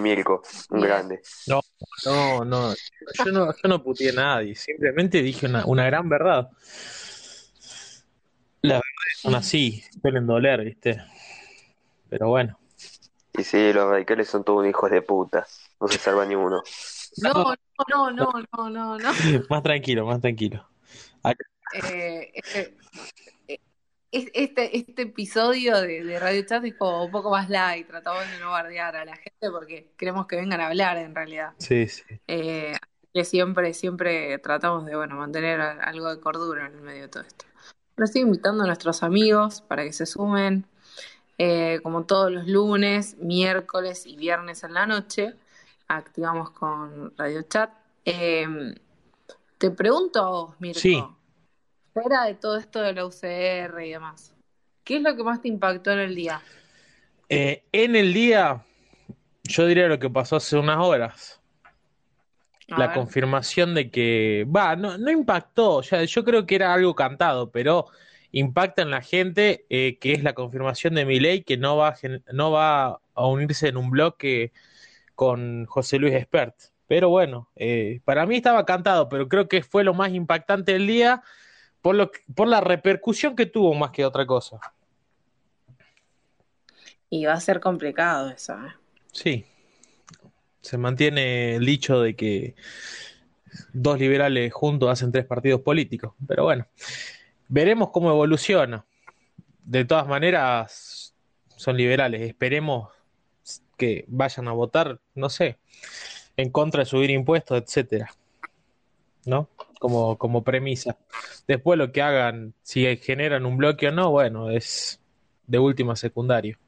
Mirko, un grande. No, no, no. Yo no, yo no puteé a nadie, simplemente dije una, una gran verdad. Las verdades son así, suelen doler, ¿viste? Pero bueno. Y sí, los radicales son todos hijos de puta. No se salva ni uno. No, no, no, no, no, no. Más tranquilo, más tranquilo. Eh, este, este episodio de, de Radio Chat es como un poco más light, tratamos de no bardear a la gente porque queremos que vengan a hablar en realidad. Sí, sí. Eh, que siempre, siempre tratamos de, bueno, mantener algo de cordura en el medio de todo esto. Pero estoy invitando a nuestros amigos para que se sumen, eh, como todos los lunes, miércoles y viernes en la noche, activamos con Radio Chat. Eh, te pregunto a vos, Mirko, Sí. Fuera de todo esto de la UCR y demás, ¿qué es lo que más te impactó en el día? Eh, en el día, yo diría lo que pasó hace unas horas. A La ver. confirmación de que, va, no, no impactó, o sea, yo creo que era algo cantado, pero impacta en la gente, eh, que es la confirmación de Milei, que no va, no va a unirse en un bloque con José Luis Espert. Pero bueno, eh, para mí estaba cantado, pero creo que fue lo más impactante del día por, lo, que- por la repercusión que tuvo más que otra cosa. Y va a ser complicado eso, ¿eh? Sí, se mantiene el dicho de que dos liberales juntos hacen tres partidos políticos, pero bueno, veremos cómo evoluciona. De todas maneras, son liberales, esperemos que vayan a votar, no sé, en contra de subir impuestos, etcétera, ¿no? Como, como premisa. Después lo que hagan, si generan un bloque o no, bueno, es de última secundario.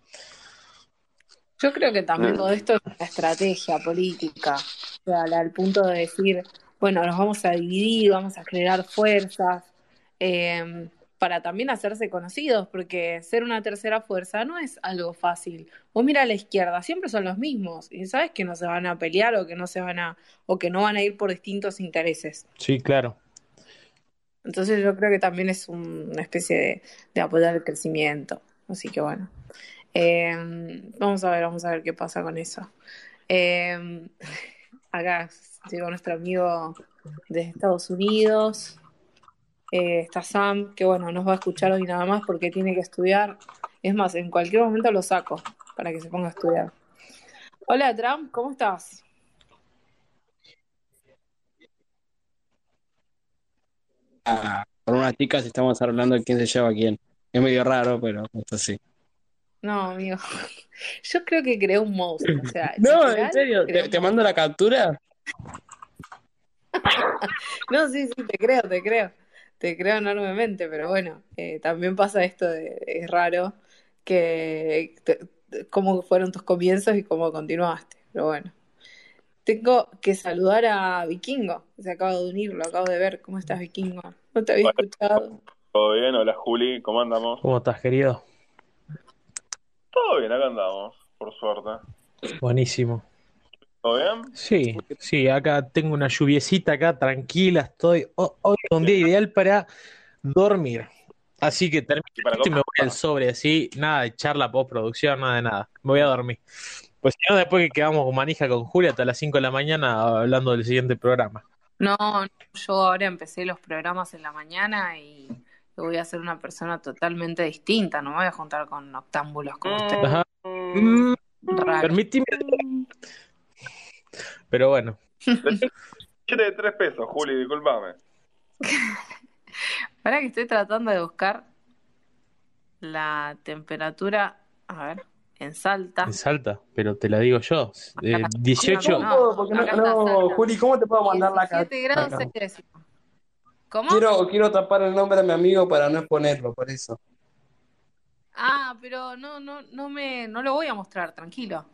Yo creo que también Mm. todo esto es una estrategia política, o sea, al punto de decir, bueno, nos vamos a dividir, vamos a generar fuerzas, eh, para también hacerse conocidos, porque ser una tercera fuerza no es algo fácil. Vos mira a la izquierda, siempre son los mismos, y sabes que no se van a pelear o que no se van a, o que no van a ir por distintos intereses. Sí, claro. Entonces yo creo que también es un- una especie de, de apoyar el crecimiento. Así que bueno. Eh, vamos a ver, vamos a ver qué pasa con eso. Eh, acá llegó nuestro amigo de Estados Unidos. Eh, está Sam, que bueno, nos va a escuchar hoy nada más porque tiene que estudiar. Es más, en cualquier momento lo saco para que se ponga a estudiar. Hola Trump, ¿cómo estás? Ah, con unas chicas estamos hablando de quién se lleva a quién. Es medio raro, pero esto sí. No, amigo. Yo creo que creé un monstruo. O sea, No, en serio, creé ¿te, un te mando la captura? No, sí, sí, te creo, te creo. Te creo enormemente, pero bueno, eh, también pasa esto de, es raro que te- te- cómo fueron tus comienzos y cómo continuaste. Pero bueno. Tengo que saludar a Vikingo, que se acaba de unir, lo acabo de ver. ¿Cómo estás, Vikingo? No te había escuchado. ¿Todo bien? Hola Juli, ¿cómo andamos? ¿Cómo estás, querido? Todo bien, acá andamos, por suerte. Buenísimo. ¿Todo bien? Sí, sí, acá tengo una lluviecita acá, tranquila, estoy. ho- Hoy es un día ideal para dormir. Así que termino ¿Y para esto y me voy al sobre, así, nada de charla, postproducción, nada de nada. Me voy a dormir. Pues si no, después que quedamos con manija con Julia hasta las 5 de la mañana hablando del siguiente programa. No, yo ahora empecé los programas en la mañana y voy a ser una persona totalmente distinta. No me voy a juntar con octámbulos como ustedes. Ajá. Mm, Raro. permitime. Pero bueno, de tres pesos, Juli, discúlpame. Ahora que estoy tratando de buscar la temperatura, a ver, en Salta. en Salta, pero te la digo yo. Eh, 18, No. Juli, ¿cómo te puedo mandar la 17 grados captura? 6 décimas. ¿Cómo? Quiero, quiero tapar el nombre de mi amigo para no exponerlo, por eso. Ah, pero no, no, no me, no lo voy a mostrar, tranquilo.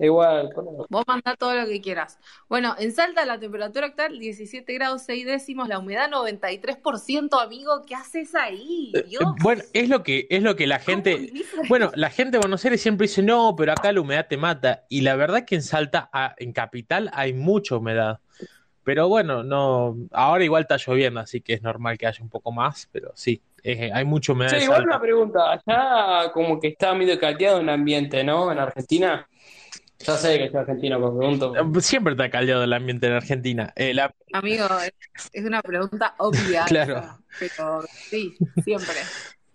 Igual, Vos mandá todo lo que quieras. Bueno, en Salta la temperatura actual 17 grados 6 décimos, la humedad 93%, amigo. ¿Qué haces ahí? Dios. Eh, Bueno, es lo que es lo que la ¿Cómo gente, bueno, la gente de Buenos Aires siempre dice, "No, pero acá la humedad te mata." Y la verdad que en Salta, ah, en capital hay mucha humedad. Pero bueno, no, ahora igual está lloviendo, así que es normal que haya un poco más, pero sí, eh, hay mucha humedad en igual una pregunta. Allá como que está medio caldeado el ambiente, ¿no? En Argentina. Ya sé que soy argentino, pero pregunto. Siempre está caldeado el ambiente en Argentina. Eh, la- Amigo, es, es una pregunta obvia. Claro. Pero sí, siempre.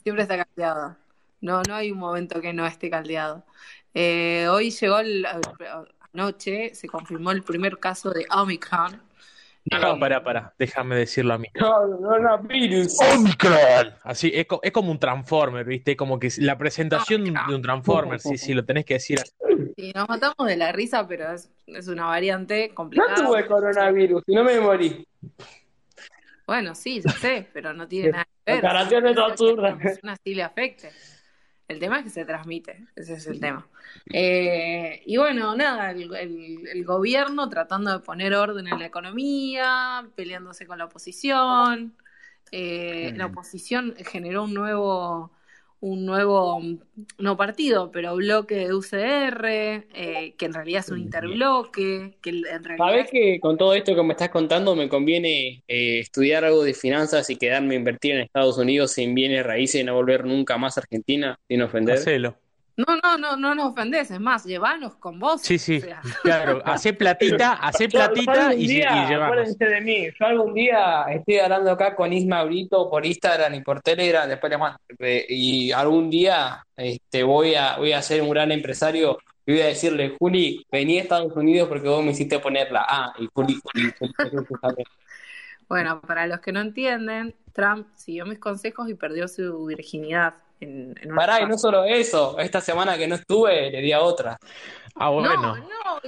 Siempre está caldeado. No, no hay un momento que no esté caldeado. Eh, hoy llegó el, anoche, se confirmó el primer caso de Omicron. No, no, pará, pará, déjame decirlo a mí. Coronavirus. Omicron. Así, es, co- es como un Transformer, ¿viste? Como que la presentación de un Transformer, sí, sí, lo tenés que decir así. Y nos matamos de la risa, pero es, es una variante No complicada. tuve coronavirus y no me morí. Bueno, sí, ya sé, pero no tiene nada que ver. Declaraciones Si a absurdas. una persona sí le afecte. El tema es que se transmite, ese es el tema. Eh, y bueno, nada, el, el- el gobierno tratando de poner orden en la economía, peleándose con la oposición. Eh, la oposición generó un nuevo, un nuevo, no partido, pero bloque de UCR, eh, que en realidad es un interbloque, que en realidad ¿Sabés que con todo esto que me estás contando me conviene eh, estudiar algo de finanzas y quedarme a invertir en Estados Unidos sin bienes raíces y no volver nunca más a Argentina sin ofender? Hacelo. No, no, no, no nos ofendés, es más, llevanos con vos. Sí, sí, O sea, claro. Hacé platita, hacé platita y, día, y llevamos. acuérdense de mí, yo algún día estoy hablando acá con Isma Brito por Instagram y por Telegram, después le mando, eh, y algún día este, voy a, voy a ser un gran empresario y voy a decirle, Juli, vení a Estados Unidos porque vos me hiciste ponerla. Ah, y Juli, Juli, Juli, Juli, Juli, bueno, para los que no entienden, Trump siguió mis consejos y perdió su virginidad en, en una Pará, y no solo eso, esta semana que no estuve, le di a otra. Ah, No, bueno. no,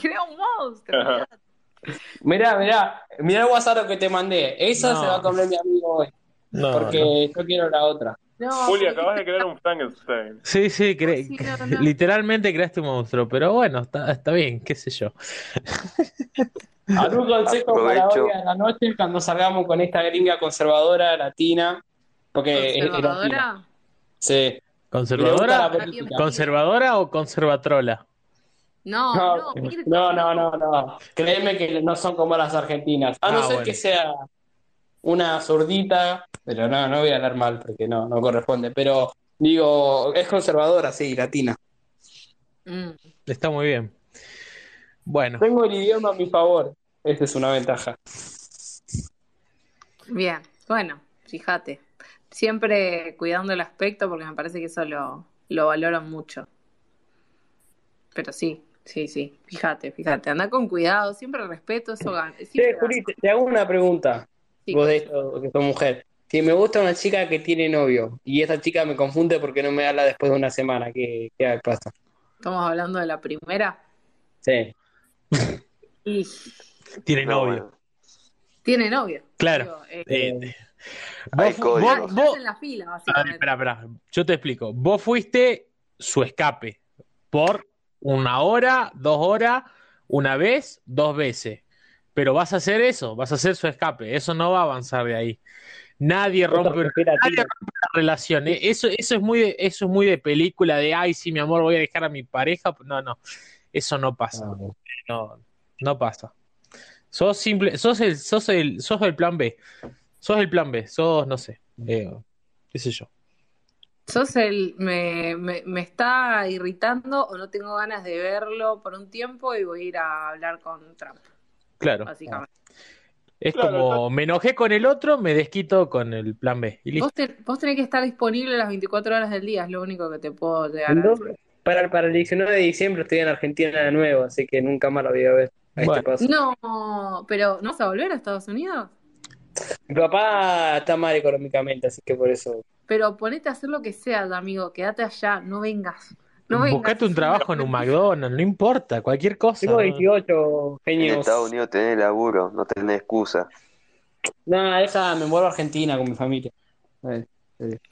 crea un monstruo. Mirá, mirá, mirá el WhatsApp que te mandé. Esa No. se va a comer mi amigo hoy, No, porque no. yo quiero la otra. No, Juli, porque- acabas de crear un Frankenstein. Sí, sí, cre- Sí, no, no. literalmente creaste un monstruo, pero bueno, está, está bien, qué sé yo. ¿Algún consejo para hoy a la noche cuando salgamos con esta gringa conservadora latina? Porque es- es latina. ¿Conservadora? Sí. ¿Conservadora? ¿Conservadora o conservatrola? No, No, no, no, no, no, no. Créeme que no son como las argentinas. A no Ah, ser bueno. que sea una zurdita, pero no, no voy a hablar mal porque no, no corresponde. Pero digo, es conservadora, sí, latina. Mm. Está muy bien. Bueno, Tengo el idioma a mi favor. Esa es una ventaja. Bien, bueno, fíjate. Siempre cuidando el aspecto porque me parece que eso lo, lo valoran mucho. Pero sí, sí, sí, fíjate, fíjate. Anda con cuidado, siempre respeto, eso gana. Siempre Juli, te, te hago una pregunta. Sí. Vos de esto, que sos mujer. Si me gusta una chica que tiene novio y esta chica me confunde porque no me habla después de una semana, ¿qué, qué pasa? Estamos hablando de la primera. Sí. Y tiene No, novio. tiene novio. Claro. Digo, eh, Eh, Hay vos, fu- códigos. vos- estás vos- en la fila, A ver, básicamente. espera, espera. Yo te explico. Vos fuiste su escape por una hora, dos horas, una vez, dos veces. Pero vas a hacer eso, vas a hacer su escape. Eso no va a avanzar de ahí. Nadie rompe una Operativa. relación. Eh, Eso, eso es muy de, eso es muy de película de ay, sí, mi amor, voy a dejar a mi pareja. No, no. Eso no pasa. Ah, No, no pasa. Sos simple, sos el, sos el, sos el plan B. Sos el plan B, sos, no sé, eh, qué sé yo. Sos el, me, me, me está irritando o no tengo ganas de verlo por un tiempo y voy a ir a hablar con Trump, Claro. básicamente. Es Claro, como me enojé con el otro, me desquito con el plan B. Y listo. Vos, te- vos tenés que estar disponible las 24 horas del día, es lo único que te puedo llegar decir. para, para el 19 de diciembre estoy en Argentina de nuevo, así que nunca más lo voy a ver. A este Bueno. paso. No, pero ¿no vas a volver a Estados Unidos? Mi papá está mal económicamente, así que por eso. Pero ponete a hacer lo que sea, amigo, quédate allá, no vengas. No vengas. Buscate un trabajo en un McDonald's, no importa, cualquier cosa. Tengo ¿no? 18 En genios. Estados Unidos tenés laburo, no tenés excusa. No, deja, me vuelvo a Argentina con mi familia. Eh,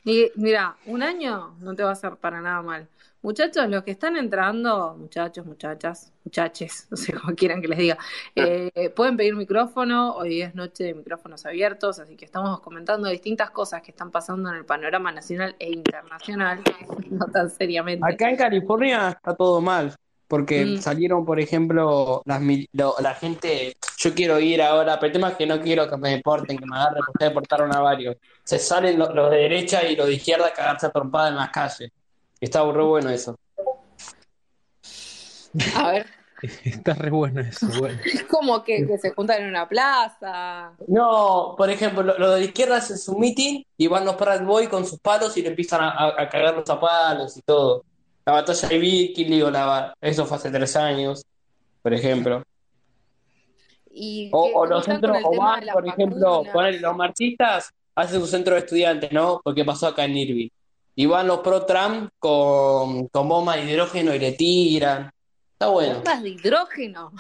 Y mira, un año no te va a hacer para nada mal. Muchachos, los que están entrando, muchachos, muchachas, muchaches, no sé cómo quieran que les diga, eh, pueden pedir micrófono. Hoy es noche de micrófonos abiertos, así que estamos comentando distintas cosas que están pasando en el panorama nacional e internacional, no tan seriamente. Acá en California está todo mal, porque Mm. salieron, por ejemplo, las, mil- lo- la gente, yo quiero ir ahora, pero el tema es que no quiero que me deporten, que me agarren, porque deportaron a varios. Se salen lo- los, de derecha y los de izquierda a cagarse a trompada en las calles. Y está re bueno eso. A ver, Está re bueno eso, bueno. es como que, que se juntan en una plaza. No, por ejemplo, lo, lo de la izquierda hacen su meeting y van los Proud Boys con sus palos y le empiezan a, a, a cagarlos a palos y todo. La batalla de Vicky, digo, la, eso fue hace tres años, por ejemplo. Y O, que- o ¿cómo los centros, o las por ejemplo, ponele, los marxistas hacen su centro de estudiantes, ¿no? Porque pasó acá en Irving. Y van los pro-Trump con, con bombas de hidrógeno y le tiran. Está bueno. Bombas de hidrógeno.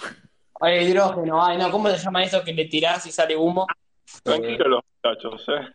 Ay, hidrógeno, ay, no, ¿cómo se llama eso que le tirás y sale humo? Tranquilo los muchachos, ¿eh?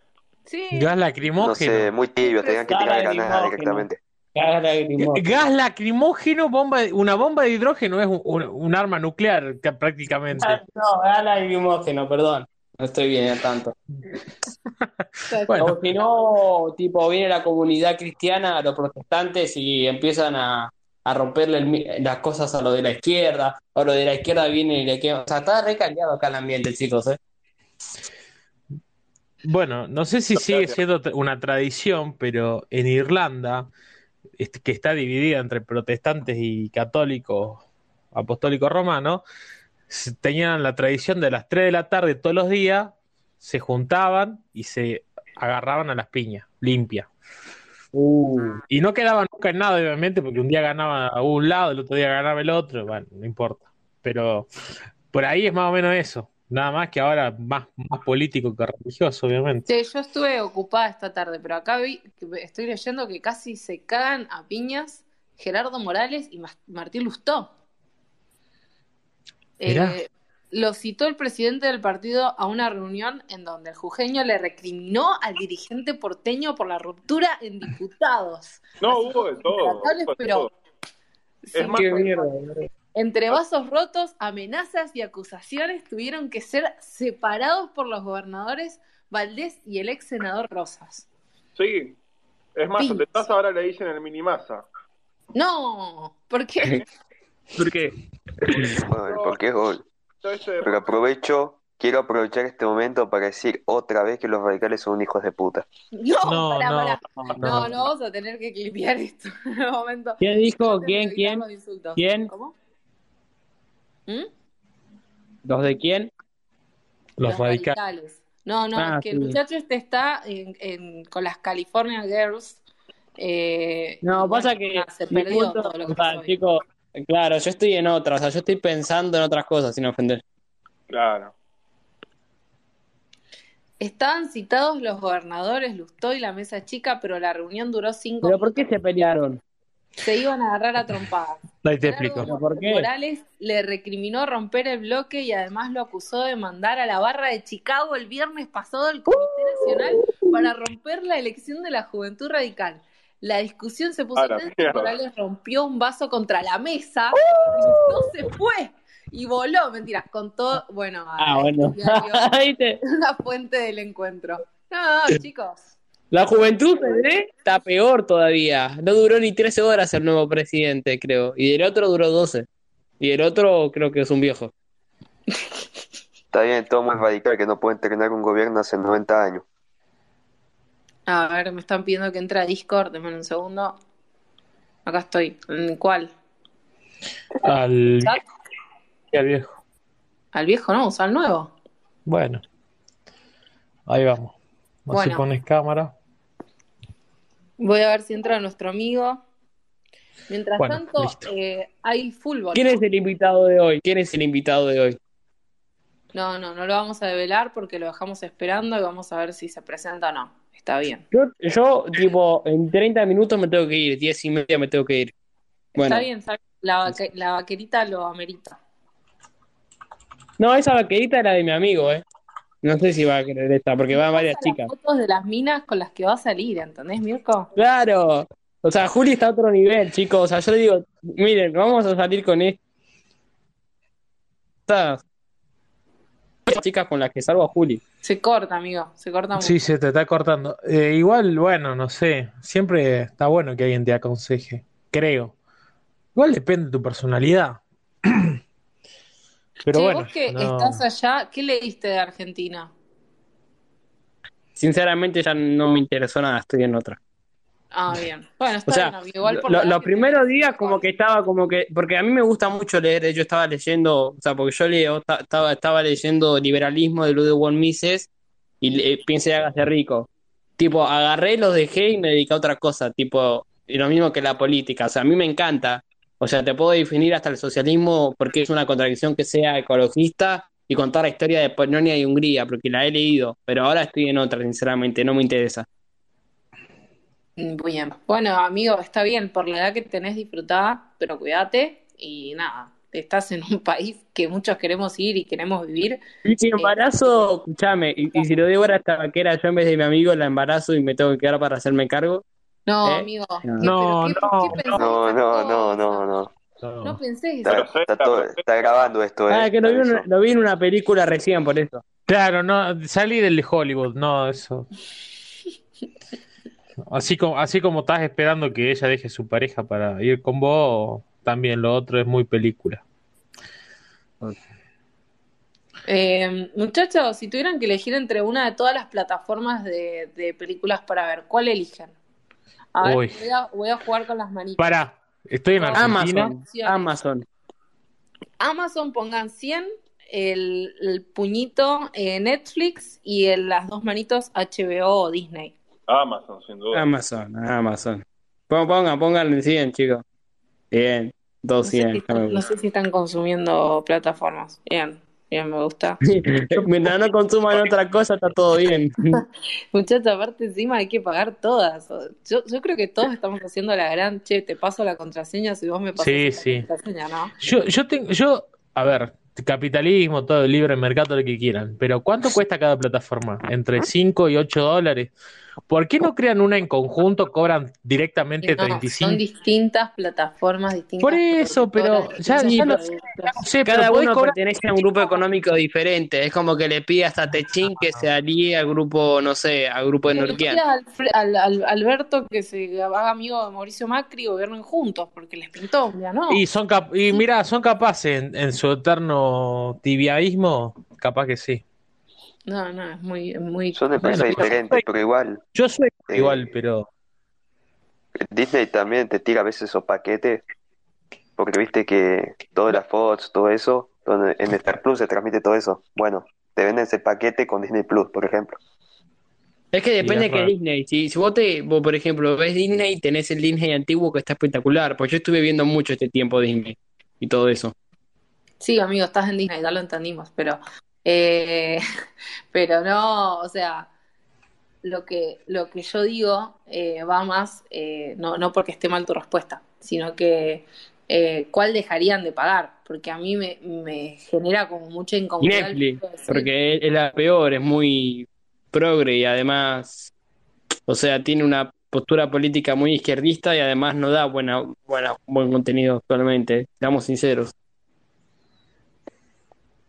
Sí. Gas No lacrimógeno. sé, muy tibio, tenían que Gas tirar ganas lacrimógeno. directamente. Cagas lacrimógenas. Gas lacrimógeno, bomba de- una bomba de hidrógeno es un, un- un arma nuclear ca- prácticamente. Ah, No, gas lacrimógeno, perdón. No estoy bien al tanto. Bueno, O si no, tipo, viene la comunidad cristiana, los protestantes, y empiezan a, a romperle el las cosas a lo de la izquierda, o lo de la izquierda viene y le queda. O sea, está recalcado acá el ambiente, chicos, ¿eh? bueno, no sé si sigue siendo una tradición, pero en Irlanda, que está dividida entre protestantes y católicos apostólicos romanos, tenían la tradición de las 3 de la tarde todos los días, se juntaban y se agarraban a las piñas, limpias. Uh, Y no quedaban nunca en nada, obviamente, porque un día ganaba a un lado, el otro día ganaba el otro, bueno, no importa. Pero por ahí es más o menos eso. Nada más que ahora más, más político que religioso, obviamente. Sí, yo estuve ocupada esta tarde, pero acá vi, que estoy leyendo que casi se cagan a piñas Gerardo Morales y Martín Lustó. Eh, lo citó el presidente del partido a una reunión en donde el jujeño le recriminó al dirigente porteño por la ruptura en diputados. No, Así hubo de todo. Pero todo. sí, más, qué mierda, boludo. entre vasos rotos, amenazas y acusaciones tuvieron que ser separados por los gobernadores Valdés y el ex senador Rosas. Sí. Es más, Pinch. de taza ahora le dicen el minimasa. No, ¿por qué? ¿Por qué? Bueno, porque es gol. Este de- Pero aprovecho, quiero aprovechar este momento para decir otra vez que los radicales son hijos de puta. No, No, pará, no, pará. no, No, vamos a tener que clipear esto en el momento. ¿Quién dijo? ¿Quién? ¿Quién? los. ¿Quién? ¿Cómo? ¿Mm? ¿Los de quién? Los radicales. No, no, Ah, es que el sí. muchacho este está en, en- con las California Girls. eh, No, pasa bueno, que se perdió punto- todo lo que pasó chicos, claro, yo estoy en otra, o sea, yo estoy pensando en otras cosas, sin ofender. Claro. Estaban citados los gobernadores Lustó y la mesa chica, pero la reunión duró cinco ¿Pero por minutos. qué se pelearon? Se iban a agarrar a trompadas. Ahí te explico. ¿Pero por qué? Morales le recriminó romper el bloque y además lo acusó de mandar a la barra de Chicago el viernes pasado al Comité Nacional para romper la elección de la Juventud Radical. La discusión se puso A la tensa. Morales rompió un vaso contra la mesa y Lustó se fue y voló. Mentiras, contó, bueno, Ah, bueno. una fuente del encuentro. No, no, chicos. La juventud ¿eh? está peor todavía. No duró ni 13 horas el nuevo presidente, creo. Y el otro duró 12. Y el otro creo que es un viejo. Está bien, todo muy radical que no pueden tener un gobierno hace 90 años. A ver, me están pidiendo que entre a Discord, denme un segundo. Acá estoy. ¿En cuál? Al, al viejo. Al viejo no, usa al nuevo. Bueno, ahí vamos. No Bueno. se pones cámara. Voy a ver si entra nuestro amigo. Mientras Bueno, tanto, eh, hay fútbol. ¿Quién es el invitado de hoy? ¿Quién es el invitado de hoy? No, no, no lo vamos a develar porque lo dejamos esperando y vamos a ver si se presenta o no. Está bien. Yo, yo, tipo, en 30 minutos me tengo que ir. 10 y media me tengo que ir. Bueno. Está bien, está bien. La, vaque- la vaquerita lo amerita. No, esa vaquerita era de mi amigo, ¿eh? No sé si va a querer esta, porque van varias las chicas. fotos de las minas con las que va a salir, ¿entendés, Mirko? Claro. O sea, Juli está a otro nivel, chicos. O sea, yo le digo, miren, vamos a salir con estas chicas con las que salgo a Juli. Se corta, amigo. Se corta mucho. Sí, se te está cortando. Eh, igual, bueno, no sé. Siempre está bueno que alguien te aconseje. Creo. Igual depende de tu personalidad. Pero Che, bueno. vos que no- estás allá, ¿qué leíste de Argentina? Sinceramente ya no me interesó nada, estoy en otra. Ah, bien. Bueno, está O sea, bien. Igual por lo- los primeros días como que estaba como que, porque a mí me gusta mucho leer, yo estaba leyendo, o sea, porque yo leo, ta- estaba, estaba leyendo liberalismo de Ludwig von Mises y le- pensé hágase rico. Tipo, agarré, los dejé y me dediqué a otra cosa, tipo, y lo mismo que la política, o sea, a mí me encanta, o sea, te puedo definir hasta el socialismo porque es una contradicción que sea ecologista y contar la historia de Polonia y Hungría, porque la he leído, pero ahora estoy en otra, sinceramente, no me interesa. Muy bien. Bueno, amigo, está bien. Por la edad que tenés, disfrutá, pero cuídate. Y nada, estás en un país que muchos queremos ir y queremos vivir. Y si embarazo, escúchame, y, y si lo digo ahora esta vaquera, yo en vez de mi amigo la embarazo y me tengo que quedar para hacerme cargo. No, ¿Eh? amigo. No, ¿qué- pero no, qué- No, no, no, no, no. No pensés Está, esas está todo- está grabando esto, Ah, eh. que lo vi, en- Aviso. lo vi en una película recién por eso. Claro, no, salí del de Hollywood, no, eso. Así como, así como estás esperando que ella deje su pareja para ir con vos, también lo otro es muy película. Eh, muchachos, si tuvieran que elegir entre una de todas las plataformas de, de películas para ver, ¿cuál eligen? A ver, Uy. voy a, voy a jugar con las manitas. Para, estoy en Argentina. Amazon, Amazon. Amazon pongan 100, el, el puñito eh, Netflix y el- las dos manitos HBO o Disney. Amazon, sin duda. Amazon, Amazon. Pon- Pongan, pongan el 100, chicos. Bien, No sé, si 200. están, no sé si están consumiendo plataformas. Bien, bien, me gusta. Mientras no consuman otra cosa, está todo bien. Muchachos, aparte encima hay que pagar todas. Yo, yo creo que todos estamos haciendo la gran, che, te paso la contraseña si vos me pasas Sí, la sí. contraseña, ¿no? Yo, yo tengo, yo, a ver, capitalismo, todo libre mercado, lo que quieran, pero ¿cuánto cuesta cada plataforma? Entre 5 y 8 dólares. ¿Por qué no crean una en conjunto, cobran directamente Y no, 35? son distintas plataformas, distintas Por eso, pero ya- ya lo- sé, Cada uno cobrar- pertenece a un grupo económico diferente. Es como que le pide hasta Techín que se alíe al grupo, no sé, al grupo de pida al, al- al- Alberto que se haga amigo de Mauricio Macri y gobiernen juntos, porque les pintó, ya no. Y son cap- y mira, son capaces en, en su eterno tibiaísmo, capaz que sí. No, no, es muy, es muy. Son empresas Bueno, diferentes, pero igual. Yo soy Eh, igual, pero Disney también te tira a veces esos paquetes, porque viste que todas las Fox, todo eso, donde en Star Plus se transmite todo eso. Bueno, te venden ese paquete con Disney Plus, por ejemplo. Es que depende de qué ajá. Disney. Si, si vos, te, vos, por ejemplo, ves Disney, tenés el Disney antiguo que está espectacular. Pues yo estuve viendo mucho este tiempo Disney y todo eso. Sí, amigo, estás en Disney, ya lo entendimos, pero. Eh, pero no, o sea. Lo que, lo que yo digo eh, va más, eh, no, no porque esté mal tu respuesta, sino que eh, ¿cuál dejarían de pagar? Porque a mí me, me genera como mucha incomodidad. Netflix, porque es la peor, es muy progre y además, o sea, tiene una postura política muy izquierdista y además no da buena, buena, buen contenido actualmente, seamos sinceros.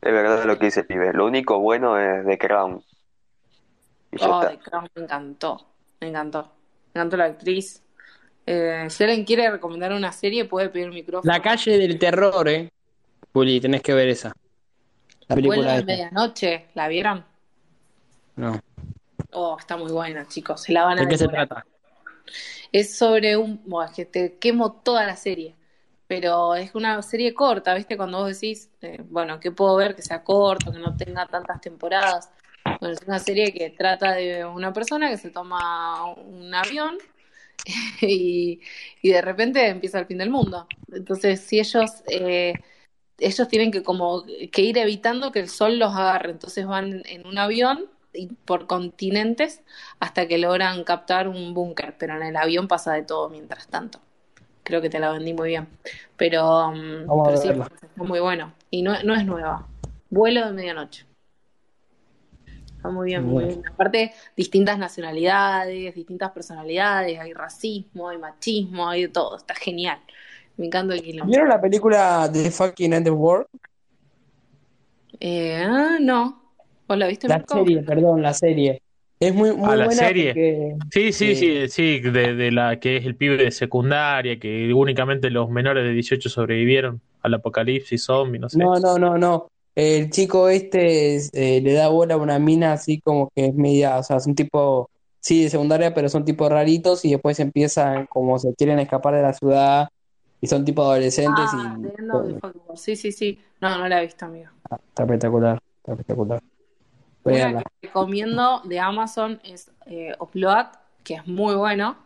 Es verdad lo que dice el pibe. Lo único bueno es The Crown. Y ya Oh, está. The Crown me encantó, me encantó. Me encantó la actriz. Eh, si alguien quiere recomendar una serie, puede pedir micrófono. La calle del terror, eh. Juli, tenés que ver esa. La película de medianoche, ¿la vieron? No. Oh, está muy buena, chicos. Se la van a ¿De qué se trata? Es sobre un. Bueno, es que te quemo toda la serie. Pero es una serie corta, ¿viste? Cuando vos decís, eh, bueno, ¿qué puedo ver que sea corto, que no tenga tantas temporadas? Bueno, es una serie que trata de una persona que se toma un avión y, y de repente empieza el fin del mundo. Entonces, si ellos, eh, ellos tienen que como que ir evitando que el sol los agarre, entonces van en un avión y por continentes hasta que logran captar un búnker, pero en el avión pasa de todo mientras tanto. Creo que te la vendí muy bien. Pero, a pero sí, está muy bueno. Y no, no es nueva. Vuelo de medianoche. Está muy bien, muy bien. Aparte, distintas nacionalidades, distintas personalidades, hay racismo, hay machismo, hay de todo. Está genial. Me encanta el quilombo. ¿Vieron la película The Fucking End of World? Eh, ah, no. ¿Vos la viste, La Marco? serie, perdón, la serie. Es muy, muy Ah, la buena serie. porque sí, sí, Sí. sí, sí, de, de la que es el pibe de secundaria, que únicamente los menores de 18 sobrevivieron al apocalipsis zombie, no sé. No, no, no, no. El chico este es- eh, le da bola a una mina así como que es media, o sea, es un tipo sí, de secundaria, pero son tipos raritos y después empiezan como se quieren escapar de la ciudad y son tipo adolescentes Ah, y. Sí, sí, sí. No, no la he visto, amigo. está espectacular, está espectacular. Una que recomiendo de Amazon es eh, Upload, que es muy bueno.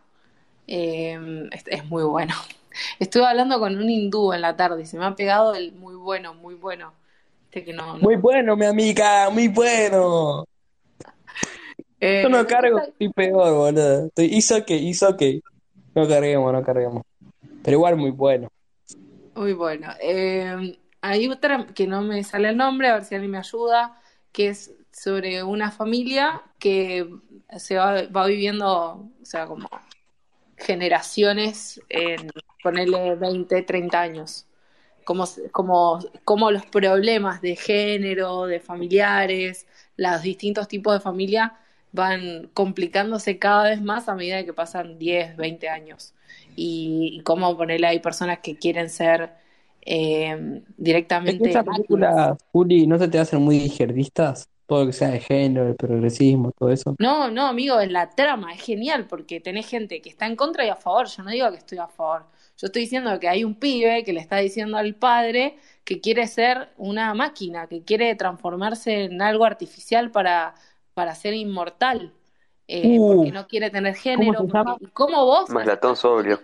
Eh, es, es muy bueno. Estuve hablando con un hindú en la tarde y se me ha pegado el muy bueno, muy bueno. Viste que no, no- Muy bueno, mi amiga, muy bueno. Eh, Yo no cargo, estoy peor, boludo. Estoy, hizo que, hizo que. No carguemos, no carguemos. Pero igual muy bueno. Muy bueno. Eh, hay otra que no me sale el nombre, a ver si alguien me ayuda, que es sobre una familia que se va, viviendo, o sea, como generaciones en ponerle 20, 30 años. Como, como, como los problemas de género, de familiares, los distintos tipos de familia van complicándose cada vez más a medida que pasan 10, 20 años. Y, y cómo ponerle, hay personas que quieren ser eh, directamente esas máquinas. películas, Juli, ¿no se te hacen muy izquierdistas? Todo lo que sea de género, el progresismo, todo eso. No, no, amigo, en la trama es genial porque tenés gente que está en contra y a favor. Yo no digo que estoy a favor. Yo estoy diciendo que hay un pibe que le está diciendo al padre que quiere ser una máquina, que quiere transformarse en algo artificial para, para ser inmortal, eh, Uh, porque no quiere tener género. ¿cómo vos? Más latón sobrio.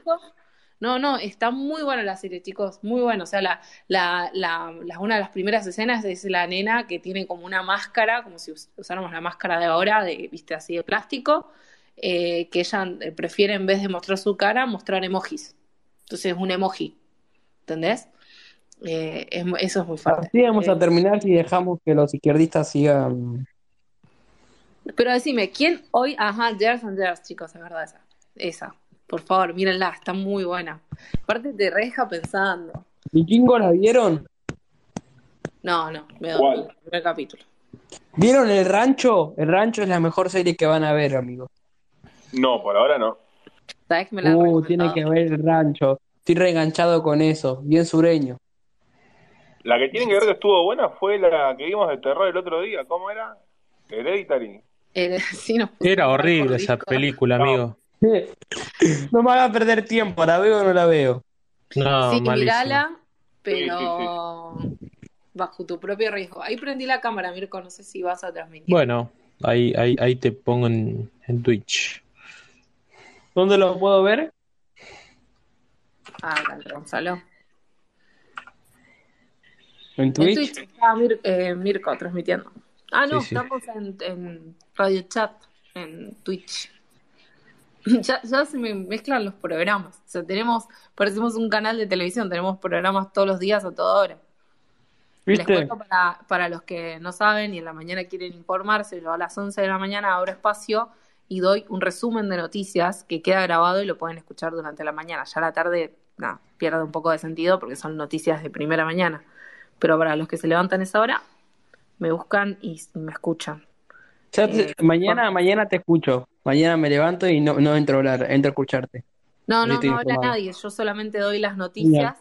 No, no, está muy buena la serie, chicos, muy bueno. O sea, la, la, la, la- una de las primeras escenas es la nena que tiene como una máscara, como si us- usáramos la máscara de ahora, de, viste, así de plástico, eh, que ella eh, prefiere en vez de mostrar su cara, mostrar emojis. Entonces es un emoji, ¿entendés? Eh, es eso es muy fuerte. Así vamos Eh, a terminar si dejamos que los izquierdistas sigan. pero decime, ¿quién hoy? Ajá, Years and Years, chicos, es verdad esa. Esa, por favor, mírenla, está muy buena. Aparte te reja pensando. ¿Vikingo la vieron? No, no, me ¿Cuál? doy el primer capítulo. ¿Vieron El Rancho? El Rancho es la mejor serie que van a ver, amigos. No, por ahora no. ¿Sabes que me la han Uh, tiene que ver El Rancho. Estoy reenganchado con eso. Bien sureño. La que tienen que ver que estuvo buena fue la que vimos de terror el otro día. ¿Cómo era? Hereditary. Eh, sí, Era por horrible esa película, No. amigo. No me hagas perder tiempo. ¿La veo o no la veo? No, Sí, malísimo. mirala, pero bajo tu propio riesgo. Ahí prendí la cámara, Mirko, no sé si vas a transmitir. Bueno, ahí, ahí, ahí te pongo en, en Twitch. ¿Dónde lo puedo ver? Ah, dale, Gonzalo. ¿En En Twitch? Twitch está Mir- eh, Mirko transmitiendo. Ah, no, Sí, sí. estamos en, en Radio Chat, en Twitch. Ya, ya se me mezclan los programas. O sea, tenemos, parecemos un canal de televisión, tenemos programas todos los días a toda hora. Les ¿Viste? cuento para, para los que no saben y en la mañana quieren informarse, yo a las 11 de la mañana abro espacio y doy un resumen de noticias que queda grabado y lo pueden escuchar durante la mañana. Ya a la tarde, nada, pierde un poco de sentido porque son noticias de primera mañana. Pero para los que se levantan a esa hora, me buscan y me escuchan. Ya te- Eh, mañana, bueno. mañana te escucho. Mañana me levanto y no, no entro a hablar, entro a escucharte. No, no, no habla nadie, yo solamente doy las noticias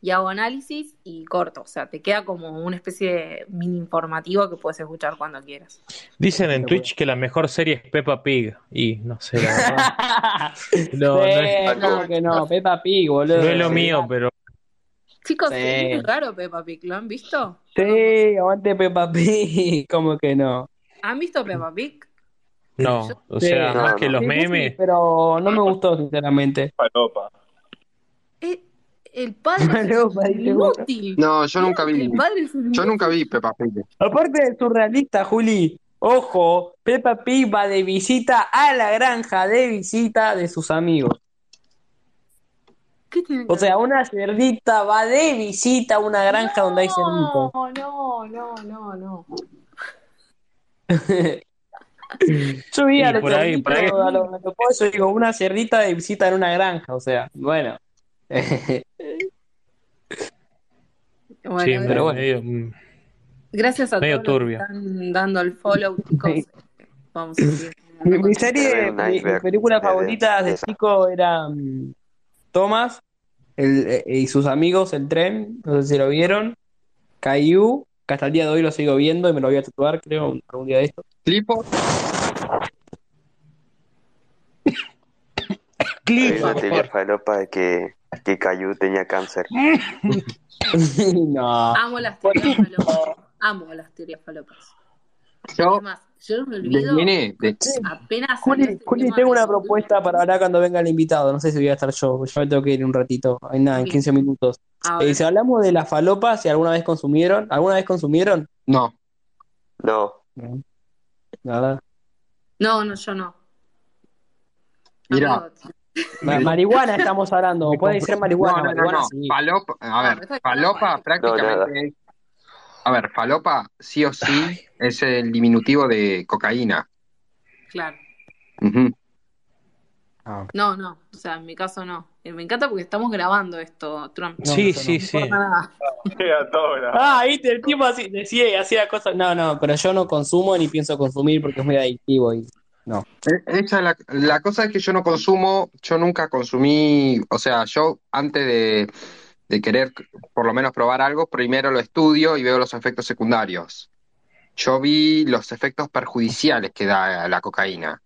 y hago análisis y corto. O sea, te queda como una especie de mini informativo que puedes escuchar cuando quieras. Dicen en Twitch que la mejor serie es Peppa Pig. Y no sé, la verdad. No, no es, Sí, ¿cómo que no? Peppa Pig, boludo. no es lo mío, pero Chicos, Sí. es muy raro Peppa Pig, ¿lo han visto? Sí, aguante Peppa Pig. ¿Cómo que no? ¿Han visto Peppa Pig? no. O Sí. sea, No, más que los sí, memes. pero no me gustó, sinceramente. Falopa. Eh, el padre es inútil. No, yo nunca vi. El padre es un Yo nunca vi Peppa Pig. Aparte de surrealista, Juli. Ojo, Peppa Pig va de visita a la granja de visita de sus amigos. ¿Qué O sea, una cerdita va de visita a una granja donde hay cerditos. No, no, no, no, no. Yo vi a los por ahí, por ahí. a los, digo, una cerdita de visita en una granja, o sea, bueno. Bueno, Sí, pero medio, mm, gracias a medio todos los que están dando el follow, chicos. Vamos a seguir. Mi, mi serie, mi, película favorita de chico era mm, Thomas el, eh, y sus amigos, El Tren, no sé si lo vieron. Caillou, que hasta el día de hoy lo sigo viendo y me lo voy a tatuar, creo, algún día de esto. Clipo. Clipo. Hay una teoría falopa de que, que Cayu tenía cáncer. no. Amo las teorías falopas. Amo las teorías falopas. Yo, yo no me de olvido de- apenas. Juli, este Juli, tengo una propuesta para hablar cuando venga el invitado. No sé si voy a estar yo, yo me tengo que ir un ratito. Hay nada, en Bien. 15 minutos. Eh, si hablamos de las falopas, si alguna vez consumieron, ¿alguna vez consumieron? no. No, Nada. No, no, yo no. Mira. Ma- marihuana estamos hablando. Puede ser marihuana. no, no, marihuana no. sí. Falopa, a ver, está falopa prácticamente es. A ver, falopa sí o sí es el diminutivo de cocaína. Claro. Ah. No, no. O sea, en mi caso no. Eh, Me encanta porque estamos grabando esto, Trump. No, sí, no. sí, No sí. nada. Ah, viste, el tipo así decía y hacía cosas. No, no, pero yo no consumo ni pienso consumir porque es muy adictivo y no. Eh, Esa es la, la cosa es que yo no consumo, yo nunca consumí, o sea, yo antes de, de querer por lo menos probar algo, primero lo estudio y veo los efectos secundarios. Yo vi los efectos perjudiciales que da la cocaína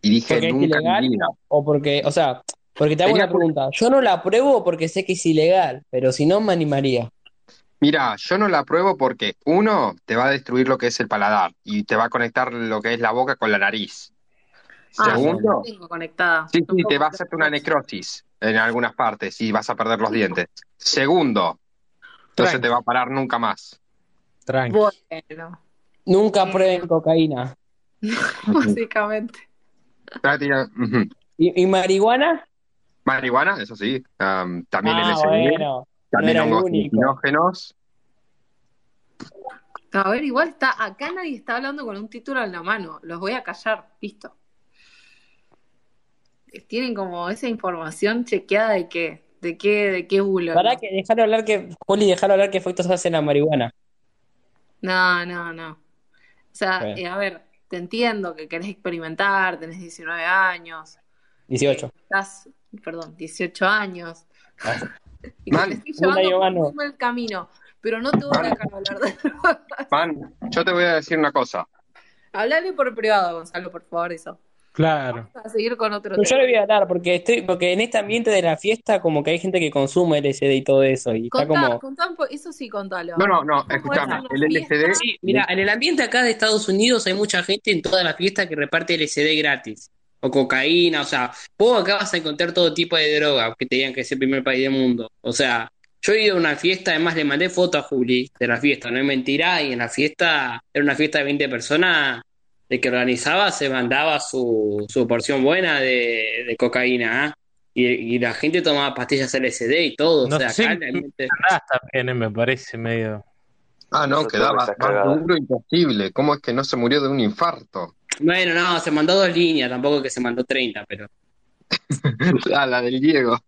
y dije ¿Porque es nunca en mi ilegal? vida. O porque, o sea, porque te hago Tenía una pregunta. Yo no la apruebo porque sé que es ilegal, pero si no me animaría. Mira, yo no la pruebo porque uno te va a destruir lo que es el paladar y te va a conectar lo que es la boca con la nariz. Ah, Segundo, no tengo conectada. Sí, sí, te va a hacer una necrosis en algunas partes y vas a perder los dientes. Segundo, no se Tranqui. te va a parar nunca más. Tranqui. Bueno, Nunca prueben cocaína. básicamente. ¿Y, y marihuana? Marihuana, eso sí. am, también Ah, LSD, bueno. también no hongos alucinógenos. A ver, igual está, acá nadie está hablando con un título en la mano. Los voy a callar, listo. Tienen como esa información chequeada de qué, de qué, de qué bulo. Para ¿no? que dejar hablar que, Juli, dejar hablar qué efectos hace la marihuana. No, no, no. O sea, eh, a ver, te entiendo que querés experimentar, tenés 19 años, 18. estás, perdón, 18 años, y que Man, te estoy llevando por mal camino, pero no te voy a Man. dejar hablar de Man, yo te voy a decir una cosa. Hablale por privado, Gonzalo, por favor, eso. Claro. Vamos a seguir con otro Pero yo le voy a hablar porque estoy, porque en este ambiente de la fiesta como que hay gente que consume LSD y todo eso y está Contá, como contá un po- eso sí, contalo. No, no, no, ¿Cómo es escúchame. una El? LSD, Sí, mira, en el ambiente acá de Estados Unidos hay mucha gente en todas las fiestas que reparte LSD gratis. O cocaína, o sea, vos acá vas a encontrar todo tipo de droga que te digan que es el primer país del mundo. O sea, yo he ido a una fiesta, además le mandé foto a Juli de la fiesta, no es mentira, y en la fiesta, era una fiesta de 20 personas, el que organizaba se mandaba su, su porción buena de, de cocaína, ¿ah? Y, y la gente tomaba pastillas LSD y todo, No o sea, sé, acá Ah, también me parece medio. ah, no, quedaba más duro imposible. ¿Cómo es que no se murió de un infarto? Bueno, no, se mandó dos líneas, tampoco que se mandó 30, pero... Ah, la del Diego.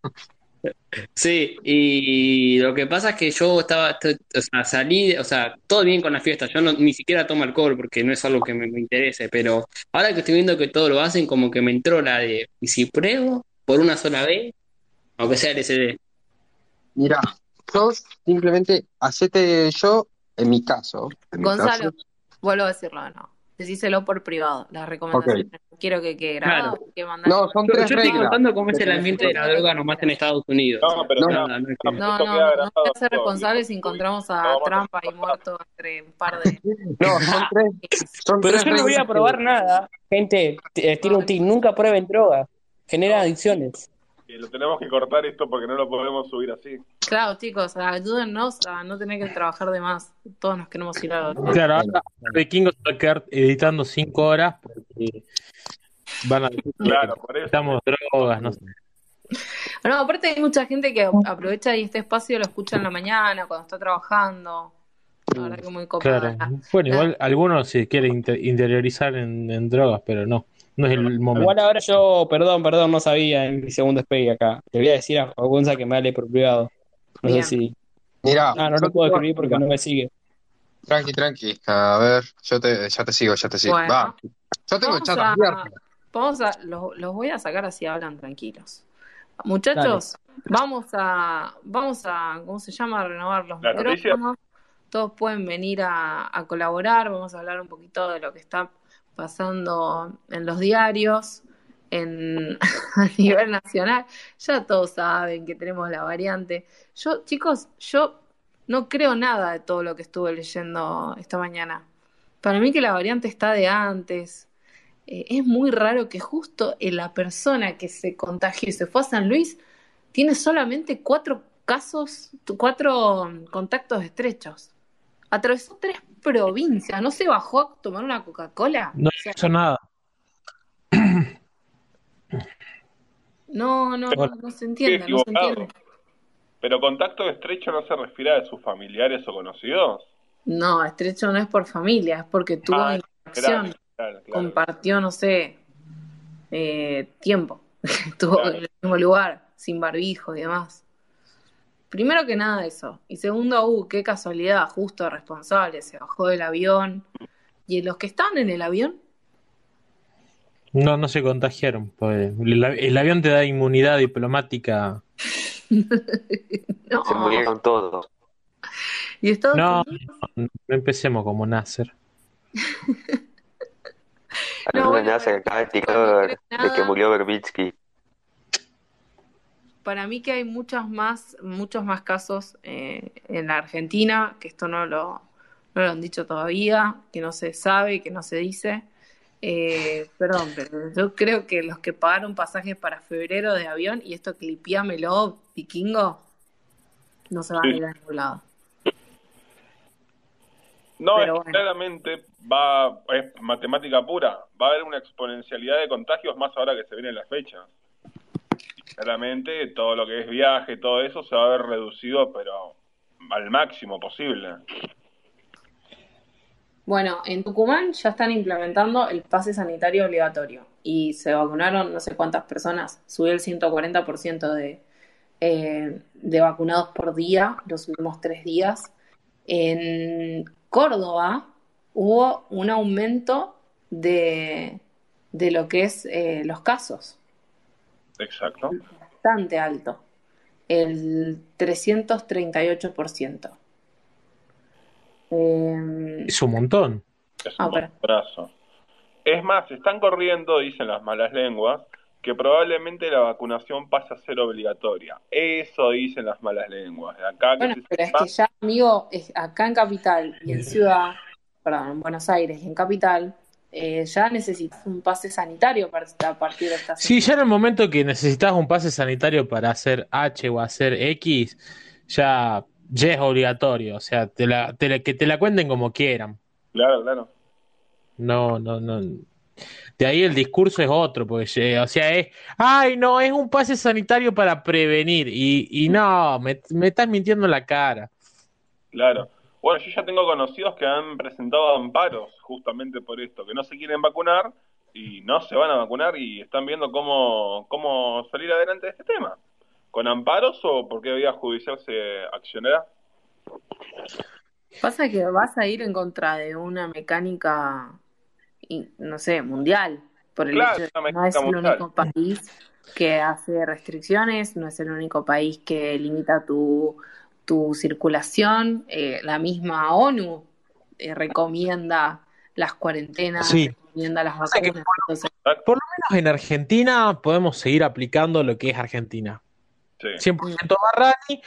Sí, y lo que pasa es que yo estaba, o sea, salí, o sea, todo bien con la fiesta, yo no, ni siquiera tomo alcohol porque no es algo que me, me interese, pero ahora que estoy viendo que todo lo hacen, como que me entró la de, ¿y si pruebo por una sola vez? Aunque sea LSD. Mira, yo simplemente hacete yo, en mi caso, en mi Gonzalo, caso, vuelvo a decirlo, no. Decíselo por privado, las recomendaciones. Quiero que quede grabado, Claro. que mandar. No, son Yo, tres yo estoy reglas. contando cómo es el ambiente de la droga nomás en Estados Unidos. No, pero No, no, no No, no, no, no hay que ser responsables si encontramos a No, vamos a- Trump ahí muerto entre un par de. No, son tres, son Pero tres yo no voy a probar nada. Gente, tiro un tip, nunca prueben droga. Genera adicciones. Que lo tenemos que cortar esto porque no lo podemos subir así. Claro, chicos, ayúdennos a no tener que trabajar de más. Todos nos queremos ir a la Claro, ahora vikingo se va a quedar editando cinco horas porque van a decir que Claro, por eso. necesitamos drogas, no sé. No, aparte hay mucha gente que aprovecha y este espacio lo escucha en la mañana, cuando está trabajando. La verdad que muy copada. Claro. Bueno, igual algunos se quieren inte- interiorizar en, en drogas, pero no, no es el momento. Igual ahora yo, perdón, perdón, no sabía en mi segundo despegue acá. Le voy a decir a Gonza que me hable por privado. No Bien. sé si. Mira, Ah, no lo puedo escribir porque no me sigue. Tranqui, tranqui. A ver, yo te, ya te sigo, ya te sigo. Bueno. Va. Yo tengo chat a-. Vamos a, los, los voy a sacar así hablan tranquilos. Muchachos, vamos a, vamos a, ¿cómo se llama? A renovar los micrófonos. Todos pueden venir a, a colaborar. Vamos a hablar un poquito de lo que está pasando en los diarios. en, a nivel nacional, ya todos saben que tenemos la variante. Yo, chicos, yo no creo nada de todo lo que estuve leyendo esta mañana. Para mí que la variante está de antes. Eh, es muy raro que justo en la persona que se contagió y se fue a San Luis tiene solamente cuatro casos, cuatro contactos estrechos. Atravesó tres provincias, no se bajó a tomar una Coca-Cola. No O sea, hizo nada. no, no, Bueno. no se entiende, no se entiende. Pero contacto estrecho no se refiere a sus familiares o conocidos. No, estrecho no es por familia, es porque tuvo Ah, interacción, Claro, claro, claro. compartió, no sé, eh, tiempo, estuvo Claro. en el mismo lugar, sin barbijo y demás. Primero que nada eso. Y segundo, uh, qué casualidad, justo responsable, se bajó del avión. ¿Y los que estaban en el avión? No, no se contagiaron. pues, el, el avión te da inmunidad diplomática. No. Se murieron todos. ¿Y Estados No. Unidos? No empecemos como Nasser. No, Alguna bueno, pero- acaba de que murió Berbitsky. Para mí que hay muchos más, muchos más casos eh, en la Argentina, que esto no lo, no lo han dicho todavía, que no se sabe, que no se dice. Eh, perdón, pero yo creo que los que pagaron pasajes para febrero de avión, y esto clipiámelo, vikingo, no se van a ir a ningún lado. No, Pero es que bueno. claramente va, es matemática pura. Va a haber una exponencialidad de contagios más ahora que se vienen las fechas. Claramente todo lo que es viaje, todo eso se va a ver reducido, pero al máximo posible. Bueno, en Tucumán ya están implementando el pase sanitario obligatorio y se vacunaron no sé cuántas personas, subió el 140% de, eh, de vacunados por día los últimos tres días. En Córdoba hubo un aumento de, de lo que es eh, los casos, Exacto. bastante alto, el 338%. Eh, Es un montón. Es Ah, un brazo. Es más, están corriendo, dicen las malas lenguas, que probablemente la vacunación pase a ser obligatoria. Eso dicen las malas lenguas. Acá que Bueno, se pero es que ya, amigo, es- acá en Capital y en Ciudad, perdón, en Buenos Aires y en Capital, eh, ya necesitas un pase sanitario para a partir de esta Sí, ya en el momento que necesitas un pase sanitario para hacer H o hacer X, ya, ya es obligatorio. O sea, te la, te la- que te la cuenten como quieran. Claro, claro. No, no, no. De ahí el discurso es otro, porque, eh, o sea, es, ay, no, es un pase sanitario para prevenir. Y, y no, me, me estás mintiendo en la cara. Claro. Bueno, yo ya tengo conocidos que han presentado amparos justamente por esto, que no se quieren vacunar y no se van a vacunar y están viendo cómo, cómo salir adelante de este tema. ¿Con amparos o por qué vía judicial se accionará? Pasa que vas a ir en contra de una mecánica, no sé, mundial, por el Claro, hecho de una que no es el mundial. único país que hace restricciones, no es el único país que limita tu, tu circulación. Eh, la misma ONU eh, recomienda las cuarentenas, Sí. recomienda las vacunas. Entonces, Por lo menos en Argentina podemos seguir aplicando lo que es Argentina. Sí. 100% Barrani,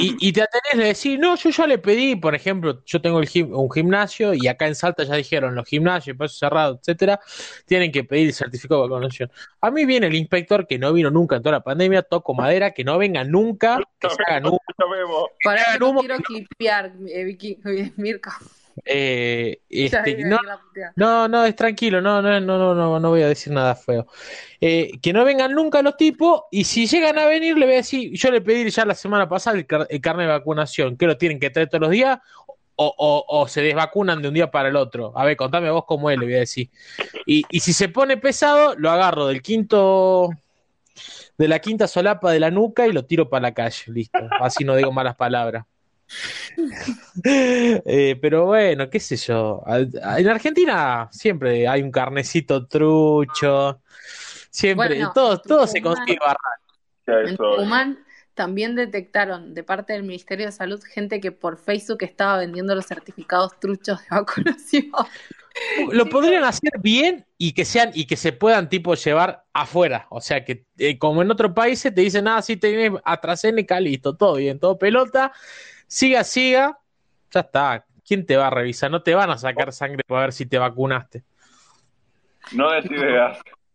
y, y te atenés de decir, no, yo ya le pedí, por ejemplo, yo tengo el gim- un gimnasio y acá en Salta ya dijeron, los gimnasios, espacios cerrados, etcétera, tienen que pedir el certificado de vacunación. A mí viene el inspector que no vino nunca en toda la pandemia, toco madera, que no venga nunca, que se hagan vemos. para no humo, quiero clipear, eh, Vicky, Mirka. Eh, este, no. No, no, es tranquilo, no, no, no, no, no, no voy a decir nada feo. Eh, que no vengan nunca los tipos, y si llegan a venir, le voy a decir, yo le pedí ya la semana pasada el, car- el carnet de vacunación, que lo tienen que traer todos los días, o, o- o se desvacunan de un día para el otro. A ver, contame vos cómo es, le voy a decir. Y, y si se pone pesado, lo agarro del quinto, de la quinta solapa de la nuca y lo tiro para la calle, listo. Así no digo malas palabras. Eh, pero bueno, qué sé yo. En Argentina siempre hay un carnecito trucho. Siempre, Bueno, todo, todo se consigue barrar. En. Tucumán también detectaron de parte del Ministerio de Salud gente que por Facebook estaba vendiendo los certificados truchos de vacunación. lo podrían hacer bien y que sean y que se puedan tipo llevar afuera. O sea que eh, como en otros países te dicen, ah, sí tenés AstraZeneca, listo, todo bien, todo pelota, siga, siga, ya está. ¿Quién te va a revisar? No te van a sacar sangre para ver si te vacunaste. No.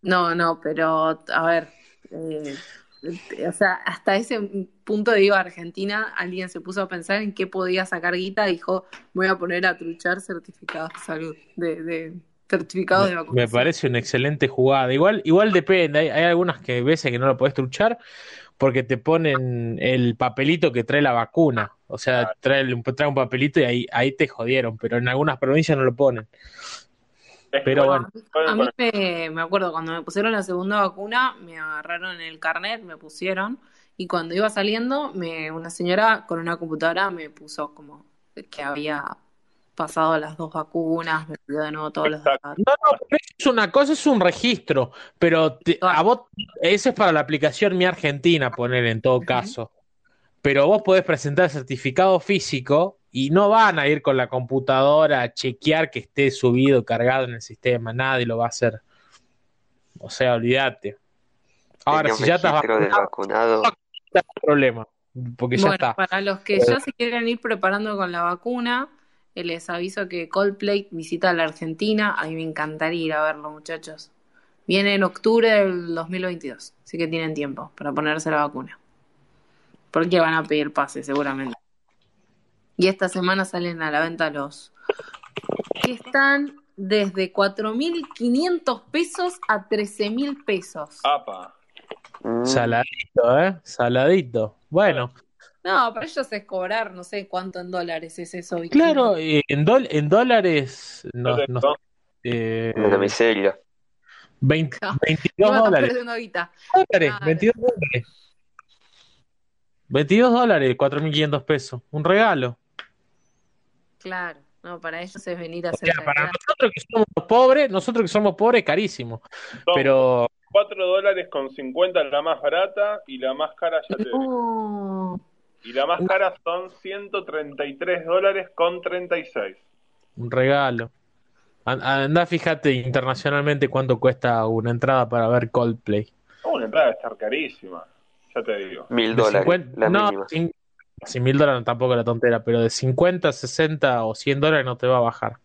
No, no, pero a ver, eh, o sea, hasta ese punto de iba a Argentina, alguien se puso a pensar en qué podía sacar guita, dijo, voy a poner a truchar certificados de salud, de, de certificados de Me vacunación. parece una excelente jugada. Igual, igual depende, hay, hay algunas que veces que no lo podés truchar porque te ponen el papelito que trae la vacuna. O sea, trae, trae un papelito y ahí, ahí te jodieron, pero en algunas provincias no lo ponen. Pero bueno, bueno, A mí me, me acuerdo, cuando me pusieron la segunda vacuna, me agarraron el carnet, me pusieron, y cuando iba saliendo, me, una señora con una computadora me puso como que había pasado las dos vacunas, me pidió de nuevo todos los datos. No, no, pero es una cosa, es un registro, pero te- a vos, ese es para la aplicación Mi Argentina, poner en todo caso. Pero vos podés presentar certificado físico y no van a ir con la computadora a chequear que esté subido, cargado en el sistema, nadie lo va a hacer. O sea, olvídate. Ahora, si ya estás vacunado, vacunado. no hay problema, porque ya Bueno, está. para los que ya se quieren ir preparando con la vacuna, les aviso que Coldplay visita la Argentina. A mí me encantaría ir a verlo, muchachos. Viene en octubre del 2022, así que tienen tiempo para ponerse la vacuna. Porque van a pedir pase, seguramente. Y esta semana salen a la venta los que están desde 4.500 pesos a 13.000 pesos. Apa. Saladito, ¿eh? Saladito. Bueno, No, para ellos es cobrar, no sé cuánto en dólares es eso. Vicky. claro, eh, en, dol- en dólares no, no- ¿no? eh, Una miseria. 20 No. 22 Iban a dólares. dólares, Claro. 22 dólares. 22 dólares, 4.500 pesos. Un regalo. Claro, no, para ellos es venir a O hacer sea, para nosotros que somos pobres, nosotros que somos pobres, carísimo. Son Pero 4 dólares con 50 la más barata y la más cara ya te. No. Y la más cara son 133 dólares con 36. un regalo. An- Anda, fíjate internacionalmente cuánto cuesta una entrada para ver Coldplay. Oh, una entrada debe estar carísima, ya te digo. Mil dólares, 50 la no, si mil dólares tampoco es la tontera, pero de 50, 60 o 100 dólares no te va a bajar,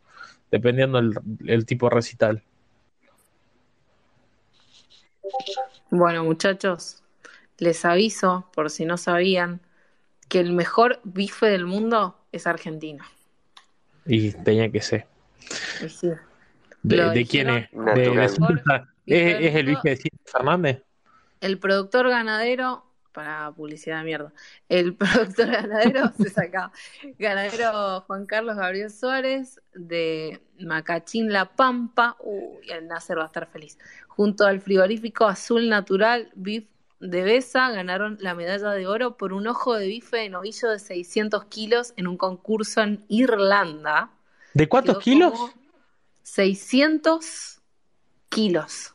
dependiendo el, el tipo de recital. Bueno, muchachos, les aviso, por si no sabían, que el mejor bife del mundo es argentino. Y tenía que ser. Sí. ¿De, quién es? ¿De, ¿Es, es el bife de Fernández? El productor ganadero, para publicidad de mierda, el productor ganadero se saca. Ganadero Juan Carlos Gabriel Suárez de Macachín La Pampa. Uy, el Nasser va a estar feliz. Junto al frigorífico Azul Natural Beef de Besa ganaron la medalla de oro por un ojo de bife de novillo de 600 kilos en un concurso en Irlanda. ¿De cuántos Quedó kilos? como 600 kilos.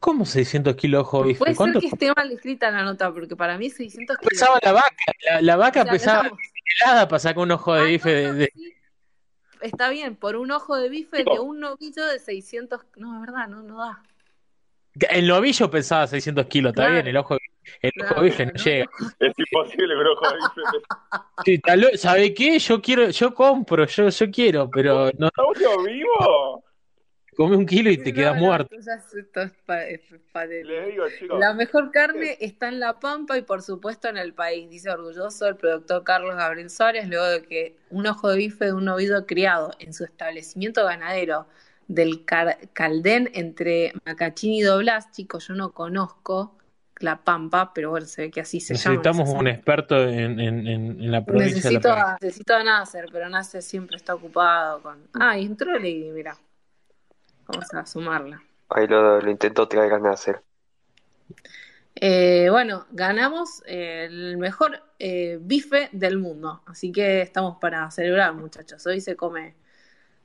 ¿Cómo 600 kilos ojo bife? Puede ser ¿Cuánto que esté mal escrita la nota, porque para mí es 600 kilos. pesaba la vaca? La, la vaca sea, pesaba helada para sacar un ojo de Ah, bife de, de- sí. Está bien, por un ojo de bife de un novillo de 600. No, es verdad, no, no da. El novillo pesaba 600 kilos, está Claro. bien, el ojo, el ojo Claro, de bife no ¿no? llega. Es imposible, bro, joder, dice, Sí, tal vez- ¿Sabe qué? Yo quiero, yo compro, yo, yo quiero, pero no ¿Saurio vivo? come un kilo y te No, quedas no, muerto. es- esto es pa- es pa- de- Les digo, chicos. La mejor carne está en La Pampa y por supuesto en el país, dice orgulloso el productor Carlos Gabriel Suárez, luego de que un ojo de bife de un novillo criado en su establecimiento ganadero del Caldén entre Macachín y Doblas, chicos, yo no conozco La Pampa, pero bueno, se ve que así se llama. Necesitamos sé un experto en, en, en, en la provincia Necesito de La necesito a Nasser, pero Nasser siempre está ocupado con... Ah, y entró Lady, mira. Vamos a sumarla. Ahí lo, lo intentó traer a Nasser. Eh, bueno, ganamos eh, el mejor eh, bife del mundo, así que estamos para celebrar, muchachos. Hoy se come,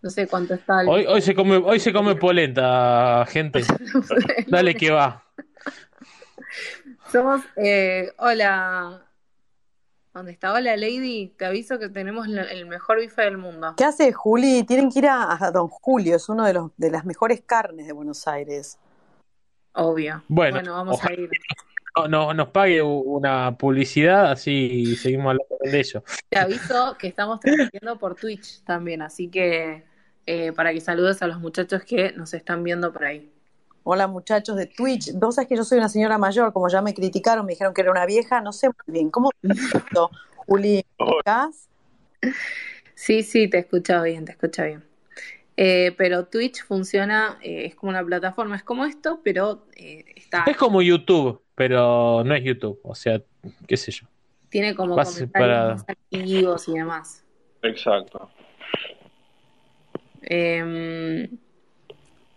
no sé cuánto está el... Hoy, hoy se come, hoy se come polenta, gente. Dale que va. Somos, eh, hola, ¿Dónde estaba la Lady? Te aviso que tenemos la- el mejor bife del mundo. ¿Qué hace Juli? Tienen que ir a, a Don Julio, es uno de los de las mejores carnes de Buenos Aires. Obvio. Bueno, vamos a ir. No, no- nos pague una publicidad, así seguimos hablando de ello. Te aviso que estamos transmitiendo por Twitch también, así que eh, para que saludes a los muchachos que nos están viendo por ahí. Hola muchachos de Twitch. Vos sabés que yo soy una señora mayor, como ya me criticaron, me dijeron que era una vieja, no sé muy bien. ¿Cómo esto, Juli? ¿Me ubicás? Sí, sí, te escucho bien, te escucho bien. Eh, pero Twitch funciona, eh, es como una plataforma, es como esto, pero eh, está, Es como YouTube, pero no es YouTube, o sea, qué sé yo. tiene como Vas comentarios para- más activos y demás. Exacto. Eh,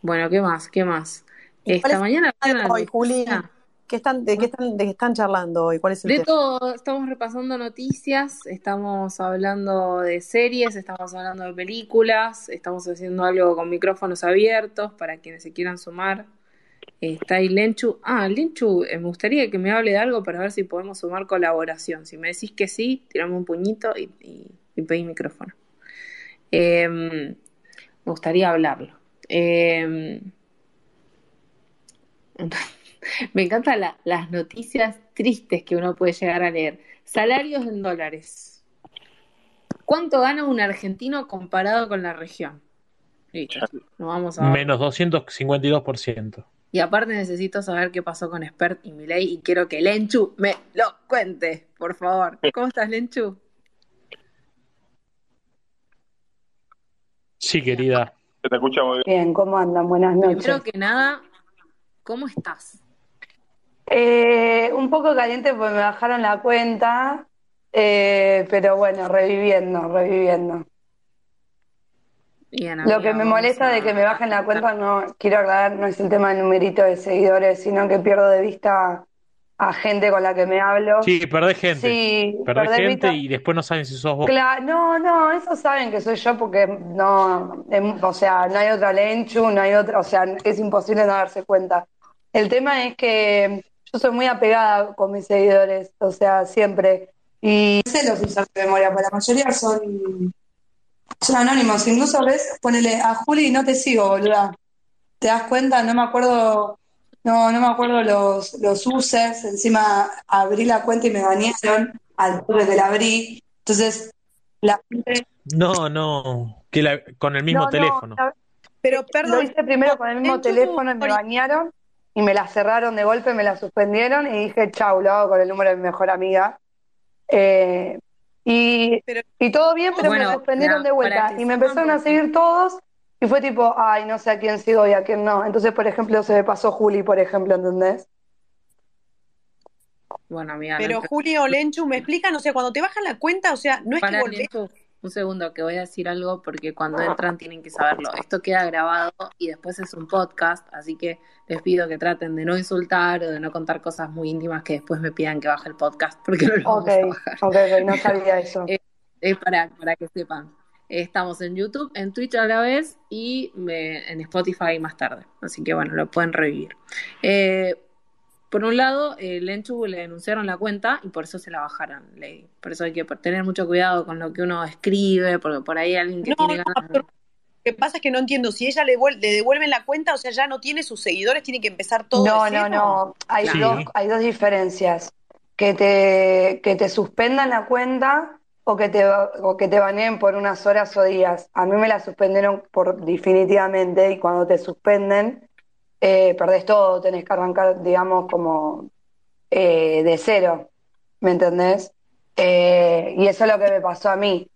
bueno, ¿qué más? ¿Qué más? ¿Y cuál Esta es mañana hoy, Juli? noticia ¿Qué están, de, qué están, ¿De qué están charlando hoy? ¿Cuál es el de tema? todo, estamos repasando noticias, estamos hablando de series, estamos hablando de películas, estamos haciendo algo con micrófonos abiertos para quienes se quieran sumar. Está ahí Lenchu. Ah, Lenchu, eh, me gustaría que me hable de algo para ver si podemos sumar colaboración. Si me decís que sí, tirame un puñito y, y, y pedí micrófono. Eh, me gustaría hablarlo. Eh, me encantan la- las noticias tristes que uno puede llegar a leer. Salarios en dólares. ¿Cuánto gana un argentino comparado con la región? Listo, vamos a. Menos 252%. Y aparte necesito saber qué pasó con Spert y Milei y quiero que Lenchu me lo cuente, por favor. ¿Cómo estás, Lenchu? Sí, querida. Se te escucha muy bien. Bien, ¿cómo andan? Buenas noches. Primero que nada, ¿cómo estás? Eh, un poco caliente porque me bajaron la cuenta, eh, pero bueno, reviviendo, reviviendo. Bien, Lo amiga, que me molesta a- de que me bajen la cuenta, no quiero aclarar, no es el tema del numerito de seguidores, sino que pierdo de vista a gente con la que me hablo. Sí, perdés gente. Sí, Perdés gente y después no saben si sos vos. Cla- no, no, eso saben que soy yo porque no, em, o sea, no hay otra Lenchu, no hay otra, o sea, es imposible no darse cuenta. El tema es que yo soy muy apegada con mis seguidores, o sea, siempre. Y sé los de memoria, porque la mayoría son, son anónimos. Incluso ves, ponele a Juli, no te sigo, boluda. ¿Te das cuenta? No me acuerdo, no, no me acuerdo los, los users. Encima abrí la cuenta y me banearon al toque que la abrí. Entonces, la gente. No, no. Que la- con el mismo No, no, teléfono. la- Pero lo perdón, hice primero con el mismo teléfono y me Juli. banearon y me la cerraron de golpe, me la suspendieron y dije, chau, lo hago con el número de mi mejor amiga. Eh, y, Pero- y todo bien, pero Bueno, me suspendieron para- de vuelta y me empezaron a seguir todos y fue tipo, ay, no sé a quién sigo y a quién no. Entonces, por ejemplo, se me pasó Juli, por ejemplo, ¿entendés? Bueno, amiga, no pero ent- Juli o Lenchu, ¿me explican? O sea, cuando te bajan la cuenta, o sea, no es que volvés. Lenchu, un segundo, que voy a decir algo porque cuando entran tienen que saberlo. Esto queda grabado y después es un podcast, así que les pido que traten de no insultar o de no contar cosas muy íntimas que después me pidan que baje el podcast porque no lo vamos Ok, a bajar. ok, ok, no sabía eso. Eh, Es para, para que sepan. Estamos en YouTube, en Twitch a la vez y me- en Spotify más tarde. Así que bueno, lo pueden revivir. Eh, por un lado, el Enchu le denunciaron la cuenta y por eso se la bajaron, Lady. Por eso hay que tener mucho cuidado con lo que uno escribe, porque por ahí alguien que No, tiene no, ganas pero- Lo que pasa es que no entiendo, si ella le, le devuelven la cuenta, o sea, ya no tiene sus seguidores, tiene que empezar todo No, de no, cero. no. Hay Sí. dos, hay dos diferencias. Que te, que te suspendan la cuenta o que te, o que te baneen por unas horas o días. A mí me la suspendieron por definitivamente y cuando te suspenden, eh, perdés todo, tenés que arrancar, digamos, como eh, de cero. ¿Me entendés? Eh, y eso es lo que me pasó a mí.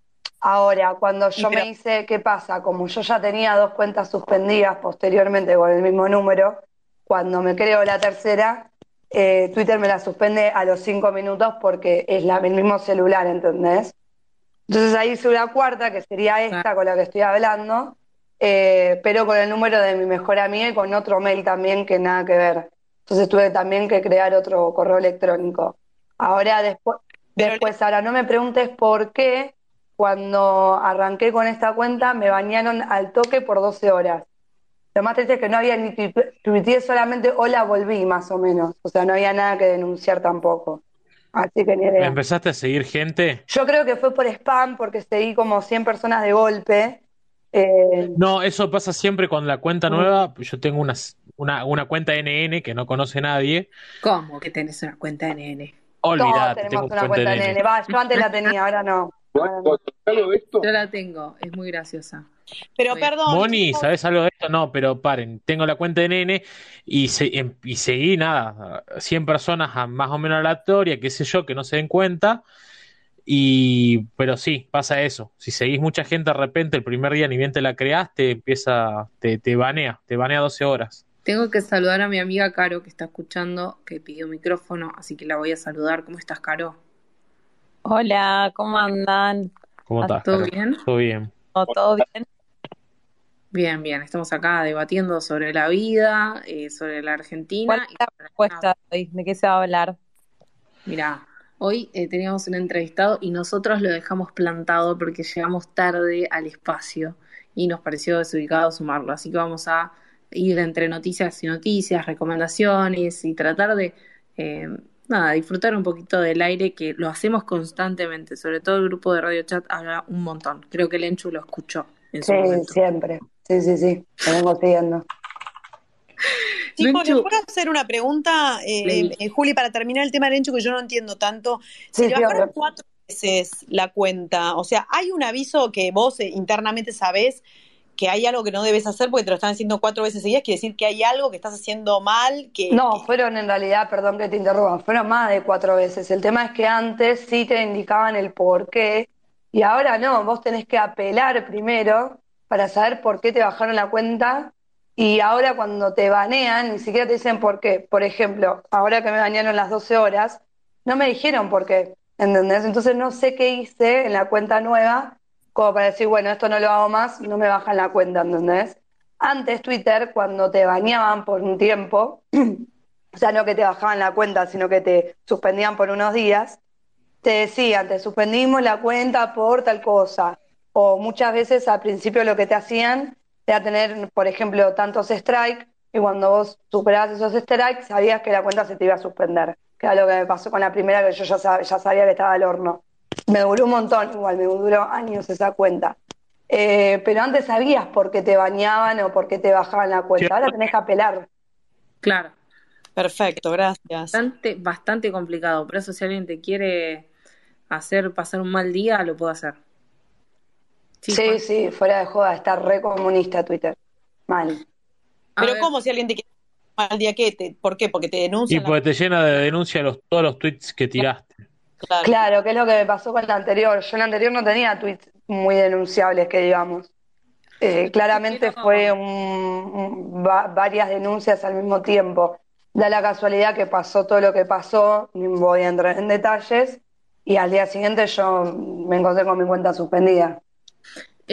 Ahora, cuando yo pero- me hice, ¿qué pasa? Como yo ya tenía dos cuentas suspendidas posteriormente con el mismo número, cuando me creo la tercera, eh, Twitter me la suspende a los cinco minutos porque es la, el mismo celular, ¿entendés? Entonces ahí hice una cuarta, que sería esta con la que estoy hablando, eh, pero con el número de mi mejor amiga y con otro mail también que nada que ver. Entonces tuve también que crear otro correo electrónico. Ahora después, después, ahora no me preguntes por qué cuando arranqué con esta cuenta me bañaron al toque por 12 horas. Lo más triste es que no había ni tuite- tuiteé solamente hola, volví más o menos. O sea, no había nada que denunciar tampoco. Así que ni idea. ¿Empezaste a seguir gente? Yo creo que fue por spam, porque seguí como 100 personas de golpe. Eh, No, eso pasa siempre con la cuenta nueva. Yo tengo unas- una, una cuenta NN que no conoce nadie. ¿Cómo que tenés una cuenta NN? todos Olvídate, tengo tenemos una una cuenta de NN. nene. Va, yo antes la tenía, ahora no. Ahora no. ¿Algo de esto? Yo la tengo, es muy graciosa. Pero perdón, Moni, chicos, ¿sabes algo de esto? No, pero paren, tengo la cuenta de nene y, se- em- y seguí nada, 100 personas a- más o menos aleatoria, qué sé yo, que no se den cuenta. Y, pero sí, pasa eso. Si seguís mucha gente de repente, el primer día ni bien te la creaste, empieza, te, te banea, te banea 12 horas. Tengo que saludar a mi amiga Caro que está escuchando, que pidió micrófono, así que la voy a saludar. ¿Cómo estás, Caro? Hola, ¿cómo andan? ¿Cómo estás, ¿Todo Caro? bien? Todo bien. ¿Todo, todo bien? Bien, bien. Estamos acá debatiendo sobre la vida, eh, sobre la Argentina. ¿Cuál es la hoy? ¿De qué se va a hablar? Mirá, hoy eh, teníamos un entrevistado y nosotros lo dejamos plantado porque llegamos tarde al espacio y nos pareció desubicado sumarlo. Así que vamos a ir entre noticias y noticias, recomendaciones y tratar de, eh, nada, disfrutar un poquito del aire que lo hacemos constantemente. Sobre todo el grupo de Radio Chat habla un montón. Creo que el Enchu lo escuchó en su Sí, momento. siempre. Sí, sí, sí. Lo vengo siguiendo. chicos, ¿les puedo hacer una pregunta, eh, eh, Juli, para terminar el tema del Enchu, que yo no entiendo tanto? Sí, Si le bajaron cuatro veces la cuenta, o sea, ¿hay un aviso que vos eh, internamente sabés que hay algo que no debes hacer porque te lo están haciendo cuatro veces seguidas? ¿Quiere decir que hay algo que estás haciendo mal? Que, No, que- fueron en realidad, perdón que te interrumpa, fueron más de cuatro veces. El tema es que antes sí te indicaban el por qué y ahora no, vos tenés que apelar primero para saber por qué te bajaron la cuenta y ahora cuando te banean ni siquiera te dicen por qué. Por ejemplo, ahora que me banearon las 12 horas, no me dijeron por qué, ¿entendés? Entonces no sé qué hice en la cuenta nueva como para decir, bueno, esto no lo hago más, no me bajan la cuenta, ¿entendés? Antes Twitter, cuando te baneaban por un tiempo, o sea, no que te bajaban la cuenta, sino que te suspendían por unos días, te decían, te suspendimos la cuenta por tal cosa. O muchas veces al principio lo que te hacían era tener, por ejemplo, tantos strikes, y cuando vos superabas esos strikes, sabías que la cuenta se te iba a suspender. Que era lo que me pasó con la primera, que yo ya, sab- ya sabía que estaba al horno. Me duró un montón, igual me duró años esa cuenta. Eh, pero antes sabías por qué te bañaban o por qué te bajaban la cuenta. Ahora tenés que apelar. claro. Perfecto, gracias. Bastante, bastante complicado. Por eso si alguien te quiere hacer pasar un mal día, lo puede hacer. Sí, Sí, fuera de joda, está re comunista Twitter. Mal. Pero ¿cómo si alguien te quiere al día que te, ¿por qué? Porque te Y denuncian. la- porque te llena de denuncia los, todos los tweets que tiraste. Claro. Claro, que es lo que me pasó con la anterior. Yo en la anterior no tenía tweets muy denunciables, que digamos. Eh, claramente fue un- un- va- varias denuncias al mismo tiempo. Da la casualidad que pasó todo lo que pasó, ni voy a entrar en detalles, y al día siguiente yo me encontré con mi cuenta suspendida.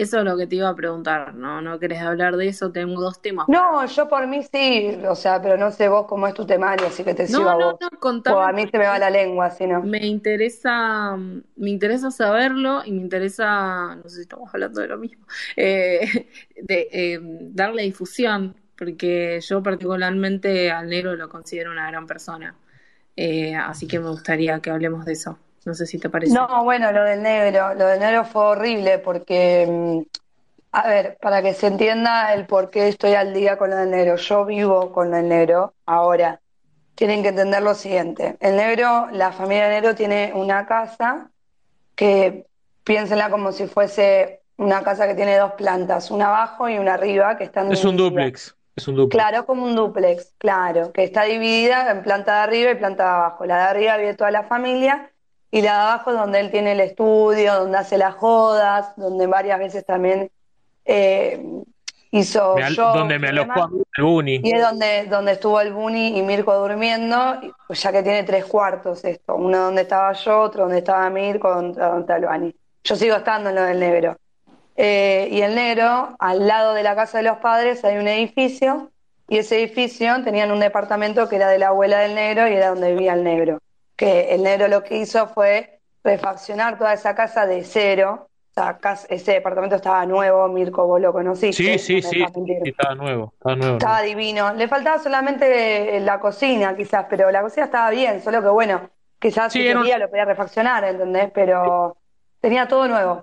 Eso es lo que te iba a preguntar, ¿no? ¿No querés hablar de eso? Tengo dos temas. No, yo por mí sí, o sea, pero no sé vos cómo es tu temario, así que te sigo no, a no, no, contame. O a mí se me va la lengua, si no. Me interesa, me interesa saberlo y me interesa, no sé si estamos hablando de lo mismo, eh, de eh, darle difusión, porque yo particularmente al negro lo considero una gran persona. Eh, así que me gustaría que hablemos de eso. No sé si te parece. No, bueno, lo del negro, lo del negro fue horrible porque, mm, a ver, para que se entienda el por qué estoy al día con lo del negro, yo vivo con el negro ahora. Tienen que entender lo siguiente, el negro, la familia del negro tiene una casa que piénsenla como si fuese una casa que tiene dos plantas, una abajo y una arriba, que están Es un duplex. Es un duplex. Claro, como un dúplex, claro, que está dividida en planta de arriba y planta de abajo. La de arriba vive toda la familia y la de abajo es donde él tiene el estudio, donde hace las jodas, donde varias veces también eh, hizo Me al- donde me alojó el Buni. Y es donde, donde estuvo el Buni y Mirko durmiendo, ya que tiene tres cuartos esto, uno donde estaba yo, otro donde estaba Mirko, otro donde estaba el Bani. Yo sigo estando en lo del negro. Eh, y el negro, al lado de la casa de los padres hay un edificio, y ese edificio tenían un departamento que era de la abuela del negro y era donde vivía el negro. Que el negro lo que hizo fue refaccionar toda esa casa de cero. O sea, ese departamento estaba nuevo, Mirko, vos lo conociste. Sí, sí, sí. Estaba nuevo. Estaba nuevo. Estaba divino. Le faltaba solamente la cocina, quizás, pero la cocina estaba bien, solo que bueno, Quizás Sí, si un- quería lo podía refaccionar, ¿entendés? Pero tenía todo nuevo.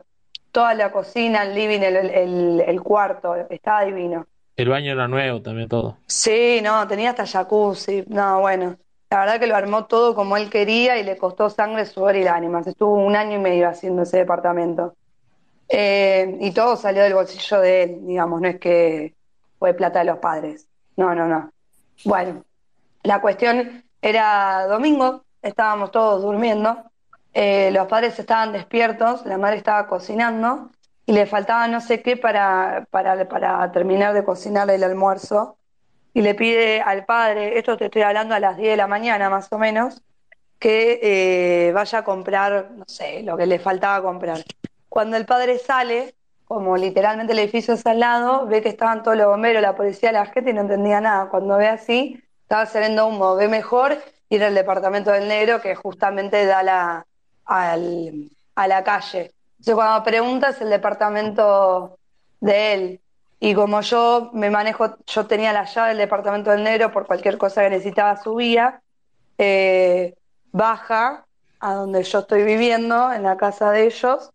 Toda la cocina, el living, el, el- el cuarto, estaba divino. El baño era nuevo también, todo. Sí, no, tenía hasta jacuzzi. No, bueno, la verdad que lo armó todo como él quería y le costó sangre, sudor y lágrimas. Estuvo un año y medio haciendo ese departamento. Eh, y todo salió del bolsillo de él, digamos, no es que fue plata de los padres. No, no, no. Bueno, la cuestión era domingo, estábamos todos durmiendo, eh, los padres estaban despiertos, la madre estaba cocinando y le faltaba no sé qué para, para, para terminar de cocinar el almuerzo y le pide al padre, esto te estoy hablando a las 10 de la mañana más o menos, que eh, vaya a comprar, no sé, lo que le faltaba comprar. Cuando el padre sale, como literalmente el edificio es al lado, ve que estaban todos los bomberos, la policía, la gente y no entendía nada. Cuando ve así, estaba saliendo humo, ve mejor y era el departamento del negro que justamente da la, al- a la calle. Entonces cuando pregunta es el departamento de él. Y como yo me manejo, yo tenía la llave del departamento del negro por cualquier cosa que necesitaba subía, eh, baja a donde yo estoy viviendo, en la casa de ellos,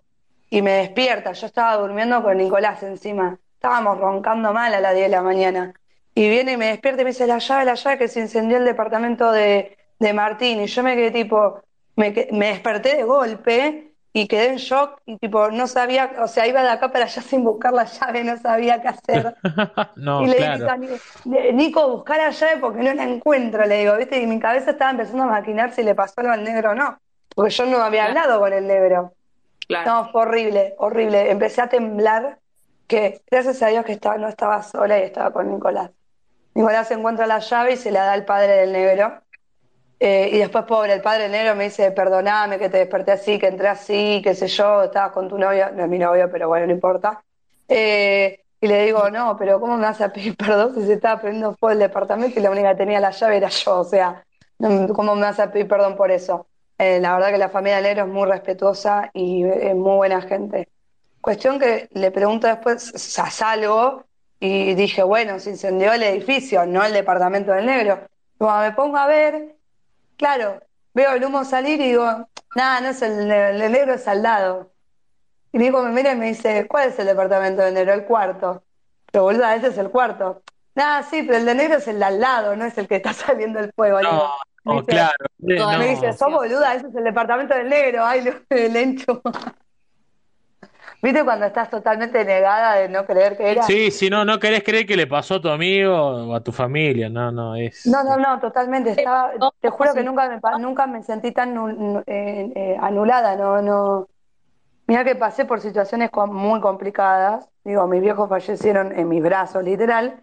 y me despierta. Yo estaba durmiendo con Nicolás encima. Estábamos roncando mal a las 10 de la mañana. Y viene y me despierta y me dice, la llave, la llave, que se incendió el departamento de, de Martín. Y yo me quedé tipo, me, desperté de golpe y quedé en shock y tipo, no sabía, o sea, iba de acá para allá sin buscar la llave, no sabía qué hacer. No, Y le claro. digo a Ni- Nico, buscar la llave porque no la encuentro, le digo, ¿viste? Y mi cabeza estaba empezando a maquinar si le pasó algo al negro o no, porque yo no había hablado con el negro. Claro. No, fue horrible, horrible. Empecé a temblar, que gracias a Dios que estaba, no estaba sola y estaba con Nicolás. Nicolás encuentra la llave y se la da al padre del negro. Eh, y después, pobre, el padre del negro me dice, perdoname que te desperté así, que entré así, qué sé yo, estabas con tu novio, no es mi novio, pero bueno, no importa. Eh, y le digo, no, pero ¿cómo me vas a pedir perdón si se estaba prendiendo fuego el departamento y la única que tenía la llave era yo? O sea, ¿cómo me vas a pedir perdón por eso? Eh, la verdad que la familia del negro es muy respetuosa y es muy buena gente. Cuestión que le pregunto después, o sea, salgo y dije, bueno, se incendió el edificio, no el departamento del negro. Cuando me pongo a ver, claro, veo el humo salir y digo, nada, no es el, el negro, es al lado. Y Nico me mira y me dice, ¿cuál es el departamento del negro? El cuarto. Pero boluda, ese es el cuarto. Nada, sí, pero el de negro es el de al lado, no es el que está saliendo el fuego. Digo. No, Me no, dice- claro. Toda no. me dice, sos boluda, ese es el departamento del negro. Ay, lo, el encho. ¿Viste cuando estás totalmente negada de no creer que era? Sí, si no, no querés creer que le pasó a tu amigo o a tu familia. No, no, es. No, no, no, totalmente. Estaba, te juro que nunca me, pa- nunca me sentí tan eh, eh, anulada. No, no. Mira que pasé por situaciones muy complicadas. Digo, mis viejos fallecieron en mis brazos, literal.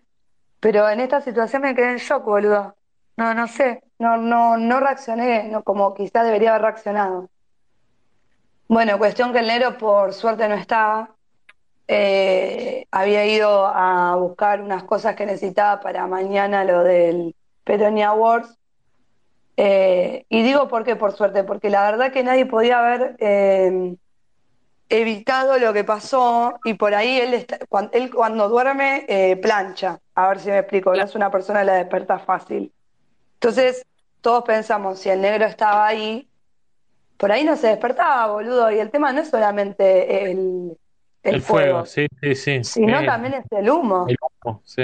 Pero en esta situación me quedé en shock, boludo. No, no sé. No, no, no reaccioné no, como quizás debería haber reaccionado. Bueno, cuestión que el negro por suerte no estaba. Eh, había ido a buscar unas cosas que necesitaba para mañana lo del Petronia Awards. Eh, y digo por qué por suerte, porque la verdad que nadie podía haber eh, evitado lo que pasó y por ahí él, está- cuan- él cuando duerme eh, plancha, a ver si me explico, no es una persona que la desperta fácil. Entonces todos pensamos, si el negro estaba ahí, por ahí no se despertaba, boludo, y el tema no es solamente el, el El fuego, fuego, sí, sí, sí. sino Eh, también es el humo. el humo, sí.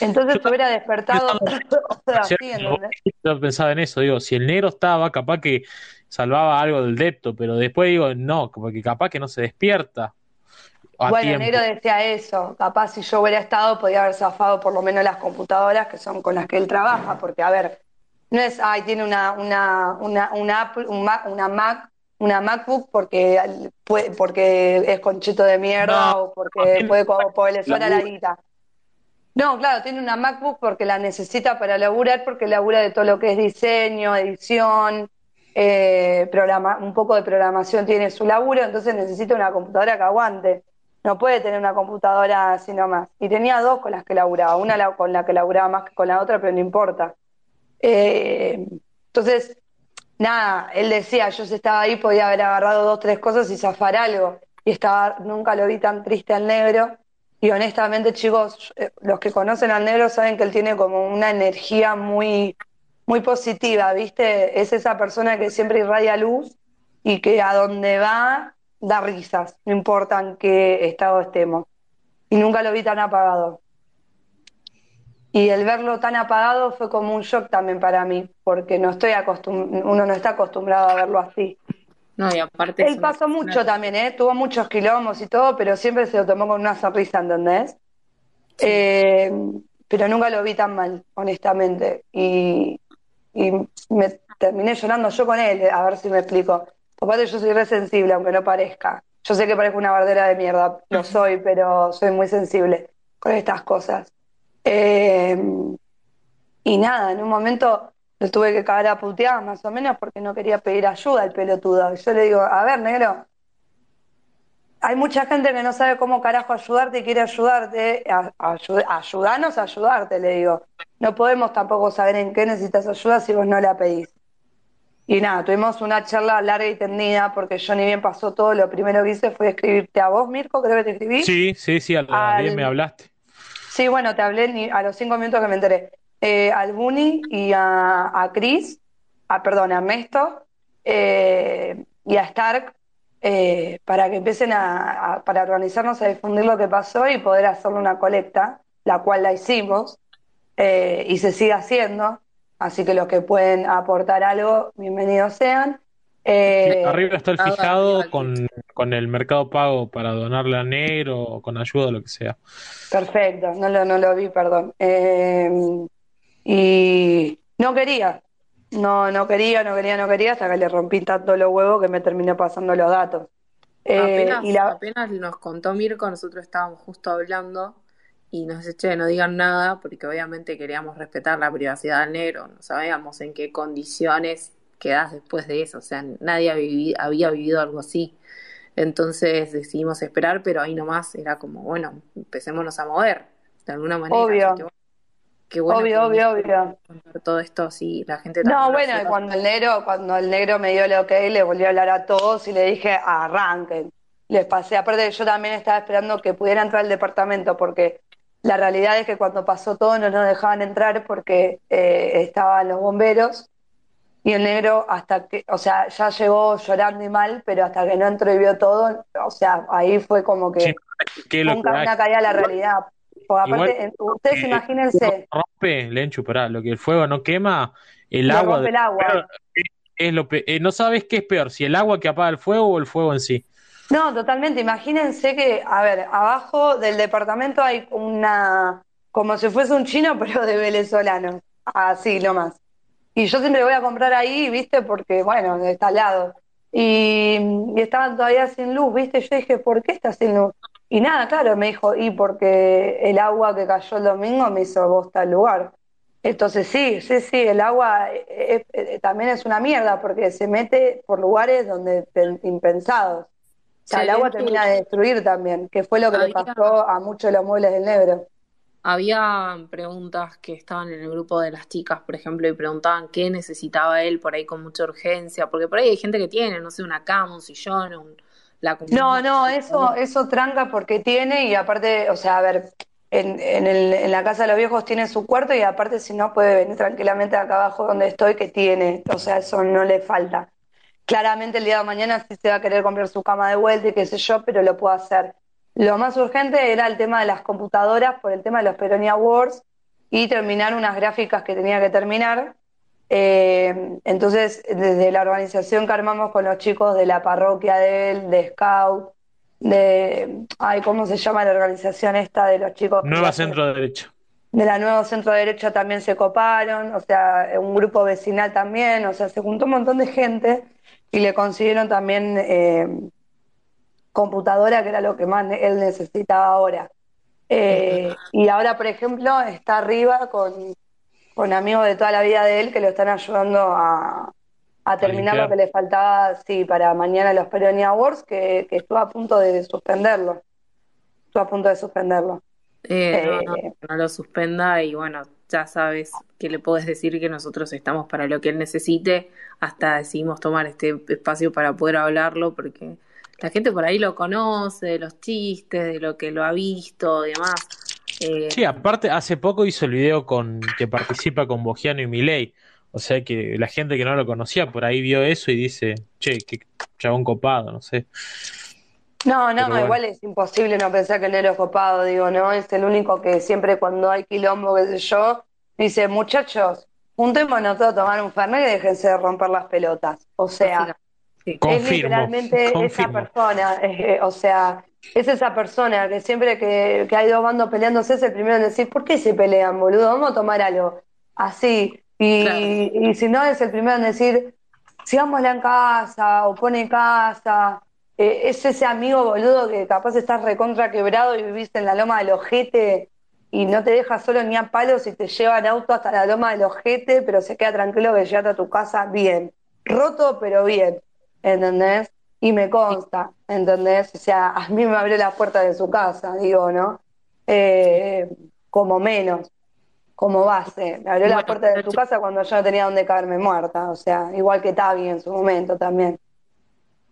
Entonces Yo te hubiera despertado o sea, Ayer así, cuando ¿entendés? yo pensaba en eso, digo, si el negro estaba, capaz que salvaba algo del depto, pero después digo, no, porque capaz que no se despierta Bueno, el negro decía eso, capaz si yo hubiera estado podía haber zafado por lo menos las computadoras que son con las que él trabaja, porque a ver, no es, ay, tiene una, una, una, una Apple, un Mac, una Mac, una MacBook porque, puede- porque es conchito de mierda No, o porque tiene- puede porque le suena la guita. No, claro, tiene una MacBook porque la necesita para laburar, porque labura de todo lo que es diseño, edición, eh, programa, un poco de programación tiene su laburo, entonces necesita una computadora que aguante. No puede tener una computadora así nomás. Y tenía dos con las que laburaba, una la- con la que laburaba más que con la otra, pero no importa. Eh, entonces, nada, él decía, yo si estaba ahí podía haber agarrado dos, tres cosas y zafar algo. Y estaba, nunca lo vi tan triste al negro. Y honestamente, chicos, eh, los que conocen al negro saben que él tiene como una energía muy, muy positiva, ¿viste? Es esa persona que siempre irradia luz y que a donde va da risas, no importa en qué estado estemos. Y nunca lo vi tan apagado. Y el verlo tan apagado fue como un shock también para mí, porque no estoy acostum uno no está acostumbrado a verlo así. No, y aparte Él pasó mucho también, ¿eh? Tuvo muchos quilombos y todo, pero siempre se lo tomó con una sonrisa, ¿entendés? Eh, pero nunca lo vi tan mal, honestamente. Y, y me terminé llorando yo con él, a ver si me explico. Por parte yo soy re sensible, aunque no parezca. Yo sé que parezco una bardera de mierda, lo soy, pero soy muy sensible con estas cosas. Eh, y nada, en un momento lo tuve que cagar a puteadas más o menos porque no quería pedir ayuda al pelotudo. Yo le digo, a ver, negro, hay mucha gente que no sabe cómo carajo ayudarte y quiere ayudarte. A- ayu- ayudanos a ayudarte, le digo. No podemos tampoco saber en qué necesitas ayuda si vos no la pedís. Y nada, tuvimos una charla larga y tendida porque yo ni bien pasó todo, lo primero que hice fue escribirte a vos, Mirko, creo que te escribí. Sí, sí, sí, a las Al- 10 me hablaste. Sí, bueno, te hablé a los cinco minutos que me enteré. Eh, al Buni y a, a Chris, a, perdón, a Mesto eh, y a Stark eh, para que empiecen a, a- para organizarnos a difundir lo que pasó y poder hacerle una colecta, la cual la hicimos eh, y se sigue haciendo. Así que los que pueden aportar algo, bienvenidos sean. Eh, Arriba está el Fijado con, con el mercado pago para donarle a negro o con ayuda o lo que sea. Perfecto, no lo, no lo vi, perdón. Eh, y no quería, no, no quería, no quería, no quería, hasta que le rompí tanto los huevos que me terminó pasando los datos. Eh, Apenas, y la, apenas nos contó Mirko, nosotros estábamos justo hablando y nos dice, che, no digan nada, porque obviamente queríamos respetar la privacidad del negro, no sabíamos en qué condiciones quedás después de eso, o sea, nadie había vivido, había vivido algo así. Entonces decidimos esperar, pero ahí nomás era como, bueno, empecémonos a mover de alguna manera. Obvio. Que, bueno, qué bueno obvio, que obvio, obvio. todo esto así, la gente No, bueno, y cuando el negro, cuando el negro me dio el ok, le volví a hablar a todos y le dije, arranquen. Les pasé, aparte yo también estaba esperando que pudiera entrar al departamento, porque la realidad es que cuando pasó todo no nos dejaban entrar porque eh, estaban los bomberos y el negro hasta que, o sea, ya llegó llorando y mal, pero hasta que no entró y vio todo, o sea, ahí fue como que Sí, ¿qué es lo fue un que ca- hay? una caída a la realidad. Porque aparte, ustedes que imagínense, rompe, Lenchu, pará, lo que el fuego no quema, el agua rompe de- el agua. es lo pe- eh, no sabes qué es peor, si el agua que apaga el fuego o el fuego en sí. No, totalmente. Imagínense que, a ver, abajo del departamento hay una, como si fuese un chino, pero de venezolano. Así nomás. Y yo siempre voy a comprar ahí, ¿viste? Porque, bueno, está al lado. Y, y estaban todavía sin luz, ¿viste? Yo dije, ¿por qué está sin luz? Y nada, claro, me dijo, y porque el agua que cayó el domingo me hizo bosta el lugar. Entonces sí, sí, sí, el agua eh, eh, eh, también es una mierda porque se mete por lugares donde pen- impensados. O sea, Sí, el agua termina de destruir también, que fue lo que le pasó a muchos de los muebles del negro. Había preguntas que estaban en el grupo de las chicas, por ejemplo, y preguntaban qué necesitaba él por ahí con mucha urgencia, porque por ahí hay gente que tiene, no sé, una cama, un sillón, un, la No, no, eso, eso tranca porque tiene y aparte, o sea, a ver, en, en, el, en la casa de los viejos tiene su cuarto y aparte si no puede venir tranquilamente acá abajo donde estoy que tiene, o sea, eso no le falta. Claramente el día de mañana sí se va a querer comprar su cama de vuelta y qué sé yo, pero lo puedo hacer. Lo más urgente era el tema de las computadoras por el tema de los Peroni Awards y terminar unas gráficas que tenía que terminar. Eh, entonces, desde la organización que armamos con los chicos de la parroquia de él, de Scout, de, ay, ¿cómo se llama la organización esta de los chicos Nueva centro derecha. de la Nuevo Centro Derecha también se coparon, o sea, un grupo vecinal también, o sea, se juntó un montón de gente y le consiguieron también eh, computadora, que era lo que más él necesitaba ahora. Eh, y ahora, por ejemplo, está arriba con, con amigos de toda la vida de él que lo están ayudando a, a terminar lo que le faltaba, sí, para mañana los Peroni Awards, que, que estuvo a punto de suspenderlo. Estuvo a punto de suspenderlo. Eh, no, no, Eh, no lo suspenda y bueno, ya sabes que le puedes decir que nosotros estamos para lo que él necesite, hasta decidimos tomar este espacio para poder hablarlo, porque la gente por ahí lo conoce, de los chistes, de lo que lo ha visto y demás. Eh, Sí, aparte, hace poco hizo el video con que participa con Bogiano y Milei. O sea que la gente que no lo conocía por ahí vio eso y dice, che, qué chabón copado, no sé. No, no, bueno. igual es imposible no pensar que el negro es copado, digo, ¿no? Es el único que siempre cuando hay quilombo, qué sé yo, dice, muchachos, juntémonos todos a tomar un fernet y déjense de romper las pelotas. O sea, Sí. es Confirmo, literalmente esa persona, eh, o sea, es esa persona que siempre que, que hay dos bandos peleándose es el primero en decir, ¿por qué se pelean, boludo? Vamos a tomar algo. Así. Y, Claro. y si no, es el primero en decir, sigámosla en casa, o pone casa. Eh, es ese amigo boludo que capaz estás recontra quebrado y vivís en la loma del ojete y no te deja solo ni a palos y te lleva en auto hasta la loma del ojete, pero se queda tranquilo que llegaste a tu casa bien. Roto, pero bien. ¿Entendés? Y me consta, ¿entendés? O sea, a mí me abrió la puerta de su casa, digo, ¿no? Eh, como menos, como base. Me abrió la Bueno, puerta de pero su casa cuando yo no tenía dónde caerme muerta, o sea, igual que Tavi en su momento también.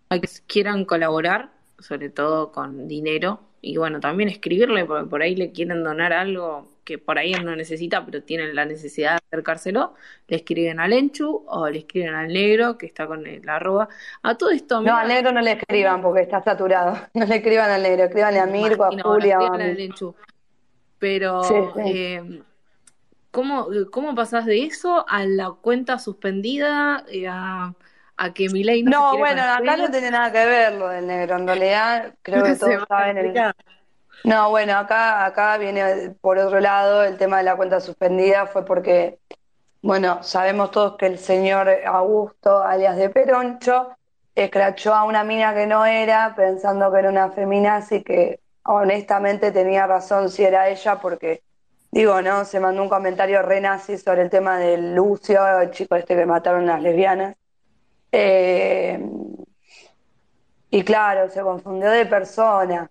a que quieran colaborar, sobre todo con dinero, y bueno, también escribirle, porque por ahí le quieren donar algo que por ahí no necesita, pero tienen la necesidad de acercárselo, le escriben al Enchu o le escriben al negro, que está con el arroba. A todo esto, No, al negro no le escriban porque está saturado. No le escriban al negro, escribanle a Mirko, a imagino, Julia, escríbanle Bambi. al Enchu. Pero, Sí, sí. eh, ¿cómo, cómo pasás de eso a la cuenta suspendida, eh, a, a que Milei no No, bueno, acá no tiene nada que ver lo del negro. En realidad, creo que todos saben el. No, bueno, acá, acá viene por otro lado el tema de la cuenta suspendida, fue porque, bueno, sabemos todos que el señor Augusto, alias de Peroncho, escrachó a una mina que no era, pensando que era una feminazi, que honestamente tenía razón si era ella, porque, digo, ¿no? Se mandó un comentario re nazi sobre el tema del Lucio, el chico este que mataron las lesbianas. Eh, y claro, se confundió de persona.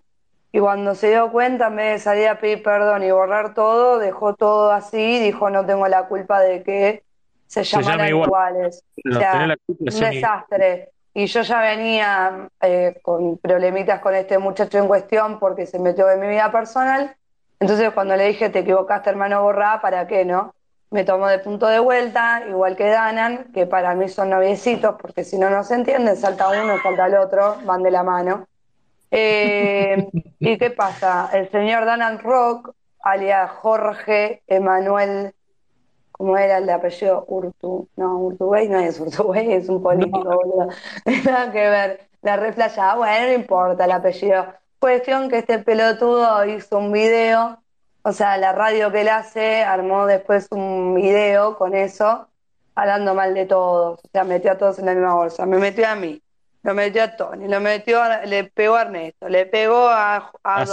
Y cuando se dio cuenta, en vez de salir a pedir perdón y borrar todo, dejó todo así, dijo no tengo la culpa de que se Se llama llamaran igual. iguales. O No, sea, la culpa, un desastre. Y yo ya venía eh, con problemitas con este muchacho en cuestión porque se metió en mi vida personal. Entonces cuando le dije, te equivocaste hermano, borrá, ¿para qué no? Me tomó de punto de vuelta, igual que Danan, que para mí son noviecitos, porque si no, no se entienden, salta uno, salta el otro, van de la mano. Eh, ¿y qué pasa? El señor Danan Rock, alias Jorge Emanuel, ¿cómo era el de apellido? Urtu, no, Urtubey no es Urtubey, es un político, boludo. Nada que ver, la reflejada, bueno, no importa el apellido. Cuestión que este pelotudo hizo un video, o sea, la radio que él hace armó después un video con eso, hablando mal de todos, o sea, metió a todos en la misma bolsa, me metió a mí, lo metió a Tony, lo metió a- le pegó a Ernesto, le pegó a, a, A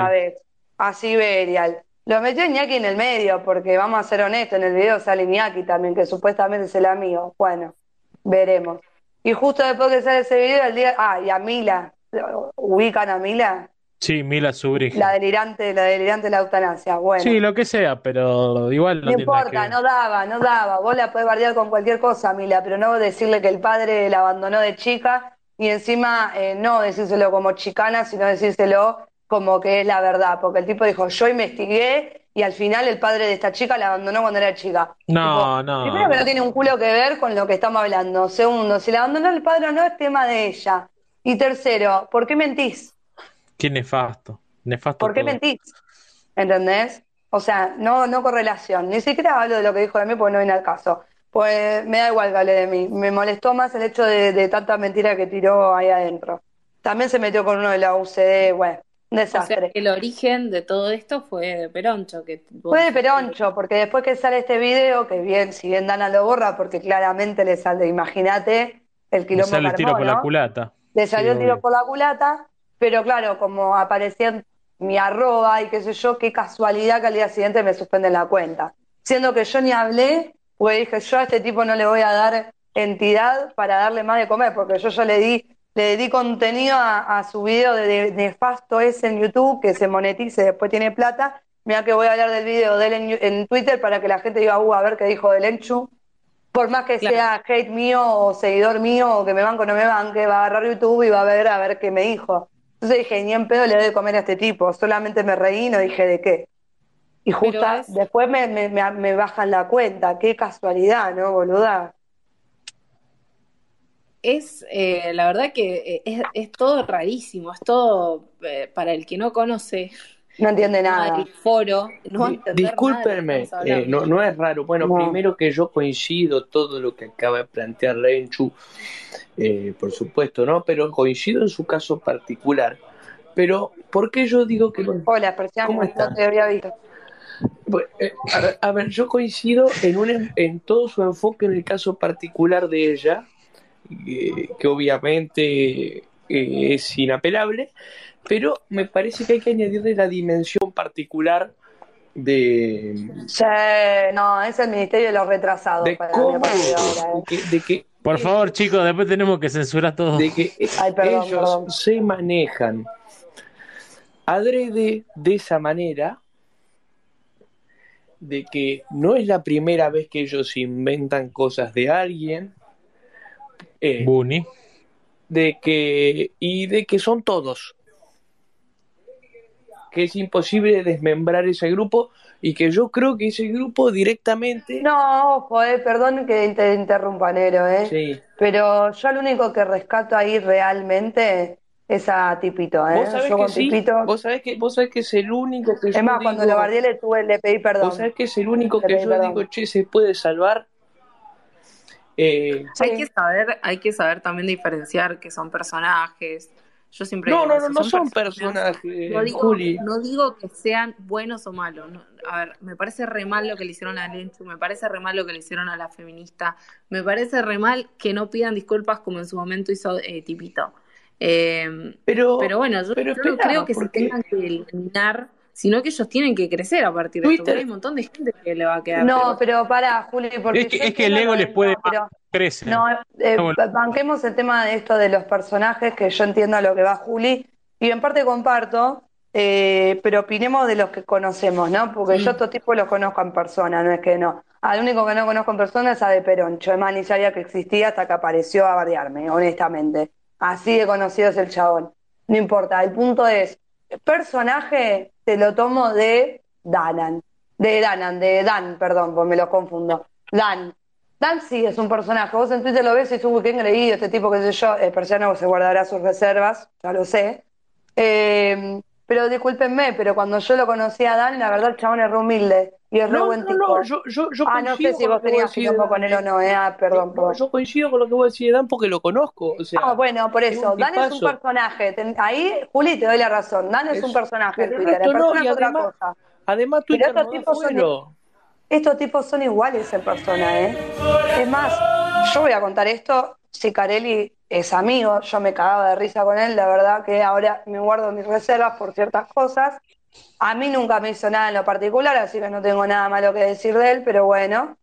otra vez, a Siberial. Lo metió Iñaki en el medio, porque vamos a ser honestos, en el video sale Iñaki también, que supuestamente es el amigo. Bueno, veremos. Y justo después que sale ese video, el día. Ah, y a Mila. ¿Ubican a Mila? Sí, Mila Subrige. La delirante, la delirante de la eutanasia. Bueno. Sí, lo que sea, pero igual no No que importa, ver. no daba, no daba. Vos la podés bardear con cualquier cosa, Mila, pero no decirle que el padre la abandonó de chica y encima eh, no decírselo como chicana, sino decírselo como que es la verdad. Porque el tipo dijo, yo investigué y al final el padre de esta chica la abandonó cuando era chica. No, Tipo, no. Primero que no tiene un culo que ver con lo que estamos hablando. Segundo, si la abandonó el padre o no es tema de ella. Y tercero, ¿por qué mentís? Qué nefasto. Nefasto ¿Por qué todo. mentís? ¿Entendés? O sea, no, no correlación. Ni siquiera hablo de lo que dijo de mí porque no viene al caso. Pues me da igual que hable de mí. Me molestó más el hecho de, de tanta mentira que tiró ahí adentro. También se metió con uno de la UCD, bueno, un O sea, desastre. el origen de todo esto fue de Peroncho, que vos- Fue de Peroncho, porque después que sale este video, que bien, si bien Dana lo borra, porque claramente le sale, imagínate el quilombo sale que el tiro armó, por la ¿no? culata. Le salió Sí, el tiro obvio. por la culata, pero claro, como aparecía mi arroba y qué sé yo, qué casualidad que al día siguiente me suspenden la cuenta. Siendo que yo ni hablé, pues dije, yo a este tipo no le voy a dar entidad para darle más de comer, porque yo ya le di, le di contenido a, a su video de, de nefasto ese en YouTube, que se monetice, después tiene plata. Mira que voy a hablar del video de él en, en Twitter para que la gente diga, uh, a ver qué dijo del Enchu. Por más que Claro. sea hate mío o seguidor mío o que me banco o no me banque, va a agarrar YouTube y va a ver a ver qué me dijo. Entonces dije, ni en pedo le doy de comer a este tipo, solamente me reí y no dije de qué. Y justo es- después me, me, me, me bajan la cuenta. Qué casualidad, ¿no, boluda? Es, eh, la verdad que eh, es, es todo rarísimo, es todo, eh, para el que no conoce No entiende nada del foro, no nada Discúlpenme, eh, no, no es raro. Bueno, No. primero que yo coincido todo lo que acaba de plantear Lenchu, eh, por supuesto, ¿no? Pero coincido en su caso particular. Pero, ¿por qué yo digo que no? Hola, ¿Cómo no están? te había visto. Bueno, eh, a, ver, a ver, yo coincido en, un, en- todo su enfoque en el caso particular de ella, eh, que obviamente eh, es inapelable, pero me parece que hay que añadirle la dimensión particular de, Sí, no, es el Ministerio de los Retrasados de para cómo, de de que, de que Por favor, chicos, después tenemos que censurar todo. de que Ay, perdón, ellos perdón. se manejan adrede de esa manera, de que no es la primera vez que ellos inventan cosas de alguien, eh, Bunny. de que y de que son todos, que es imposible desmembrar ese grupo y que yo creo que ese grupo directamente, No, ojo, eh, perdón que te interrumpa, Nero, eh. sí. Pero yo lo único que rescato ahí realmente es a Tipito, ¿eh? Vos sabés Yo que con sí, Tipito, vos sabés que vos sabés que es el único que es yo más, cuando lo digo, guardé le tuve, le pedí vos perdón. sabés que es el único Le que yo perdón. digo, che, se puede salvar. Eh, Hay que saber, hay que saber también diferenciar que son personajes. Yo siempre no, no, no, no son personajes. personajes, No digo, Juli. no digo que sean buenos o malos. no. a ver, me parece re mal lo que le hicieron a Lenchu, me parece re mal lo que le hicieron a la feminista, me parece re mal que no pidan disculpas como en su momento hizo eh, Tipito. Eh, Pero, pero bueno, yo, pero yo no espera, creo que se porque tengan que eliminar, sino que ellos tienen que crecer a partir de esto. Twitter- hay un montón de gente que le va a quedar. No, pero pará, Juli, porque Es que, yo es que el ego les de- puede pero crecer. no, eh, banquemos el tema de esto de los personajes, que yo entiendo a lo que va Juli, y en parte comparto, eh, pero opinemos de los que conocemos, ¿no? Porque yo estos tipos los conozco en persona, no es que no. Al único que no conozco en persona es a De Peroncho, es más, ni sabía que existía hasta que apareció a bardearme, honestamente. Así de conocido es el chabón. No importa, el punto es, personaje te lo tomo de Danan, de Danan, de Dan, perdón, pues me lo confundo. Dan. Dan sí es un personaje. Vos en Twitter lo ves y dices, uy, qué engreído este tipo, qué sé yo. El persiano se guardará sus reservas, ya lo sé. Eh, pero discúlpenme, pero cuando yo lo conocí a Dan, la verdad el chabón es re humilde y es no, buen no, tipo. no, yo, yo, yo ah, no sé si vos tenías quilombo con él o eh. no, eh. Ah, perdón, No, perdón. yo coincido con lo que vos decís de Dan porque lo conozco. O sea, Ah, bueno, por es eso. un Dan es un personaje. Ahí, Juli, te doy la razón. Dan es, Es- un personaje en el Twitter. Persona es otra además, cosa. además Twitter estos tipos son, estos tipos son iguales en persona, ¿eh? Es más, yo voy a contar esto. Sicarelli es amigo, yo me cagaba de risa con él, la verdad que ahora me guardo mis reservas por ciertas cosas. A mí nunca me hizo nada en lo particular, así que no tengo nada malo que decir de él, pero bueno.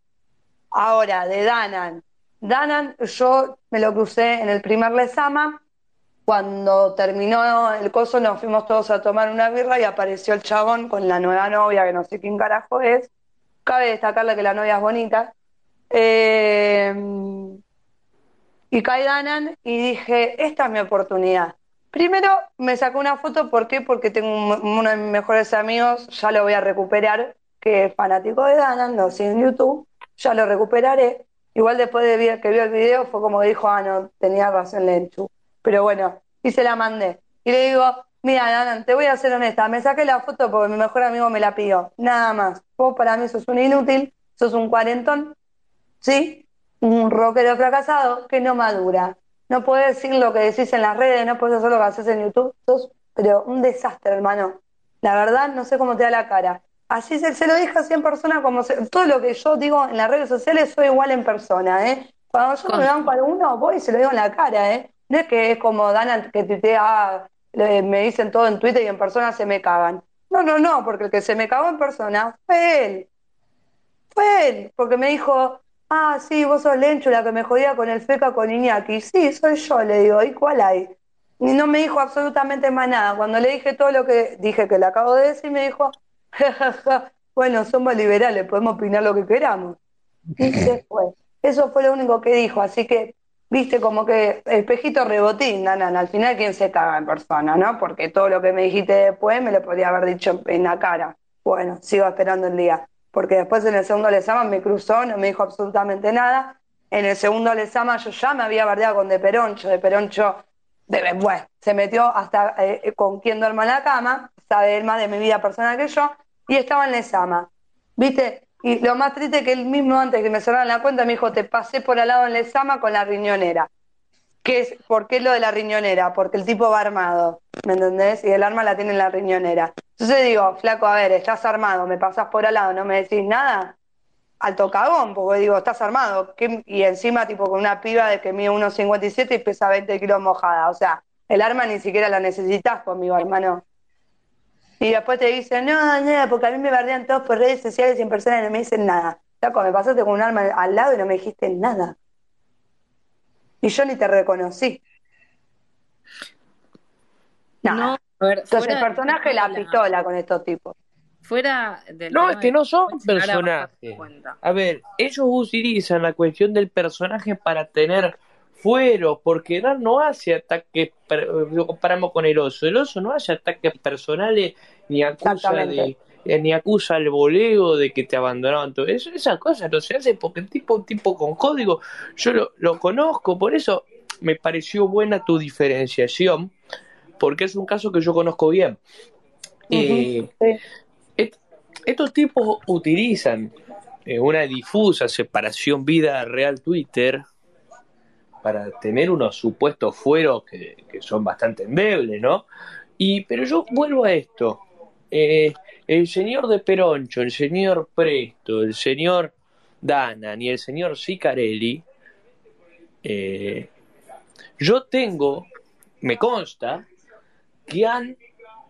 Ahora, de Danan. Danan, yo me lo crucé en el primer Lesama. Cuando terminó el coso, nos fuimos todos a tomar una birra y apareció el chabón con la nueva novia, que no sé quién carajo es. Cabe destacarle que la novia es bonita. Eh, y cae Danan y dije, esta es mi oportunidad. Primero me sacó una foto, ¿por qué? Porque tengo un- uno de mis mejores amigos, ya lo voy a recuperar, que es fanático de Danan, lo sigue en YouTube, ya lo recuperaré. Igual después de que vio el video fue como dijo, ah, no, tenía razón Lenchu. Pero bueno, y se la mandé. Y le digo, mira, Danan, te voy a ser honesta, me saqué la foto porque mi mejor amigo me la pidió, nada más. Vos para mí sos un inútil, sos un cuarentón, ¿sí? Un rockero fracasado que no madura. No puedes decir lo que decís en las redes, no puedes hacer lo que haces en YouTube. Sos, pero un desastre, hermano. La verdad, no sé cómo te da la cara. Así se, se lo dije así en persona, como se- todo lo que yo digo en las redes sociales, soy igual en persona, ¿eh? Cuando yo me banco a alguno, voy y se lo digo en la cara, ¿eh? No es que es como Dana que tuitea, ah, me dicen todo en Twitter y en persona se me cagan. No, no, no, porque el que se me cagó en persona fue él. Fue él, porque me dijo, ah, sí, vos sos Lenchu, la que me jodía con el feca con Iñaki. Sí, soy yo, le digo, ¿y cuál hay? Y no me dijo absolutamente más nada. Cuando le dije todo lo que dije que le acabo de decir, me dijo, ja, ja, ja, bueno, somos liberales, podemos opinar lo que queramos. Y fue. Eso fue lo único que dijo, así que, viste, como que espejito rebotín, nanan, al final quién se caga en persona, ¿no? Porque todo lo que me dijiste después me lo podría haber dicho en la cara. Bueno, sigo esperando el día. Porque después en el segundo Lezama me cruzó, no me dijo absolutamente nada. En el segundo Lezama yo ya me había bardeado con De Peroncho. De Peroncho, bueno, se metió hasta eh, con quien duerma en la cama, sabe él más de mi vida personal que yo, y estaba en Lezama. ¿Viste? Y lo más triste que él mismo antes que me cerraran la cuenta me dijo, te pasé por al lado en Lezama con la riñonera. ¿Qué es, ¿Por qué lo de la riñonera? Porque el tipo va armado, ¿me entendés? Y el arma la tiene en la riñonera. Entonces digo, flaco, a ver, estás armado, me pasás por al lado, no me decís nada. Alto cagón, porque digo, estás armado. ¿Qué- Y encima, tipo, con una piba de que mide 1,57 y pesa 20 kilos mojada. O sea, el arma ni siquiera la necesitas conmigo, hermano. Y después te dicen, no, no, porque a mí me bardean todos por redes sociales y en persona y no me dicen nada. Flaco, me pasaste con un arma al lado y no me dijiste nada. Y yo ni te reconocí. Nada. No, a ver, Entonces, fuera el personaje la la- pistola con estos tipos. Fuera del No, es que no son personajes. cuenta. A ver, ellos utilizan la cuestión del personaje para tener fuero, porque Dan no hace ataques, per- lo comparamos con el oso, el oso no hace ataques personales ni acusa de eh, ni acusa al voleo de que te abandonaron todo eso, esas cosas no se hacen porque el tipo un tipo con código, yo lo, lo conozco, por eso me pareció buena tu diferenciación, porque es un caso que yo conozco bien. Eh, est- estos tipos utilizan eh, una difusa separación vida real Twitter para tener unos supuestos fueros que, que son bastante endebles, ¿no? Y, pero yo vuelvo a esto. Eh, el señor de Peroncho, el señor Presto, el señor Danan y el señor Sicarelli, eh, yo tengo, me consta, que han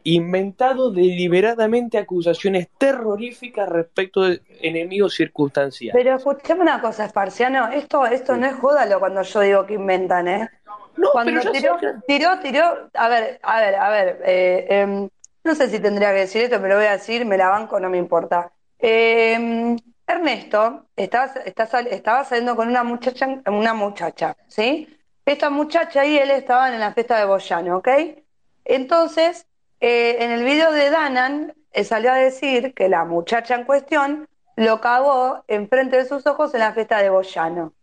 inventado deliberadamente acusaciones terroríficas respecto de enemigos circunstanciales. Pero escuchame una cosa, Esparciano, esto, esto no es jódalo cuando yo digo que inventan, ¿eh? No, Cuando pero tiró, que- tiró, tiró, a ver, a ver, a ver, eh, em, no sé si tendría que decir esto, pero lo voy a decir, me la banco, no me importa. Em, Ernesto estaba, está sal- estaba saliendo con una muchacha, una muchacha, ¿sí? Esta muchacha y él estaban en la fiesta de Boyano, ¿ok? Entonces, eh, en el video de Danan, eh, salió a decir que la muchacha en cuestión lo cagó enfrente de sus ojos en la fiesta de Boyano.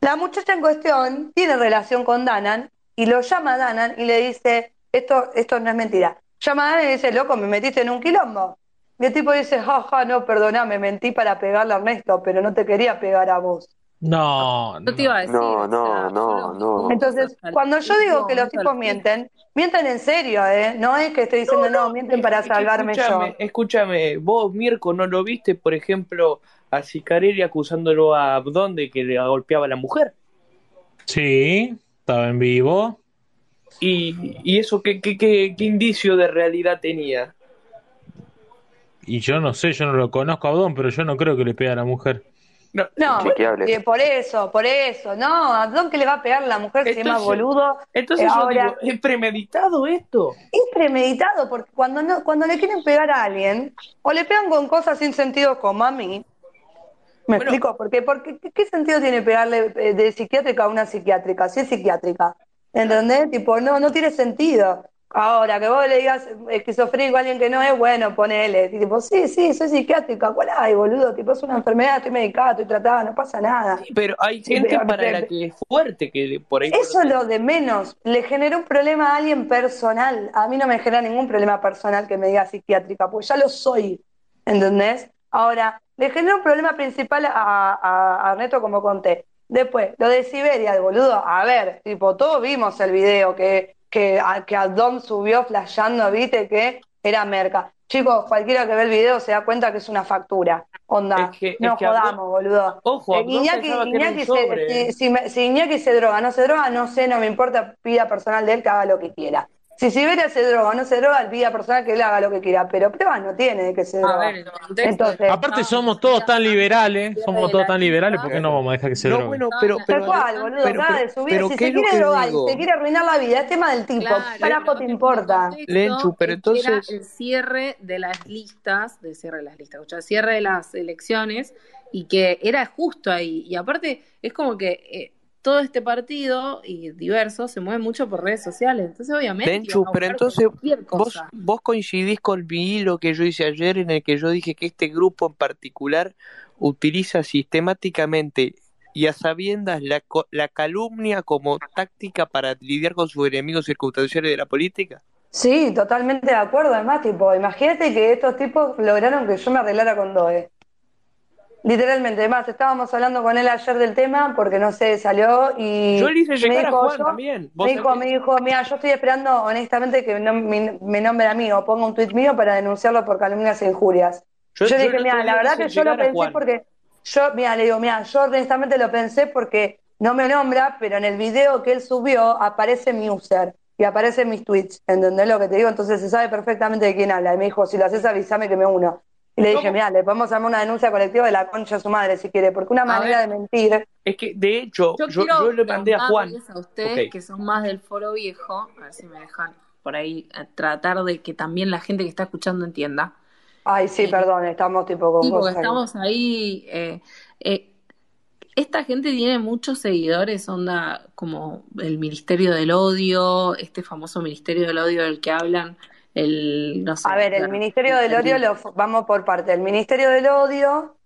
La muchacha en cuestión tiene relación con Danan y lo llama a Danan y le dice, esto, esto no es mentira. Llama a Danan y dice, loco, me metiste en un quilombo. Y el tipo dice, jaja, no, perdona, me mentí para pegarle a Ernesto, pero no te quería pegar a vos. No, Yo te iba a decir, No, o no, no, no. Entonces, cuando yo digo que los tipos mienten, mienten en serio, ¿eh? No es que estoy diciendo, no, mienten para salvarme yo. escúchame, escúchame, vos, Mirko, ¿no lo viste, por ejemplo, a Sicarelli acusándolo a Abdón de que le golpeaba a la mujer? Sí, estaba en vivo. ¿Y, y eso qué, qué, qué, qué indicio de realidad tenía? Y yo no sé, yo no lo conozco a Abdón, pero yo no creo que le pegue a la mujer. No, No, eh, por eso, por eso. No, ¿a dónde le va a pegar la mujer que se llama Entonces- boludo? Entonces Eh, yo ahora- digo, ¿es premeditado esto? Es premeditado, porque cuando no, cuando le quieren pegar a alguien, o le pegan con cosas sin sentido como a mí, ¿me Bueno. explico? Porque, porque ¿qué, qué sentido tiene pegarle eh, de psiquiátrica a una psiquiátrica? Si es psiquiátrica, ¿entendés? Tipo, no, no tiene sentido. Ahora, que vos le digas esquizofrénico a alguien que no es, bueno, ponele. Y tipo, sí, sí, soy psiquiátrica, ¿cuál hay, boludo? Tipo, es una enfermedad, estoy medicada, estoy tratada, no pasa nada. Pero hay Sí, gente para la que es fuerte, que por ahí... Eso es lo de menos. Le generó un problema a alguien personal. A mí no me genera ningún problema personal que me diga psiquiátrica, porque ya lo soy. ¿Entendés? Ahora, le generó un problema principal a, a, a Ernesto, como conté. Después, lo de Siberia, el boludo. A ver, tipo, todos vimos el video que, que, a, que Adom subió flasheando, viste, que era merca. Chicos, cualquiera que ve el video se da cuenta que es una factura. Onda, Es que- no es que jodamos, boludo. Ojo, Eh, Iñaki, Iñaki se- si, si si Iñaki se droga, no se droga, no sé, no me importa, vida personal de él que haga lo que quiera. Si Siberia se droga o no se droga, vida personal que él haga lo que quiera, pero pruebas no tiene de que se A droga. ver, el contexto Entonces, de- Aparte somos todos tan liberales, somos todos tan liberales, ¿por qué no vamos a dejar que se No, drogue? bueno, pero... Tal pero cual, boludo, pero- acaba de subir. pero si ¿qué se quiere drogar y se quiere arruinar la vida, es tema del tipo. Claro, Carajo, te el importa. Lenchu, pero era entonces- el cierre de las listas, del cierre de las listas, o sea, cierre de las elecciones y que era justo ahí. Y aparte, es como que eh, todo este partido y diversos se mueve mucho por redes sociales. Entonces, obviamente, a pero entonces vos, vos coincidís con mi hilo que yo hice ayer en el que yo dije que este grupo en particular utiliza sistemáticamente y a sabiendas la, co- la calumnia como táctica para lidiar con sus enemigos circunstanciales de la política. Sí, totalmente de acuerdo. Además, tipo, imagínate que estos tipos lograron que yo me arreglara con Doe. Literalmente, además, estábamos hablando con él ayer del tema porque no sé, salió y Yo le hice me llegar a dijo, Juan yo, también. Vos me dijo, me dijo, mira, yo estoy esperando honestamente que no- mi- me nombre a mí o ponga un tuit mío para denunciarlo por calumnias e injurias. Yo- Yo, yo dije, mira, la verdad que yo lo a pensé Juan. porque yo, mira, le digo, mira, yo honestamente lo pensé porque no me nombra, pero en el video que él subió aparece mi user y aparecen mis tweets, ¿entendés lo que te digo? Entonces se sabe perfectamente de quién habla. Y me dijo, si lo haces avísame que me uno. Y le dije, mira, le podemos armar una denuncia colectiva de la concha de su madre si quiere, porque una A manera ver. de mentir. Es que, de hecho, Yo, yo, le mandé a Juan. a ustedes que son más del foro viejo, a ver si me dejan por ahí eh, tratar de que también la gente que está escuchando entienda. Ay, sí, Eh, perdón, estamos tipo con Sí, porque estamos ahí. eh, eh, esta gente tiene muchos seguidores, onda como el Ministerio del Odio, este famoso Ministerio del Odio del que hablan, el, no sé, A ver, el Ministerio del Odio, lo, vamos por parte. El Ministerio del Odio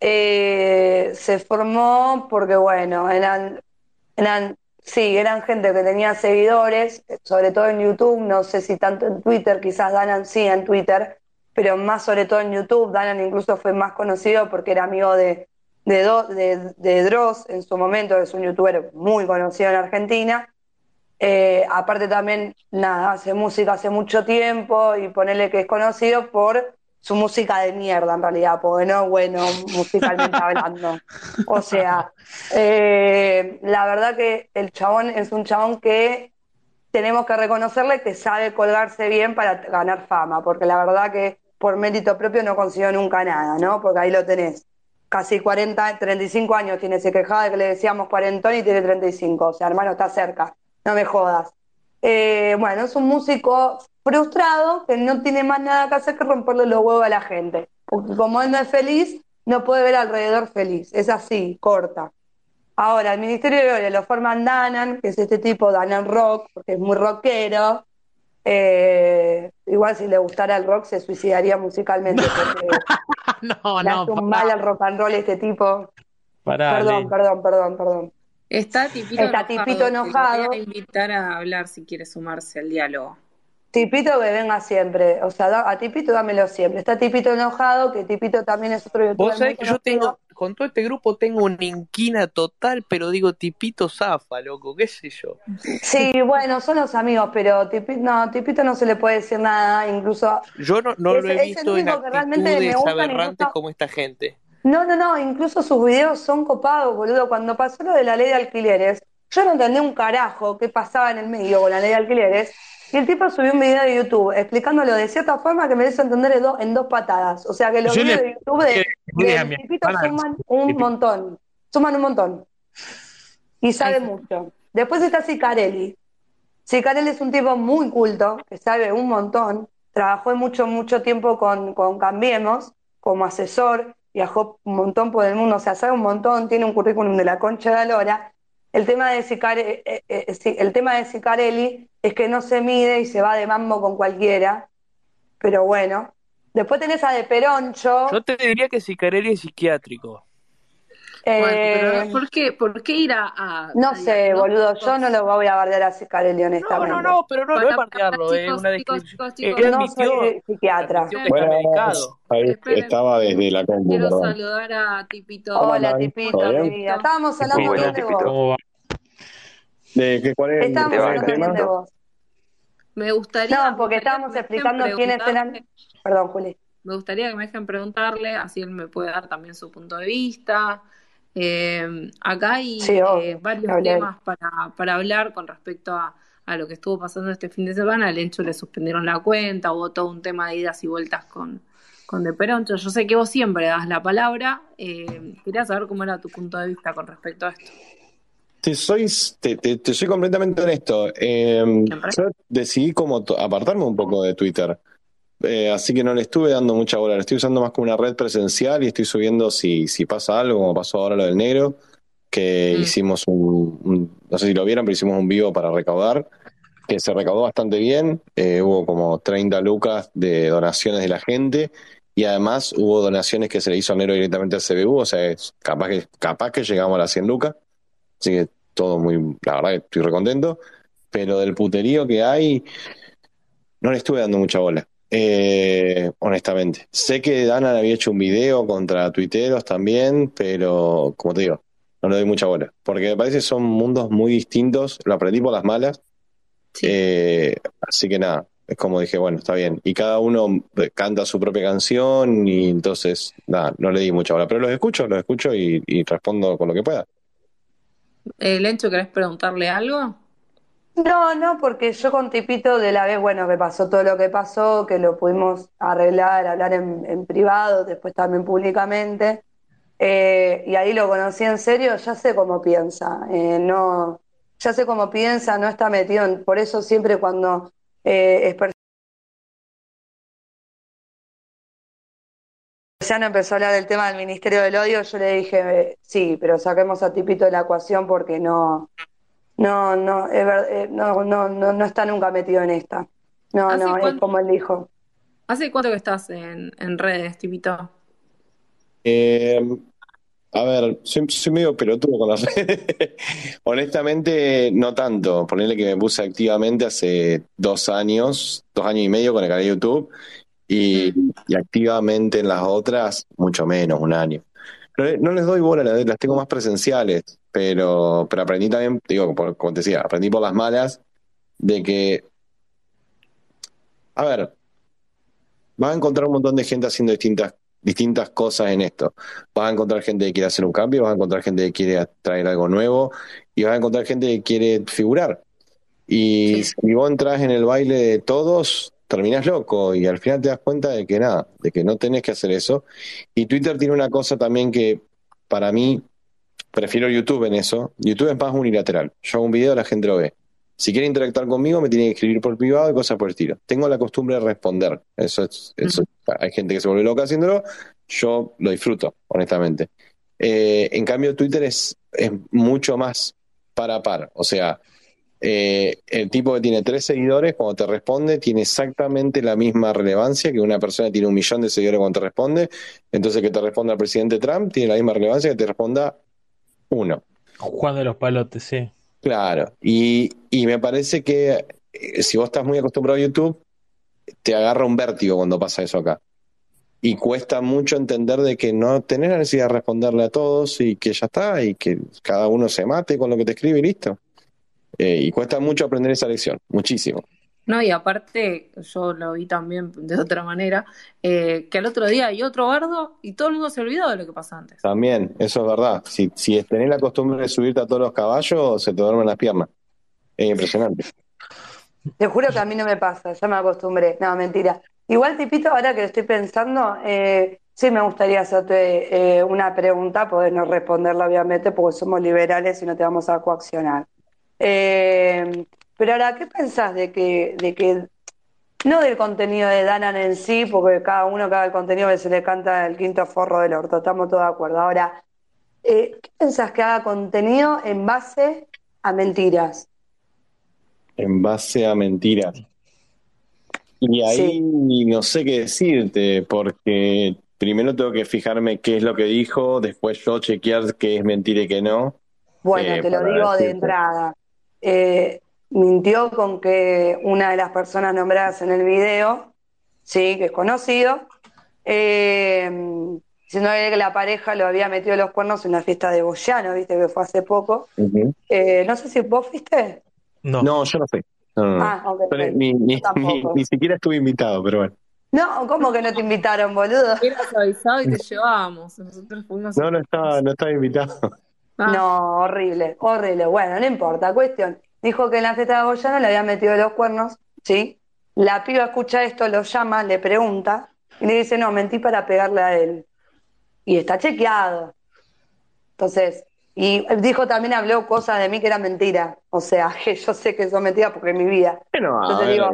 eh, se formó porque, bueno, eran, eran, sí, eran gente que tenía seguidores, sobre todo en YouTube, no sé si tanto en Twitter, quizás Danan sí en Twitter, pero más sobre todo en YouTube. Danan incluso fue más conocido porque era amigo de, de, Do- de, de Dross en su momento, es un youtuber muy conocido en Argentina. Eh, aparte también, nada, hace música hace mucho tiempo y ponerle que es conocido por su música de mierda en realidad, porque no bueno musicalmente hablando. O sea, eh, la verdad que el chabón es un chabón que tenemos que reconocerle que sabe colgarse bien para ganar fama, porque la verdad que por mérito propio no consiguió nunca nada, ¿no? Porque ahí lo tenés. Casi 40, 35 años tiene, se quejaba de que le decíamos cuarentón y tiene 35, o sea, hermano, está cerca, no me jodas. Eh, bueno, es un músico frustrado que no tiene más nada que hacer que romperle los huevos a la gente, porque como él no es feliz, no puede ver alrededor feliz, es así, corta. Ahora, el Ministerio de Odio lo forman Danan, que es este tipo, Danan Rock, porque es muy rockero. Eh, igual si le gustara el rock se suicidaría musicalmente, porque No, le no, hace un pará, mal al rock and roll este tipo. pará, Perdón, perdón, perdón, perdón. Está Tipito Está enojado, Tipito voy a invitar a hablar si quiere sumarse al diálogo. Tipito que venga siempre, o sea, a Tipito dámelo siempre. Está Tipito enojado, que Tipito también es otro youtuber Vos sabés que yo tengo, con todo este grupo tengo una inquina total, pero digo tipito zafa, loco, qué sé yo. Sí, bueno, son los amigos, pero Tipito no, Tipito no se le puede decir nada, incluso Yo no, no Es- lo he es el visto en único que realmente me actitudes aberrantes como esta gente. No, no, no, incluso sus videos son copados, boludo. Cuando pasó lo de la ley de alquileres, yo no entendí un carajo qué pasaba en el medio con la ley de alquileres. Y el tipo subió un video de YouTube explicándolo de cierta forma que me hizo entender en, do- en dos patadas. O sea que los Yo videos le- de YouTube de, le- tipito suman un Tipito. montón. Suman un montón. Y sabe Ay, mucho. Después está Sicarelli. Sicarelli es un tipo muy culto, que sabe un montón. Trabajó mucho, mucho tiempo con, con Cambiemos como asesor, viajó un montón por el mundo, o sea, sabe un montón, tiene un currículum de la concha de la lora. El tema de, Sicare- eh, eh, eh, el tema de Sicarelli es que no se mide y se va de mambo con cualquiera, pero bueno. Después tenés a De Peroncho. Yo te diría que Sicarelli es psiquiátrico. Bueno, eh, pero ¿por qué, por qué ir a, a- no a sé, boludo, yo no lo voy a bardear a Sicarelli, No, honestamente. no, no, pero no, no es bardearlo, es chicos, una chicos, descripción. chicos, chicos. Él No soy psiquiatra. Bueno, ahí estaba desde la compu, quiero perdón. saludar a Tipito. ¿Cómo Hola, andan? tipito. Estábamos hablando bien de vos. ¿Cómo va? ¿De qué, cuál es el, Estábamos hablando bien tema? de vos. Me gustaría, No, porque estábamos explicando quiénes eran. Perdón, Juli. me gustaría que me dejen preguntarle, así él me puede dar también su punto de vista. Eh, acá hay Sí, eh, varios Hablé. temas para, para hablar con respecto a, a lo que estuvo pasando este fin de semana. Al Encho le suspendieron la cuenta, hubo todo un tema de idas y vueltas con, con De Peroncho. Yo sé que vos siempre das la palabra. Eh, quería saber cómo era tu punto de vista con respecto a esto. Te soy, te, te- te soy completamente honesto. Eh, yo decidí como apartarme un poco de Twitter. Eh, así que no le estuve dando mucha bola. Lo estoy usando más como una red presencial y estoy subiendo si, si pasa algo, como pasó ahora lo del negro, que Mm. hicimos un, un- no sé si lo vieron, pero hicimos un vivo para recaudar, que se recaudó bastante bien, eh, hubo como 30 lucas de donaciones de la gente y además hubo donaciones que se le hizo al negro directamente al CBU, o sea, es capaz que, capaz que llegamos a las 100 lucas, así que todo muy, la verdad que estoy recontento, pero del puterío que hay, no le estuve dando mucha bola. Eh, honestamente, sé que Dana había hecho un video contra tuiteros también, pero como te digo, no le doy mucha bola, porque me parece que son mundos muy distintos, lo aprendí por las malas, eh, así que nada, es como dije, bueno, está bien, y cada uno canta su propia canción y entonces, nada, no le di mucha bola, pero los escucho, los escucho y, y respondo con lo que pueda. Eh, Lencho, ¿querés preguntarle algo? No, no, porque yo con Tipito de la vez, bueno, que pasó todo lo que pasó, que lo pudimos arreglar, hablar en, en privado, después también públicamente, eh, y ahí lo conocí en serio, ya sé cómo piensa, eh, no, ya sé cómo piensa, no está metido en, por eso siempre cuando eh, es empezó a hablar del tema del Ministerio del Odio, yo le dije, eh, sí, pero saquemos a Tipito de la ecuación porque no, no, no, es ver- eh, no, no, no, no está nunca metido en esta. No, ¿Hace no, es como él dijo. ¿Hace cuánto que estás en, en redes, Tipito? Eh, a ver, soy, soy medio pelotudo con las redes. Honestamente, no tanto. Ponerle que me puse activamente hace dos años, dos años y medio con el canal de YouTube y, y activamente en las otras, mucho menos, un año. No, le- no les doy bola, las las tengo más presenciales, pero, pero aprendí también, digo, por- como te decía, aprendí por las malas de que, a ver, vas a encontrar un montón de gente haciendo distintas, distintas cosas en esto. Vas a encontrar gente que quiere hacer un cambio, vas a encontrar gente que quiere traer algo nuevo y vas a encontrar gente que quiere figurar. Y si vos entras en el baile de todos, terminás loco y al final te das cuenta de que nada, de que no tenés que hacer eso. Y Twitter tiene una cosa también que para mí, prefiero YouTube en eso. YouTube es más unilateral. Yo hago un video, la gente lo ve. Si quiere interactuar conmigo, me tiene que escribir por privado y cosas por el estilo. Tengo la costumbre de responder. Eso es, eso, hay gente que se vuelve loca haciéndolo. Yo lo disfruto, honestamente. Eh, en cambio, Twitter es, es mucho más par a par. O sea, eh, el tipo que tiene tres seguidores, cuando te responde, tiene exactamente la misma relevancia que una persona que tiene un millón de seguidores cuando te responde. Entonces, que te responda el presidente Trump tiene la misma relevancia que te responda uno. Juan de los palotes, sí. Claro, y, y me parece que eh, si vos estás muy acostumbrado a YouTube, te agarra un vértigo cuando pasa eso acá. Y cuesta mucho entender de que no tenés la necesidad de responderle a todos y que ya está, y que cada uno se mate con lo que te escribe y listo. Eh, y cuesta mucho aprender esa lección, muchísimo. No, y aparte, yo lo vi también de otra manera, eh, que al otro día hay otro bardo y todo el mundo se olvidó de lo que pasó antes. También, eso es verdad. Si, si tenés la costumbre de subirte a todos los caballos, se te duermen las piernas. Es impresionante. Te juro que a mí no me pasa, ya me acostumbré. No, mentira. Igual, Tipito, ahora que lo estoy pensando, eh, sí me gustaría hacerte eh, una pregunta, poder no responderla, obviamente, porque somos liberales y no te vamos a coaccionar. Eh, pero ahora, ¿qué pensás de que, de que, no del contenido de Danan en sí, porque cada uno, cada el contenido que se le canta el quinto forro del orto, estamos todos de acuerdo. Ahora, eh, ¿qué pensás que haga contenido en base a mentiras? En base a mentiras. Y ahí no sé qué decirte, porque primero tengo que fijarme qué es lo que dijo, después yo chequear qué es mentira y qué no. Bueno, eh, te lo digo de entrada. Eh, mintió con que una de las personas nombradas en el video, sí, que es conocido, eh, diciendo que la pareja lo había metido los cuernos en una fiesta de Boyano, viste que fue hace poco. Ujú. Eh, no sé si vos fuiste. No. yo no sé. No, no, no. Ah, ok, Yo ok. ni, ni- ni- ni siquiera estuve invitado, pero bueno. No, ¿cómo que no te invitaron, boludo? Hubieras avisado y te llevábamos. Nosotros fuimos. No, no estaba, no estaba invitado. Ah. No, horrible, horrible. Bueno, no importa, cuestión. Dijo que en la fiesta de Boyano le había metido los cuernos, ¿sí? La piba escucha esto, lo llama, le pregunta y le dice, no, mentí para pegarle a él. Y está chequeado. Entonces, y dijo también, habló cosas de mí que eran mentiras. O sea, que yo sé que son mentiras porque es mi vida. Bueno, Entonces ver, digo,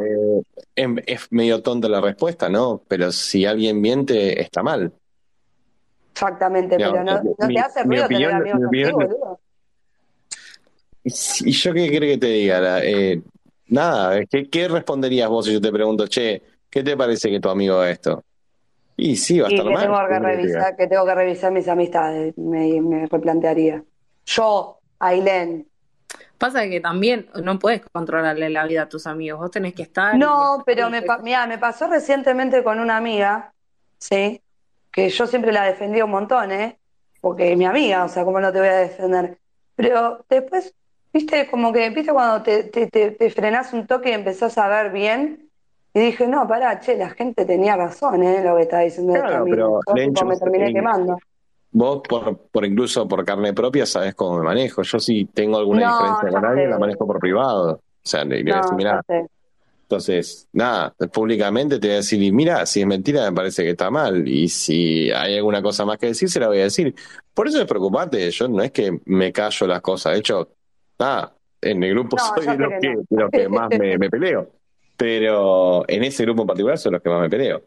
eh, es medio tonta la respuesta, ¿no? Pero si alguien miente, está mal. exactamente, Digamos, pero no, no mi- te hace ruido tener amigos mi opinión-. ¿Y yo qué creo que te diga? La- eh, nada, ¿qué, qué responderías vos si yo te pregunto, che, ¿qué te parece que tu amigo haga esto? Y sí, va a Y estar que mal. tengo ¿qué que revisar, que tengo que revisar mis amistades, me, me replantearía. Yo, Ailén. Pasa que también no puedes controlarle la vida a tus amigos, vos tenés que estar No, pero me, pa- mirá, me pasó recientemente con una amiga, ¿sí? Que yo siempre la defendí un montón, ¿eh? Porque es mi amiga, o sea, ¿cómo no te voy a defender? Pero después, viste, como que, viste cuando te, te, te, te frenás un toque y empezás a ver bien, y dije, no, pará, che, la gente tenía razón, ¿eh? Lo que estaba diciendo Claro, pero Lencho, me terminé quemando. vos por, por incluso por carne propia sabes cómo me manejo. Yo si tengo alguna No, diferencia con alguien, la manejo por privado. O sea, le, le No, decir, mirá, entonces, nada, públicamente te voy a decir, y mira, si es mentira me parece que está mal. Y si hay alguna cosa más que decir, se la voy a decir. Por eso es preocupante, yo no es que me callo las cosas. De hecho, nada, en el grupo No, soy los que que, no. de los que más me, me peleo. Pero en ese grupo en particular son los que más me peleo.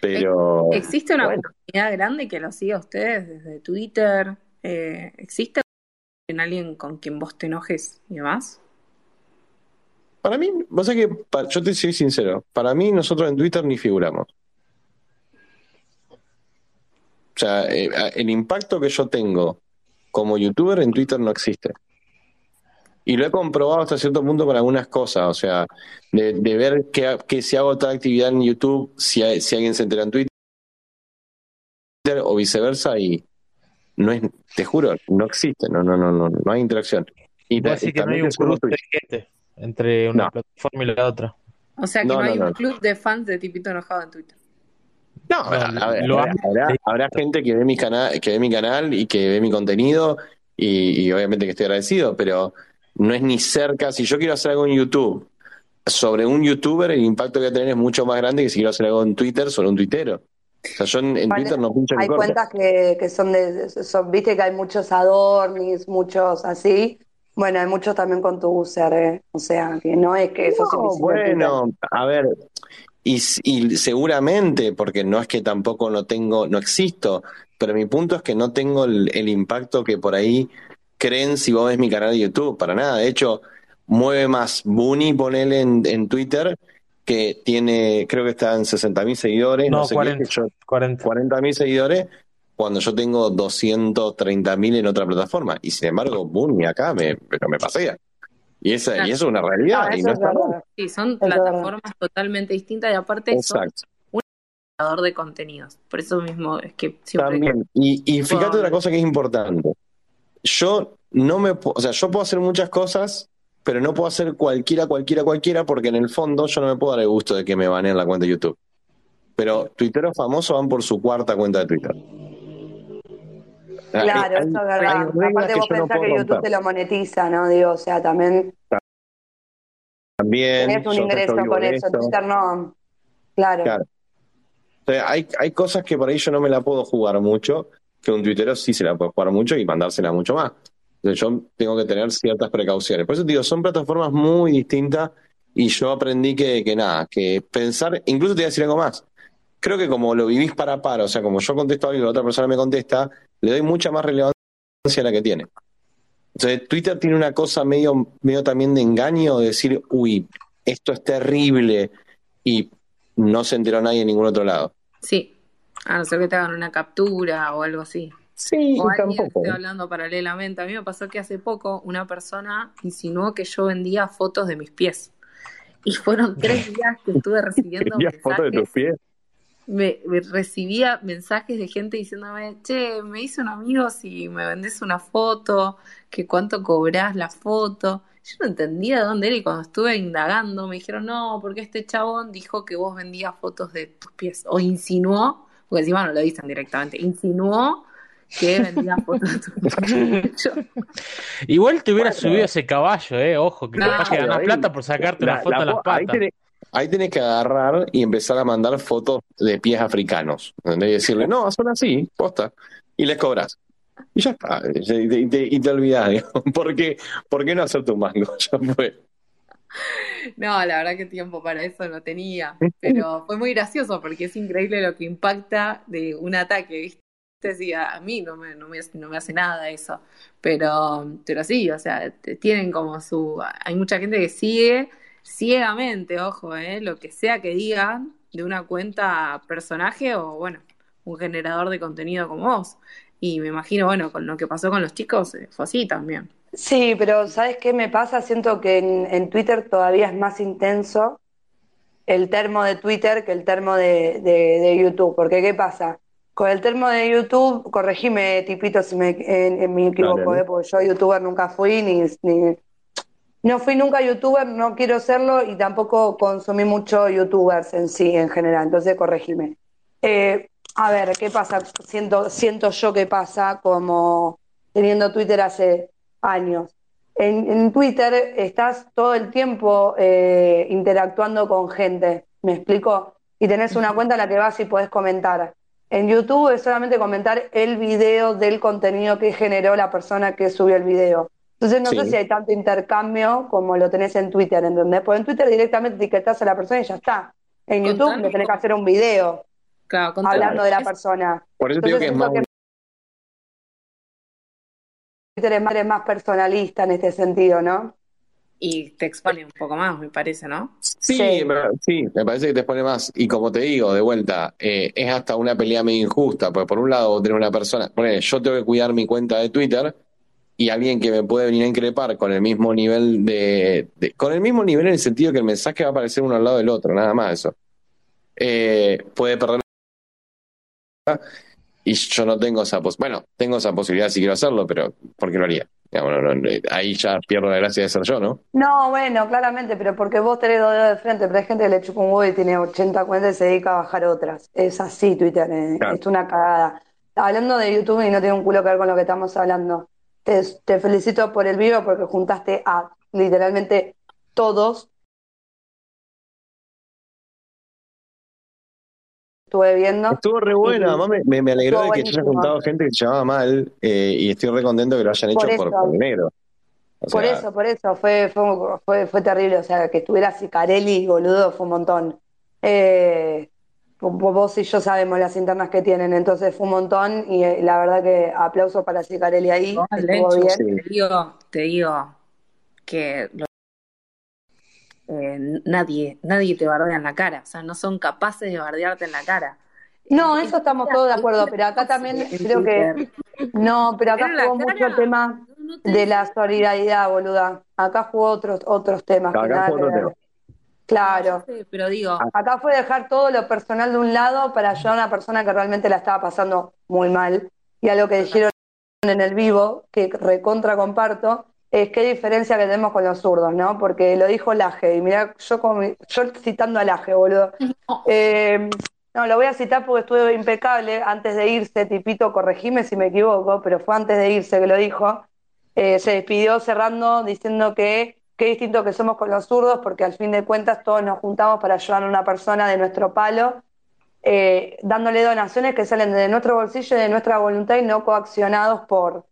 Pero ¿Existe una bueno. comunidad grande que lo siga a ustedes desde Twitter? Eh, ¿existe en alguien con quien vos te enojes y demás? Para mí, vos sabés que, yo te soy sincero, para mí nosotros en Twitter ni figuramos. O sea, eh, el impacto que yo tengo como youtuber en Twitter no existe. Y lo he comprobado hasta cierto punto con algunas cosas, o sea, de, de ver que, que si hago tal actividad en YouTube, si, hay- si alguien se entera en Twitter o viceversa, y no es, te juro, no existe, no, no, no, no, no hay interacción. Y y que no hay un cruce de gente entre una No. plataforma y la otra. O sea que No, hay no. un club de fans de Tipito Enojado en Twitter. No, a- ver, lo habrá, amo. habrá- habrá gente que ve mi canal, que ve mi canal y que ve mi contenido y, y obviamente que estoy agradecido, pero no es ni cerca. Si yo quiero hacer algo en YouTube sobre un youtuber, el impacto que voy a tener es mucho más grande que si quiero hacer algo en Twitter sobre un tuitero. O sea, yo en, en Bueno, Twitter no pincho hay cuentas que, que son de, son, viste que hay muchos adornis, muchos así. Bueno, hay muchos también con tu user, ¿eh? O sea, que no es que eso No, bueno, a ver, y, seguramente, porque no es que tampoco no tengo, no existo, pero mi punto es que no tengo el, el impacto que por ahí creen si vos ves mi canal de YouTube, para nada. De hecho, mueve más Bunny, ponele en, en Twitter, que tiene, creo que está en 60.000 seguidores, no, No, sé 40. qué, que yo, 40. 40.000 seguidores, cuando yo tengo 230.000 en otra plataforma. Y sin embargo, Bunny acá me, pero me pasea. Y, esa, y eso es una realidad, y no está mal. Sí, son Es verdad. plataformas totalmente distintas y aparte son Exacto. un creador de contenidos. Por eso mismo es que siempre También. Y, y fíjate otra cosa que es importante. Yo no me puedo, o sea, yo puedo hacer muchas cosas, pero no puedo hacer cualquiera, cualquiera, cualquiera, porque en el fondo yo no me puedo dar el gusto de que me baneen la cuenta de YouTube. Pero tuiteros famosos van por su cuarta cuenta de Twitter. Hay- Claro, hay- eso es verdad. Aparte que vos no pensás que YouTube te lo monetiza, ¿no? Digo, o sea, también También, tenés un ingreso con eso. esto. Twitter no. Claro. Claro. O sea, hay, hay cosas que por ahí yo no me la puedo jugar mucho, que un tuitero sí se la puede jugar mucho y mandársela mucho más. Entonces yo tengo que tener ciertas precauciones. Por eso te digo, son plataformas muy distintas y yo aprendí que, que nada, que pensar, incluso te voy a decir algo más. Creo que como lo vivís para par, o sea, como yo contesto algo y la otra persona me contesta, le doy mucha más relevancia a la que tiene. Entonces, Twitter tiene una cosa medio, medio también de engaño, de decir, uy, esto es terrible y no se enteró nadie en ningún otro lado. sí, a no ser que te hagan una captura o algo así. Sí, O alguien tampoco. esté hablando paralelamente. A mí me pasó que hace poco una persona insinuó que yo vendía fotos de mis pies. Y fueron tres días que estuve recibiendo Quería fotos de tus mensajes. pies. Me, me recibía mensajes de gente diciéndome, che, me hice un amigo si me vendés una foto, que cuánto cobrás la foto. Yo no entendía de dónde era y cuando estuve indagando me dijeron, no, porque este chabón dijo que vos vendías fotos de tus pies. O insinuó, porque encima no lo dicen directamente, insinuó que vendía fotos de. Yo, Igual te hubiera Bueno. subido ese caballo, eh, ojo, que No, capaz que ganás plata por sacarte la- una foto la en las ahí patas. tenés, ahí tenés que agarrar y empezar a mandar fotos de pies africanos. ¿entendés? Y decirle, no, son así, posta. Y les cobras. Y ya está. Y te, y te, y te olvidás, digo. ¿Por qué, ¿Por qué no hacerte un mango? Ya fue. No, la verdad que tiempo para eso no tenía, pero fue muy gracioso porque es increíble lo que impacta de un ataque, ¿viste? sí, a mí no me, no me, no me hace nada eso. Pero, pero sí, o sea, tienen como su. Hay mucha gente que sigue ciegamente, ojo, eh, lo que sea que digan de una cuenta personaje o, bueno, un generador de contenido como vos. Y me imagino, bueno, con lo que pasó con los chicos, eh, fue así también. Sí, pero ¿sabes qué me pasa? Siento que en, en Twitter todavía es más intenso el termo de Twitter que el termo de, de- de YouTube. Porque ¿qué pasa? Con el termo de YouTube, corregime, tipito, si me, en- en me equivoco. ¿eh? Porque yo youtuber nunca fui, ni, ni- no fui nunca youtuber, no quiero serlo y tampoco consumí mucho youtubers en sí, en general. Entonces, corregime. Eh, a ver, ¿qué pasa? Siento, siento yo que pasa como teniendo Twitter hace años. En, en Twitter estás todo el tiempo eh, interactuando con gente, ¿me explico? Y tenés una cuenta en la que vas y podés comentar. En YouTube es solamente comentar el video del contenido que generó la persona que subió el video. Entonces no sé si hay tanto intercambio como lo tenés en Twitter, ¿entendés? Porque en Twitter directamente etiquetás a la persona y ya está. En YouTube le tenés que hacer un video Claro, hablando de la persona. Por eso te digo que Entonces es más. que Twitter es más, personalista en este sentido, ¿no? y te expone un poco más, me parece, ¿no? Sí, Sí. me- sí, me parece que te expone más. Y como te digo, de vuelta, eh, es hasta una pelea medio injusta, porque por un lado tener una persona, ponele, yo tengo que cuidar mi cuenta de Twitter y alguien que me puede venir a increpar con el mismo nivel de, de- con el mismo nivel en el sentido que el mensaje va a aparecer uno al lado del otro, nada más eso. Eh, puede perder y yo no tengo esa pos bueno, tengo esa posibilidad si quiero hacerlo, pero ¿por qué lo haría? Digamos, no, no, ahí ya pierdo la gracia de ser yo, ¿no? No, bueno, claramente, pero porque vos tenés dos dedos de frente, pero hay gente que le chupa un huevo y tiene 80 cuentas y se dedica a bajar otras. Es así, Twitter, eh, Claro. es una cagada. Hablando de YouTube y no tiene un culo que ver con lo que estamos hablando, te, te felicito por el video porque juntaste a literalmente todos. Estuve viendo. Estuvo re buena, Y- además me, me, alegró de que se haya buenísimo. juntado gente que se llamaba mal eh, y estoy re contento que lo hayan hecho Por por, eso. por negro. O Por sea, eso, por eso, fue, fue, fue, fue terrible. O sea, que estuviera Sicarelli, boludo, fue un montón. Eh, vos y yo sabemos las internas que tienen, entonces fue un montón y eh, la verdad que aplauso para Sicarelli ahí, estuvo bien. te digo, te digo que lo- eh, nadie, nadie te bardea en la cara, o sea, no son capaces de bardearte en la cara. No, Eh, eso estamos todos de acuerdo, pero acá también creo que no, pero acá jugó mucho el tema no, no te de la solidaridad, boluda. Acá jugó otros otros temas acá fue otro tema. Claro. sé, pero digo, Acá fue dejar todo lo personal de un lado para ayudar a una persona que realmente la estaba pasando muy mal. Y a lo que dijeron en el vivo, que recontra comparto, es qué diferencia que tenemos con los zurdos, ¿no? Porque lo dijo Laje, y mira, yo, como, yo citando a Laje, boludo. Eh, no, lo voy a citar porque estuvo impecable antes de irse, tipito, corregime si me equivoco, pero fue antes de irse que lo dijo. Eh, se despidió cerrando diciendo que qué distinto que somos con los zurdos, porque al fin de cuentas todos nos juntamos para ayudar a una persona de nuestro palo, eh, dándole donaciones que salen de nuestro bolsillo y de nuestra voluntad y no coaccionados por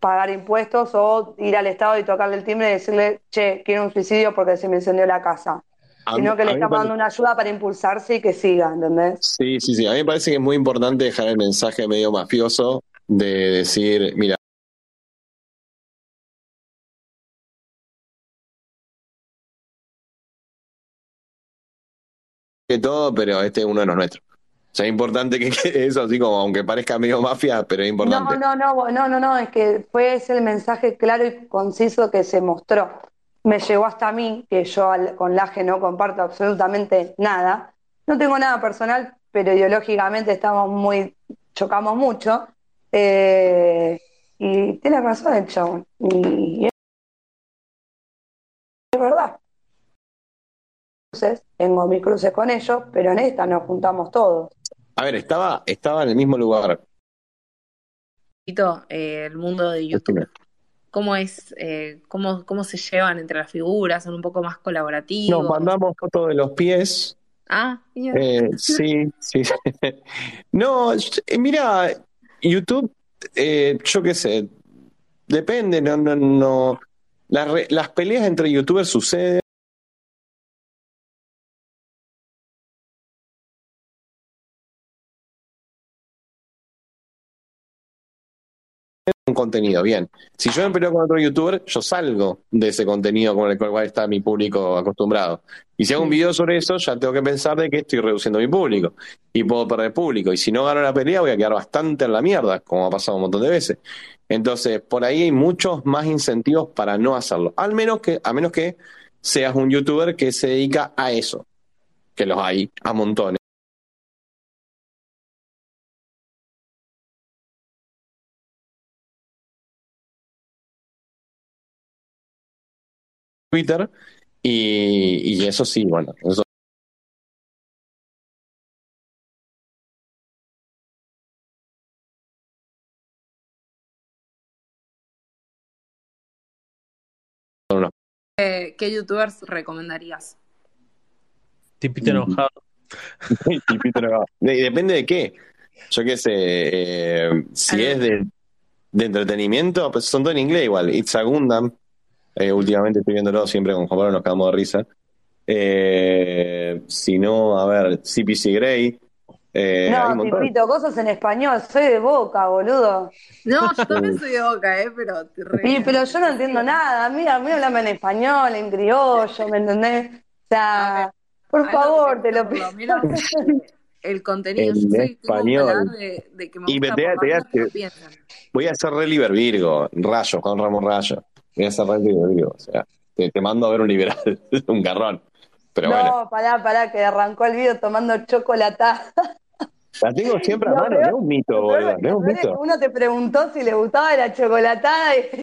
pagar impuestos o ir al Estado y tocarle el timbre y decirle, che, quiero un suicidio porque se me incendió la casa. A mí- Sino que le estamos dando una ayuda para impulsarse y que siga, ¿entendés? Sí, sí, sí. A mí me parece que es muy importante dejar el mensaje medio mafioso de decir, mira, que todo, pero este es uno de los nuestros. O sea, es importante que quede eso así como, aunque parezca medio mafia, pero es No, importante. no, no, no, no, no, es que fue ese el mensaje claro y conciso que se mostró. Me llegó hasta mí, que yo al- con Laje no comparto absolutamente nada. No tengo nada personal, pero ideológicamente estamos muy, chocamos mucho. Eh, y tiene razón el chabón. Y, y es verdad. Cruces, tengo mis cruces con ellos, pero en esta nos juntamos todos. A ver, estaba, estaba en el mismo lugar. Tito, eh, el mundo de YouTube, ¿cómo es, eh, cómo, cómo se llevan entre las figuras? ¿Son un poco más Nos colaborativos? mandamos fotos de los pies. Ah. Eh, sí, sí. No, eh, mira, YouTube, eh, yo qué sé, depende, no, no, no. Las, las peleas entre youtubers suceden. Un contenido, bien. Si yo me peleo con otro youtuber, yo salgo de ese contenido con el cual está mi público acostumbrado. Y si hago un video sobre eso, ya tengo que pensar de que estoy reduciendo mi público y puedo perder público. Y si no gano la pelea, voy a quedar bastante en la mierda, como ha pasado un montón de veces. Entonces, por ahí hay muchos más incentivos para no hacerlo. Al menos que, a menos que seas un youtuber que se dedica a eso, que los hay a montones. Twitter y, y eso sí, bueno, eso unos ¿Qué, qué youtubers recomendarías? Tipito enojado. tipito enojado. De- Depende de qué. Yo qué sé, eh, si es de, de entretenimiento, pues son todo en inglés igual. It's a Gundam. Eh, últimamente estoy viéndolo siempre con Juan Pablo, nos quedamos de risa. Eh, si no, a ver, CPC Grey. Eh, No. Tipito, cosas en español, soy de boca, boludo. No, yo también soy de boca, ¿eh? Pero te pero yo no entiendo nada. A mí, a mí háblame en español, en criollo, ¿me entendés? O sea, por favor, te lo pido. menos el contenido. Yo En español. de, de que me Y gusta te- te- te-. Voy a hacer re Liber Virgo, Rayo, Juan Ramos Rayo. Voy a hacer re Liber Virgo. O sea, te, te mando a ver un liberal, un garrón. Pero bueno, No, pará, pará, que arrancó el video tomando chocolatada. la tengo siempre a mano, no es un mito, boludo, no es un mito. uno te preguntó si le gustaba la chocolatada y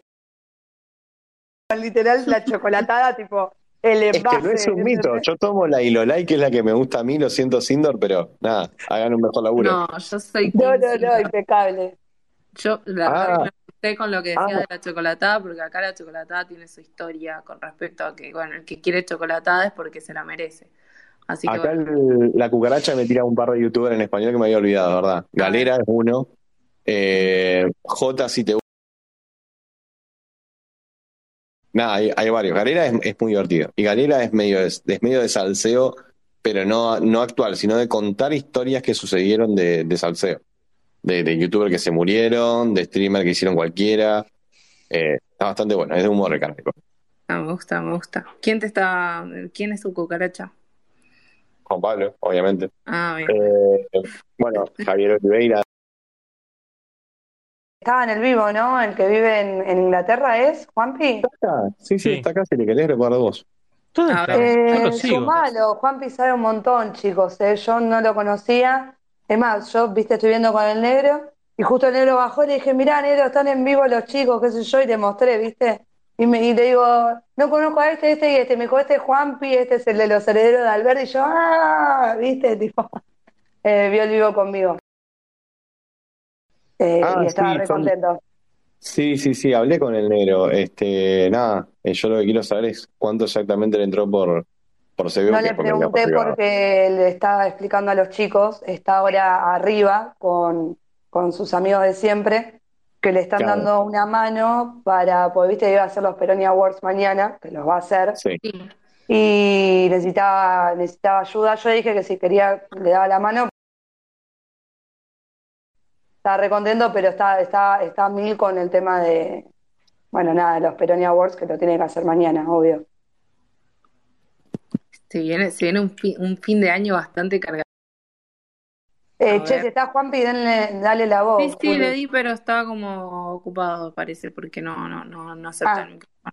literal la chocolatada tipo el Es que no envase. es un mito. Yo tomo la Ilolai, que es la que me gusta a mí, lo siento, Sindor, pero nada, hagan un mejor laburo. No, yo soy No, no, no, impecable. Yo la Ah. verdad que me gusté con lo que decía Ah. de la chocolatada, porque acá la chocolatada tiene su historia con respecto a que, bueno, el que quiere chocolatada es porque se la merece. Así que Acá bueno, el- la cucaracha me tira un par de youtubers en español que me había olvidado, ¿verdad? Galera es uno. Eh, J, si te gusta. Nada, hay, hay varios. Galera es, es muy divertido. Y Galera es medio de, es medio de salseo, pero no, no actual, sino de contar historias que sucedieron de, de salseo. De, de youtubers que se murieron, de streamers que hicieron cualquiera. Eh, está bastante bueno, es de humor recárnico. ah, me gusta, me gusta. ¿Quién te está, quién es tu cucaracha? Juan Pablo, obviamente. Ah, bien. Eh, bueno, Javier Oliveira, Estaba en el vivo, ¿no? El que vive en, en Inglaterra es Juanpi. Sí, sí, Sí. está acá, si le querés recuerdo vos. ¿Dónde A está? ver. No lo Eh, sigo. sumalo, Juanpi sabe un montón, chicos, ¿eh? Yo no lo conocía. Es más, yo, viste, estoy viendo con el negro y justo el negro bajó y le dije, mirá, negro, están en vivo los chicos, qué sé yo, y le mostré, viste. Y, me, y le digo, no conozco a este, este y este. Me dijo, este es Juanpi, este es el de los herederos de Alberti. Y yo, ah, viste, tipo, eh, vio el vivo conmigo. Eh, Ah, y estaba sí, re son- contento. Sí, sí, sí, hablé con el negro. Este, nada, eh, yo lo que quiero saber es cuánto exactamente le entró por, No que le porque pregunté porque le estaba explicando a los chicos, está ahora arriba con, con sus amigos de siempre, que le están Claro. dando una mano para, porque viste, iba a hacer los Peroni Awards mañana, que los va a hacer, Sí. Y necesitaba, necesitaba ayuda. Yo dije que si quería, le daba la mano. Estaba recontento, pero está, está, está mil con el tema de, bueno, nada, los Peroni Awards, que lo tiene que hacer mañana, obvio. Se viene, se viene un, fi- un fin de año bastante cargado. Eh, che, ver. si está Juanpi, denle, dale la voz, Sí, sí, Juli. le di, pero estaba como ocupado, parece, porque no, no, no, no acepta Ah. el micrófono.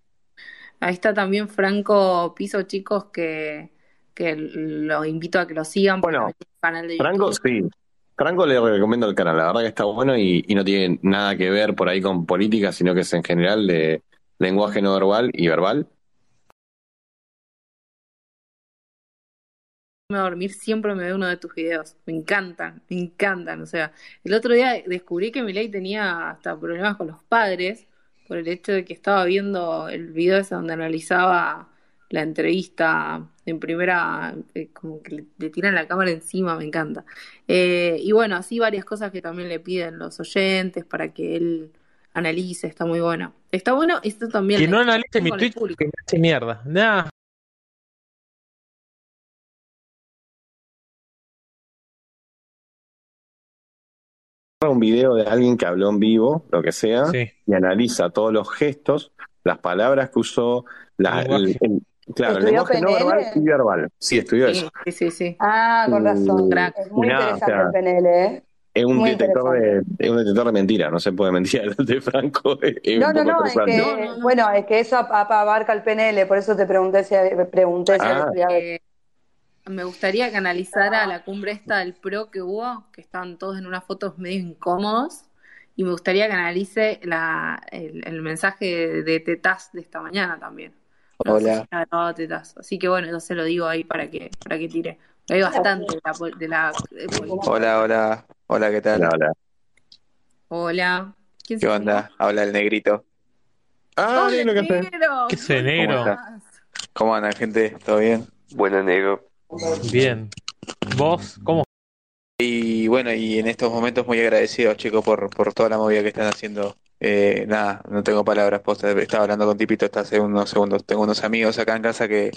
Ahí está también Franco Piso, chicos, que, que lo invito a que lo sigan porque Bueno, un canal de Franco, YouTube. sí. Franco le recomiendo el canal, la verdad que está bueno y, y no tiene nada que ver por ahí con política, sino que es en general de lenguaje no verbal y verbal. A dormir siempre me veo uno de tus videos. Me encantan, me encantan. O sea, el otro día descubrí que Milei tenía hasta problemas con los padres por el hecho de que estaba viendo el video ese donde analizaba la entrevista en primera, eh, como que le, le tiran la cámara encima, me encanta. Eh, y bueno, así varias cosas que también le piden los oyentes para que él analice, está muy bueno. Está bueno, esto también Que no analice mi Twitch que me hace mierda. Nah, un video de alguien que habló en vivo, lo que sea, Sí. y analiza todos los gestos, las palabras que usó, la, El lenguaje. el- el- claro, el ¿Estudió lenguaje no verbal y verbal. Sí, estudió Sí, eso. sí, sí, sí. Ah, con razón. Crack. Es muy nada, interesante o sea, el PNL, ¿eh? Es un Muy detector de, es un detector de mentira, no se puede mentir de Franco. Es No, no, no, es que, No, no, no. bueno, es que eso abarca el PNL, por eso te pregunté si, pregunté si Ah. había estudiado. Me gustaría que analizara la cumbre esta del PRO que hubo, que estaban todos en unas fotos medio incómodos, y me gustaría que analice la, el, el mensaje de Tetaz de esta mañana también. No Hola. Así que bueno, yo se lo digo ahí para que, para que tire. Hay bastante de la, pol- de la de política. Hola, hola. Hola, ¿qué tal? Hola, hola. Hola. ¿Quién ¿Qué onda? Habla el negrito. Ah, ¡Hola, negro, ¿qué haces? negro! ¿Qué sé, ¿Cómo negro? estás? ¿Cómo andan, gente? ¿Todo bien? Bueno, negro. Bien. ¿Vos? ¿Cómo? Y bueno, y en estos momentos muy agradecidos, chicos, por, por toda la movida que están haciendo. Eh, nada, no tengo palabras, posta. Estaba hablando con Tipito hasta hace unos segundos. Tengo unos amigos acá en casa que,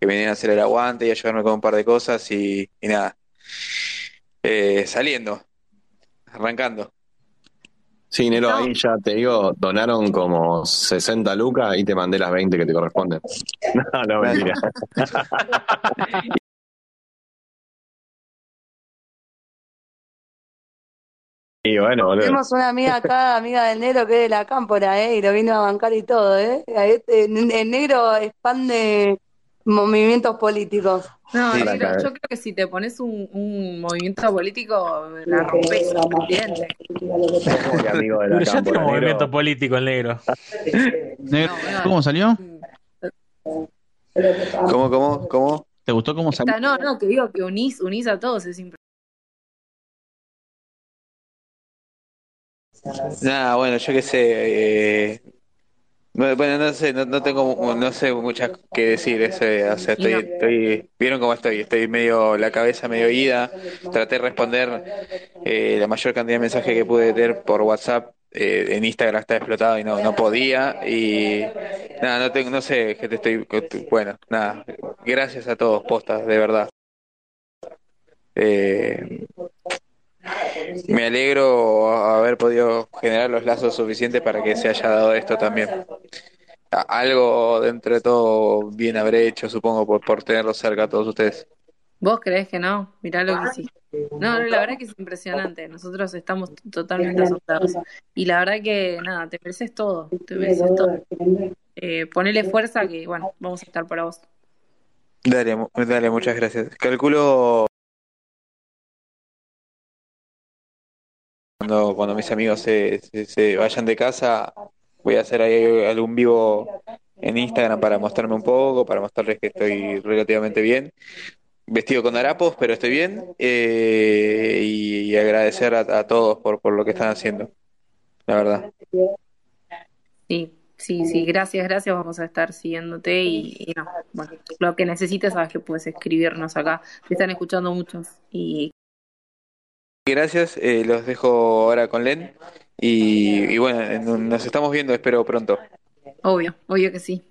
que vienen a hacer el aguante y ayudarme con un par de cosas y, y nada. Eh, saliendo, arrancando. Sí, Nero, No. ahí ya te digo, donaron como 60 lucas y te mandé las 20 que te corresponden. No, no, mentira. Y bueno, boludo. Tenemos una amiga acá, amiga del negro, que es de la cámpora, ¿eh? Y lo vino a bancar y todo, ¿eh? Este- El negro expande movimientos políticos. No, Sí. negro, yo creo que si te pones un, un movimiento político, la rompes. Muy amigo de la Pero ya tiene cámpora, un movimiento político el negro. Negro, No. ¿Cómo salió? ¿Cómo, cómo, cómo? ¿Te gustó cómo salió? No, no, que digo que unís, unís a todos, es impresionante. Nada, bueno, yo qué sé. eh, no- bueno, no sé, no, no tengo, no sé muchas que decir. ese, o sea, estoy, estoy, vieron cómo estoy, estoy medio, la cabeza medio ida. Traté de responder eh, la mayor cantidad de mensajes que pude tener por WhatsApp. eh, en Instagram está explotado y no, no podía. Y nada, no tengo, no sé, gente, estoy, bueno, nada. Gracias a todos, postas, de verdad. Eh, me alegro haber podido generar los lazos suficientes para que se haya dado esto también. Algo dentro de todo bien habré hecho, supongo, por, por tenerlos cerca a todos ustedes. ¿Vos creés que no? Mirá lo que hiciste. No, no, la verdad que es impresionante. Nosotros estamos totalmente asombrados. Y la verdad que, nada, te mereces todo. Te mereces todo. Eh, ponele fuerza que, bueno, vamos a estar para vos. Dale, dale, muchas gracias. Calculo cuando, cuando mis amigos se, se, se vayan de casa, voy a hacer ahí algún vivo en Instagram para mostrarme un poco, para mostrarles que estoy relativamente bien. Vestido con harapos, pero estoy bien. eh, y, agradecer a, todos por, por lo que están haciendo, la verdad. Sí, sí, sí, gracias, gracias. Vamos a estar siguiéndote y, lo que necesites, sabes que puedes escribirnos acá. Te están escuchando muchos y Gracias, eh, los dejo ahora con Len. Y, y bueno, en- nos estamos viendo, espero pronto. obvio, obvio que sí.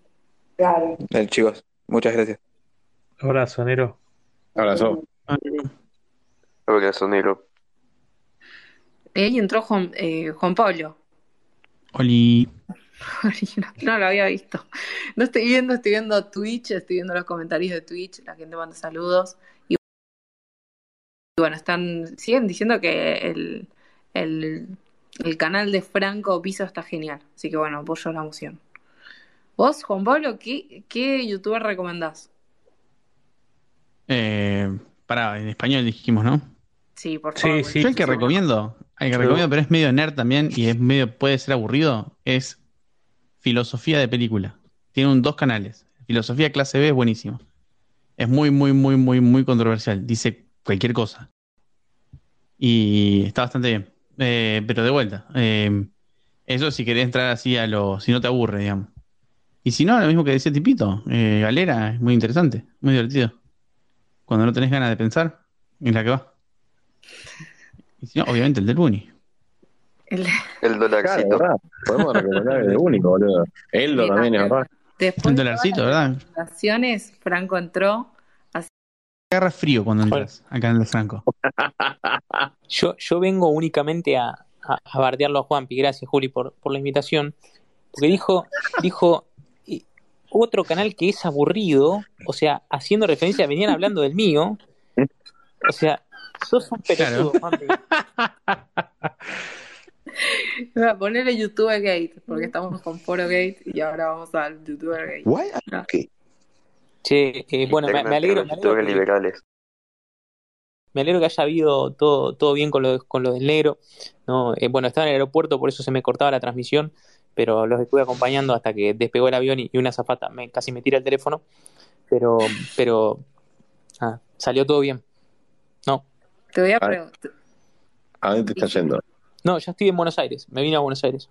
Dale, chicos, muchas gracias. Abrazo, negro. Abrazo. Abrazo, negro. Eh, Ahí entró Juan, eh, Juan Pablo. Oli. No, no lo había visto. No estoy viendo, estoy viendo Twitch, estoy viendo los comentarios de Twitch, la gente manda saludos. Y y bueno, están, siguen diciendo que el, el, el canal de Franco Piso está genial. Así que bueno, apoyo la moción. Vos, Juan Pablo, ¿qué, qué youtuber recomendás? Eh, pará, en español dijimos, ¿no? Sí, por favor. Yo el que recomiendo, el que Sí. recomiendo, pero es medio nerd también y es medio, puede ser aburrido, es Filosofía de Película. Tiene un, dos canales. Filosofía clase B es buenísimo. Es muy, muy, muy, muy, muy controversial. Dice cualquier cosa. Y está bastante bien. Eh, pero de vuelta. eh, eso si querés entrar así a lo. Si no te aburre, digamos. Y si no, lo mismo que decía Tipito. eh, Galera es muy interesante, muy divertido. Cuando no tenés ganas de pensar, es la que va. Y si no, obviamente el del Buni. El- El dolarcito. Podemos recomendar el único, boludo. Eldo Sí, también, es verdad. Después El de dolarcito, todas ¿verdad? Franco entró. Agarra frío cuando entras acá en el Franco. Yo, yo vengo únicamente a, a, a bardearlo a Juanpi. Gracias, Juli, por, por la invitación. Porque dijo, dijo otro canal que es aburrido, o sea, haciendo referencia, venían hablando del mío. O sea, sos un pelotudo, Juanpi. Voy a ponerle YouTuber Gate, porque estamos con Foro Gate y ahora vamos al YouTuber Gate. No. Che, eh, bueno, me, me alegro, me alegro que- liberales. Me alegro que haya habido todo, todo bien con lo, con lo del negro. ¿no? Eh, bueno, estaba en el aeropuerto, por eso se me cortaba la transmisión, pero los estuve acompañando hasta que despegó el avión y, y una zafata me, casi me tira el teléfono. Pero, pero ah, salió todo bien. No, Te voy a Ah. preguntar. ¿A dónde te estás yendo? no, ya estoy en Buenos Aires. Me vine a Buenos Aires.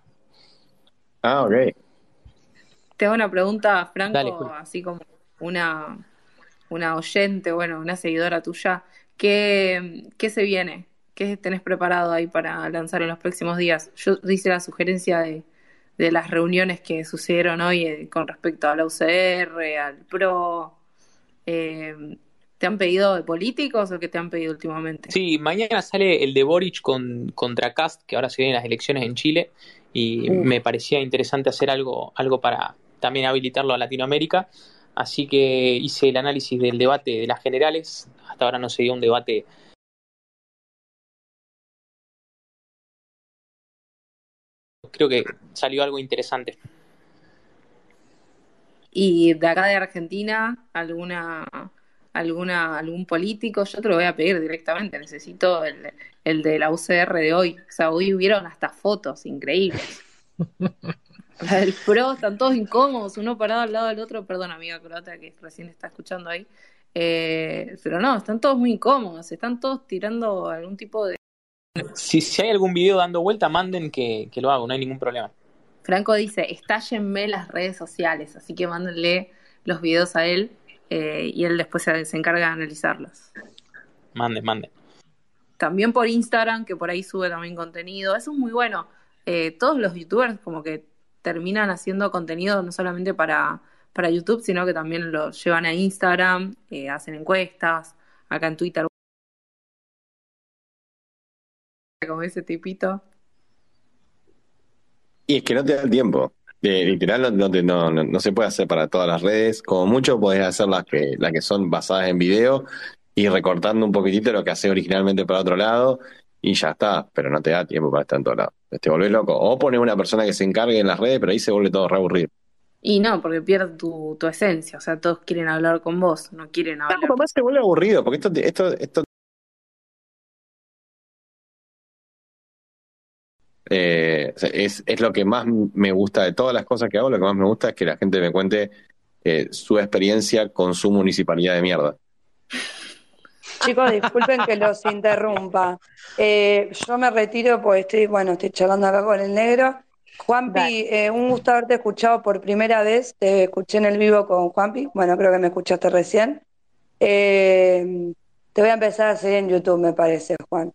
Ah, ok. Te hago una pregunta, Franco, Dale, así como una, una oyente, bueno, una seguidora tuya. ¿Qué, qué se viene? ¿Qué tenés preparado ahí para lanzar en los próximos días? Yo hice la sugerencia de, de las reuniones que sucedieron hoy eh, con respecto a la UCR, al PRO. Eh, ¿te han pedido de políticos o qué te han pedido últimamente? Sí, mañana sale el de Boric con, contra Cast, que ahora se vienen las elecciones en Chile, y Uh. me parecía interesante hacer algo, algo para también habilitarlo a Latinoamérica. Así que hice el análisis del debate de las generales. Hasta ahora no se dio un debate. Creo que salió algo interesante. Y de acá de Argentina, alguna, alguna, algún político, yo te lo voy a pedir directamente, necesito el, el de la UCR de hoy. O sea, hoy hubieron hasta fotos increíbles. La del PRO, están todos incómodos, uno parado al lado del otro, perdón amiga croata que recién está escuchando ahí. Eh, pero no, están todos muy incómodos, están todos tirando algún tipo de... Si, si hay algún video dando vuelta, manden que, que lo hago, no hay ningún problema. Franco dice, estállenme las redes sociales, así que mándenle los videos a él eh, y él después se, se encarga de analizarlos. Manden, manden. También por Instagram, que por ahí sube también contenido. Eso es muy bueno. Eh, todos los youtubers como que terminan haciendo contenido no solamente para, para YouTube, sino que también lo llevan a Instagram, eh, hacen encuestas, acá en Twitter. Como ese tipito. Y es que no te da el tiempo. Eh, literal, no, te- no, no, no se puede hacer para todas las redes. Como mucho podés hacer las que, las que son basadas en video y recortando un poquitito lo que hace originalmente para otro lado y ya está. Pero no te da tiempo para estar en todos lados. Te volvés loco. O pones una persona que se encargue en las redes, pero ahí se vuelve todo re aburrido. Y no, porque pierde tu, tu esencia. O sea, todos quieren hablar con vos, no quieren hablar. No, papá, se vuelve aburrido, porque esto, te- esto, esto eh, es, es lo que más me gusta de todas las cosas que hago, lo que más me gusta es que la gente me cuente eh, su experiencia con su municipalidad de mierda. Chicos, disculpen que los interrumpa. Eh, yo me retiro porque estoy, bueno, estoy charlando acá con el negro. Juanpi, eh, un gusto haberte escuchado por primera vez. Te escuché en el vivo con Juanpi. Bueno, creo que me escuchaste recién. Eh, te voy a empezar a seguir en YouTube, me parece, Juan.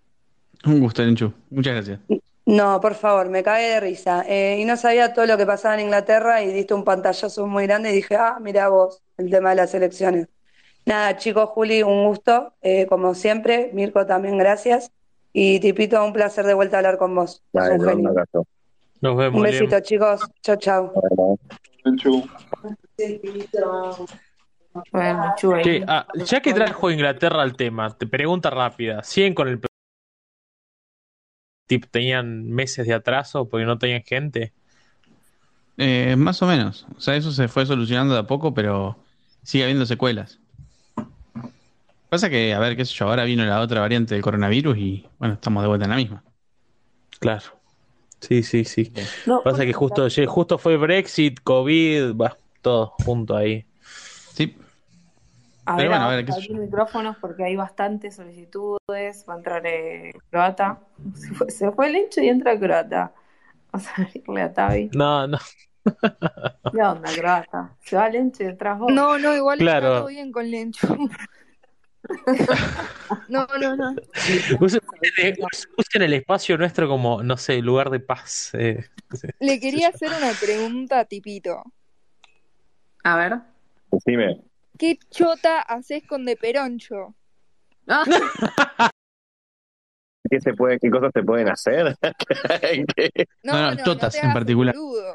Un gusto, Lenchu. Muchas gracias. No, por favor, me cagué de risa. Eh, y no sabía todo lo que pasaba en Inglaterra y diste un pantallazo muy grande y dije, ah, mira vos, el tema de las elecciones. Nada, chicos, Juli, un gusto, eh, como siempre. Mirko, también gracias. Y Tipito, un placer de vuelta a hablar con vos. Un abrazo. Nos vemos, Un besito, chicos. Chau, chau. Bueno. Che, ah, ya que trajo Inglaterra al tema, te pregunta rápida. ¿Siguen con el tip? ¿Tenían meses de atraso porque no tenían gente? Eh, más o menos. O sea, eso se fue solucionando de a poco, pero sigue habiendo secuelas. Pasa que, a ver, qué sé yo, ahora vino la otra variante del coronavirus y, bueno, estamos de vuelta en la misma. Claro. Sí, sí, sí. No, Pasa que justo, justo fue Brexit, COVID, va, todo junto ahí. Sí. A Pero ver, bueno, a ver, vamos qué a sé abrir micrófonos porque hay bastantes solicitudes. Va a entrar eh, croata. Se fue, se fue el hecho y entra croata. Vamos a abrirle a Tavi. No, no. ¿Qué onda, croata? Se va Lencho y detrás vos. No, no, igual Claro. está todo bien con Lencho. No, no, no. Usen, usen el espacio nuestro como, no sé, lugar de paz. eh. Le quería hacer una pregunta a Tipito. A ver. Decime. ¿Qué chota haces con de peroncho? qué se puede, qué cosas se pueden hacer. ¿Qué? No, No, no, no, no chotas te en particular. boludo.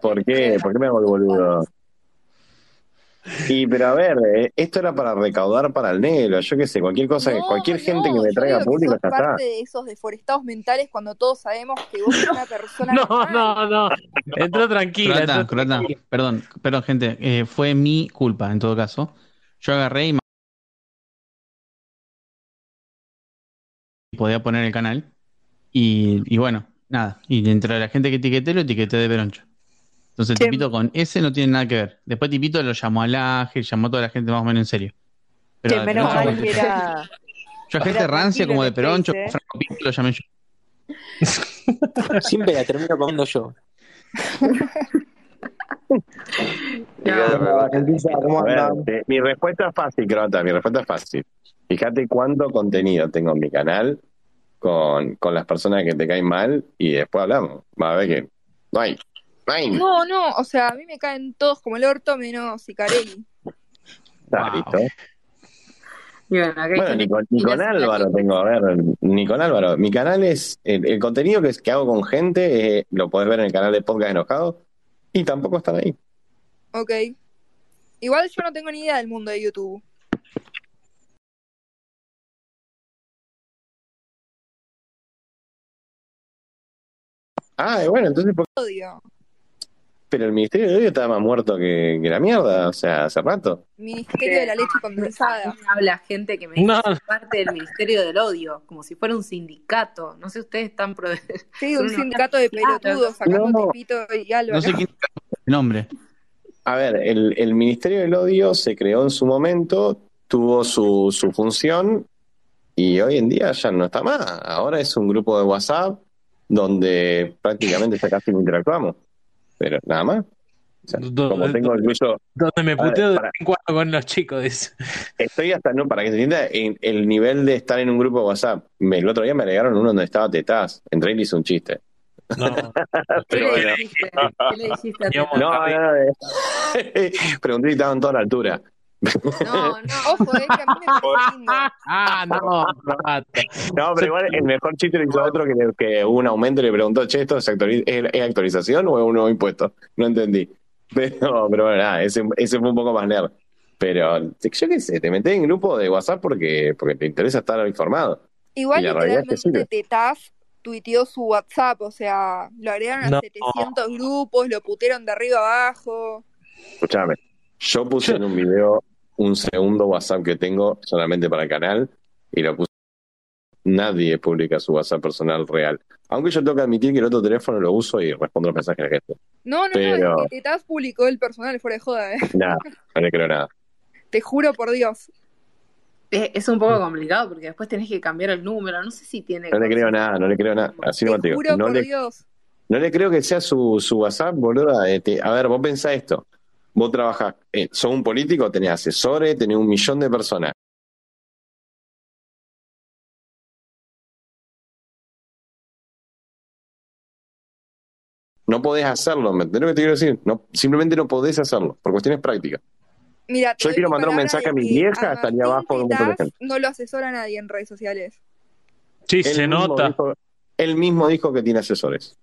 ¿Por qué? ¿Por qué me hago el boludo? Y pero a ver, eh, esto era para recaudar para el negro, yo qué sé, cualquier cosa, No, cualquier gente que me traiga público ya está. parte de esos deforestados mentales cuando todos sabemos que vos sos una persona No, no, no. Entró tranquila. Croata, entró croata, tranquila. perdón, perdón, gente, eh, fue mi culpa en todo caso. Yo agarré y podía poner el canal y, y bueno, nada. Y entre la gente que etiqueté, lo etiqueté de Peroncho. Entonces, Che, Tipito con ese no tiene nada que ver. Después Tipito lo llamó al Ángel, llamó a toda la gente más o menos en serio. Pero a menos mal que era, yo a gente rancia como de Peroncho, ¿eh? Franco Pinto lo llamé yo. Siempre la termino comiendo yo. A ver, mi respuesta es fácil, Crota, mi respuesta es fácil. Fíjate cuánto contenido tengo en mi canal con, con las personas que te caen mal y después hablamos. Va a ver que no hay, no. No, no, o sea, a mí me caen todos como el orto menos Sicarelli. Está listo. Y bueno, Bueno, ni con, que ni con Álvaro tengo, a ver, ni con Álvaro. Mi canal es, el, el contenido que, que hago con gente, eh, lo podés ver en el canal de Podcast Enojado y tampoco están ahí. Ok. Igual yo no tengo ni idea del mundo de YouTube. Ah, bueno, entonces, ¿por qué? Pero el Ministerio de Odio estaba más muerto que, que la mierda, o sea, hace rato. Ministerio de la leche condensada. Habla gente que me dice No. que es parte del Ministerio del Odio, como si fuera un sindicato. No sé, ustedes están pro... Sí, un sindicato de pelotudos sacando No. Tipito y Álvaro. No sé quién el nombre. A ver, el, el Ministerio del Odio se creó en su momento, tuvo su, su función y hoy en día ya no está más. Ahora es un grupo de WhatsApp donde prácticamente ya casi no interactuamos. Pero nada más. O sea, como tengo incluso Donde me puteo de para- en cuando con los chicos. dice. Estoy hasta, no, para que se entienda, en el nivel de estar en un grupo de WhatsApp. Me- el otro día me agregaron uno donde estaba Tetaz. Entré y le hice un chiste. No. ¿Qué Pero le bueno. dijiste? ¿Qué le dijiste a? No, no, no. Pregunté si estaban toda la altura. No, no. Ojo, es que a mí me parece lindo. Ah, no. No, pero igual el mejor chiste lo hizo otro que, que hubo un aumento y le preguntó, che, ¿esto es, actualiz- es- es actualización o es un nuevo impuesto? No entendí. Pero, pero bueno, nada, ese, ese fue un poco más nerd. Pero yo qué sé, te metés en grupo de WhatsApp porque, porque te interesa estar informado. Igual realidad es que literalmente. Tetaf tuiteó su WhatsApp, o sea, lo agregaron a No. 700 grupos, lo putearon de arriba abajo. Escúchame, yo puse en un video un segundo WhatsApp que tengo solamente para el canal y lo puse. Nadie publica su WhatsApp personal real. Aunque yo tengo que admitir que el otro teléfono lo uso y respondo los mensajes de la gente. No, no, Pero- no, es que Tetaf publicó el personal fuera de joda, eh. Nada, no le creo nada. Te juro por Dios. Es, es un poco complicado porque después tenés que cambiar el número. No sé si tiene. No le creo nada, no le creo nada. Así Te no te digo. juro No por le, Dios. no le creo que sea su, su WhatsApp, boluda. Este, a ver, vos pensás esto. Vos trabajás, eh, sos un político, tenés asesores, tenés un millón de personas. No podés hacerlo, ¿me entendés lo que te quiero decir? No, simplemente no podés hacerlo, por cuestiones prácticas. Mira, Yo quiero mandar un mensaje a mi vieja, estaría abajo de un montón de Tetaz gente. no lo asesora a nadie en redes sociales. Sí, Él se nota. dijo- él mismo dijo que tiene asesores.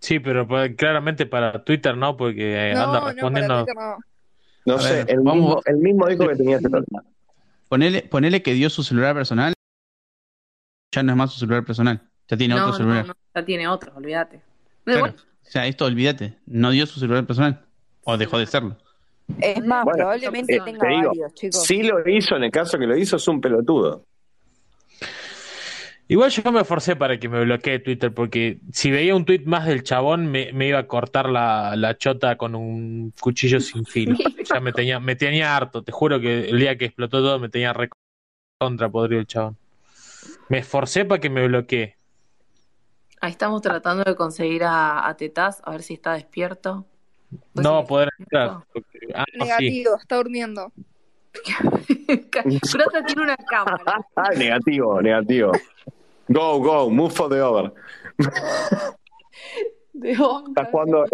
Sí, pero claramente para Twitter no, porque eh, No, anda respondiendo. No. Sé, ver, él, vamos- mismo, él mismo dijo que tenía asesores. Ponele, ponele que dio su celular personal. Ya no es más su celular personal. Ya tiene No, otro no, celular. no, ya tiene otro, olvídate. Claro. Bueno, O sea, esto olvídate. No dio su celular personal. O dejó de serlo. Es más, Bueno, probablemente eh, tenga te digo, varios, chicos. Si lo hizo, en el caso que lo hizo, es un pelotudo. Igual yo me esforcé para que me bloquee Twitter, porque si veía un tweet más del chabón, me, me iba a cortar la, la chota con un cuchillo sin filo. Ya me tenía, me tenía harto, te juro que el día que explotó todo me tenía re contra podrido el chabón. Me esforcé para que me bloquee. ahí estamos tratando de conseguir a, a Tetaz, a ver si está despierto. Pues No va a poder entrar. porque- ah, sí. Negativo, está durmiendo. Crota tiene una cámara. Ah, negativo, negativo. Go, go, move for the over. De onda, Está jugando,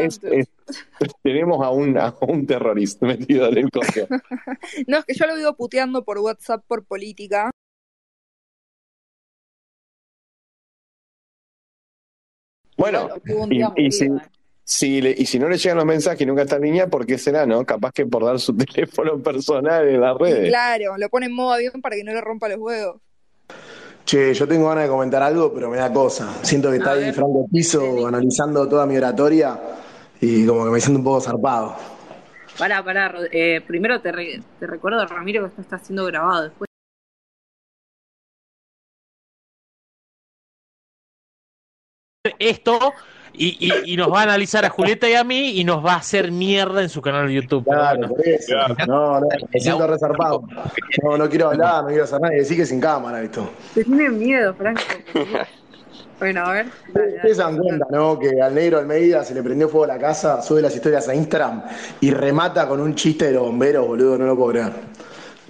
tenemos a un, a un terrorista metido en el coche. no, es que yo lo vivo puteando por WhatsApp por política. Bueno, y, si, y si no le llegan los mensajes y nunca está en línea, ¿por qué será, no? Capaz que por dar su teléfono personal en las redes. Claro, lo pone en modo avión para que no le rompa los huevos. Che, yo tengo ganas de comentar algo, pero me da cosa. Siento que está ahí Franco Piso analizando toda mi oratoria y como que me siento un poco zarpado. Pará, pará. Eh, primero te, re- te recuerdo, Ramiro, que esto está siendo grabado. Después Esto y, y- y nos va a analizar a Julieta y a mí y nos va a hacer mierda en su canal de YouTube. Claro, bueno. por eso. No, no, me siento resarpado. No, no quiero hablar, no quiero hacer nada. Y decir que sin cámara, esto. te tienen miedo, Franco. bueno, a ver. Ustedes se dan cuenta, ¿no? Que al negro Almeida se le prendió fuego a la casa, sube las historias a Instagram y remata con un chiste de los bomberos, boludo, no lo puedo creer.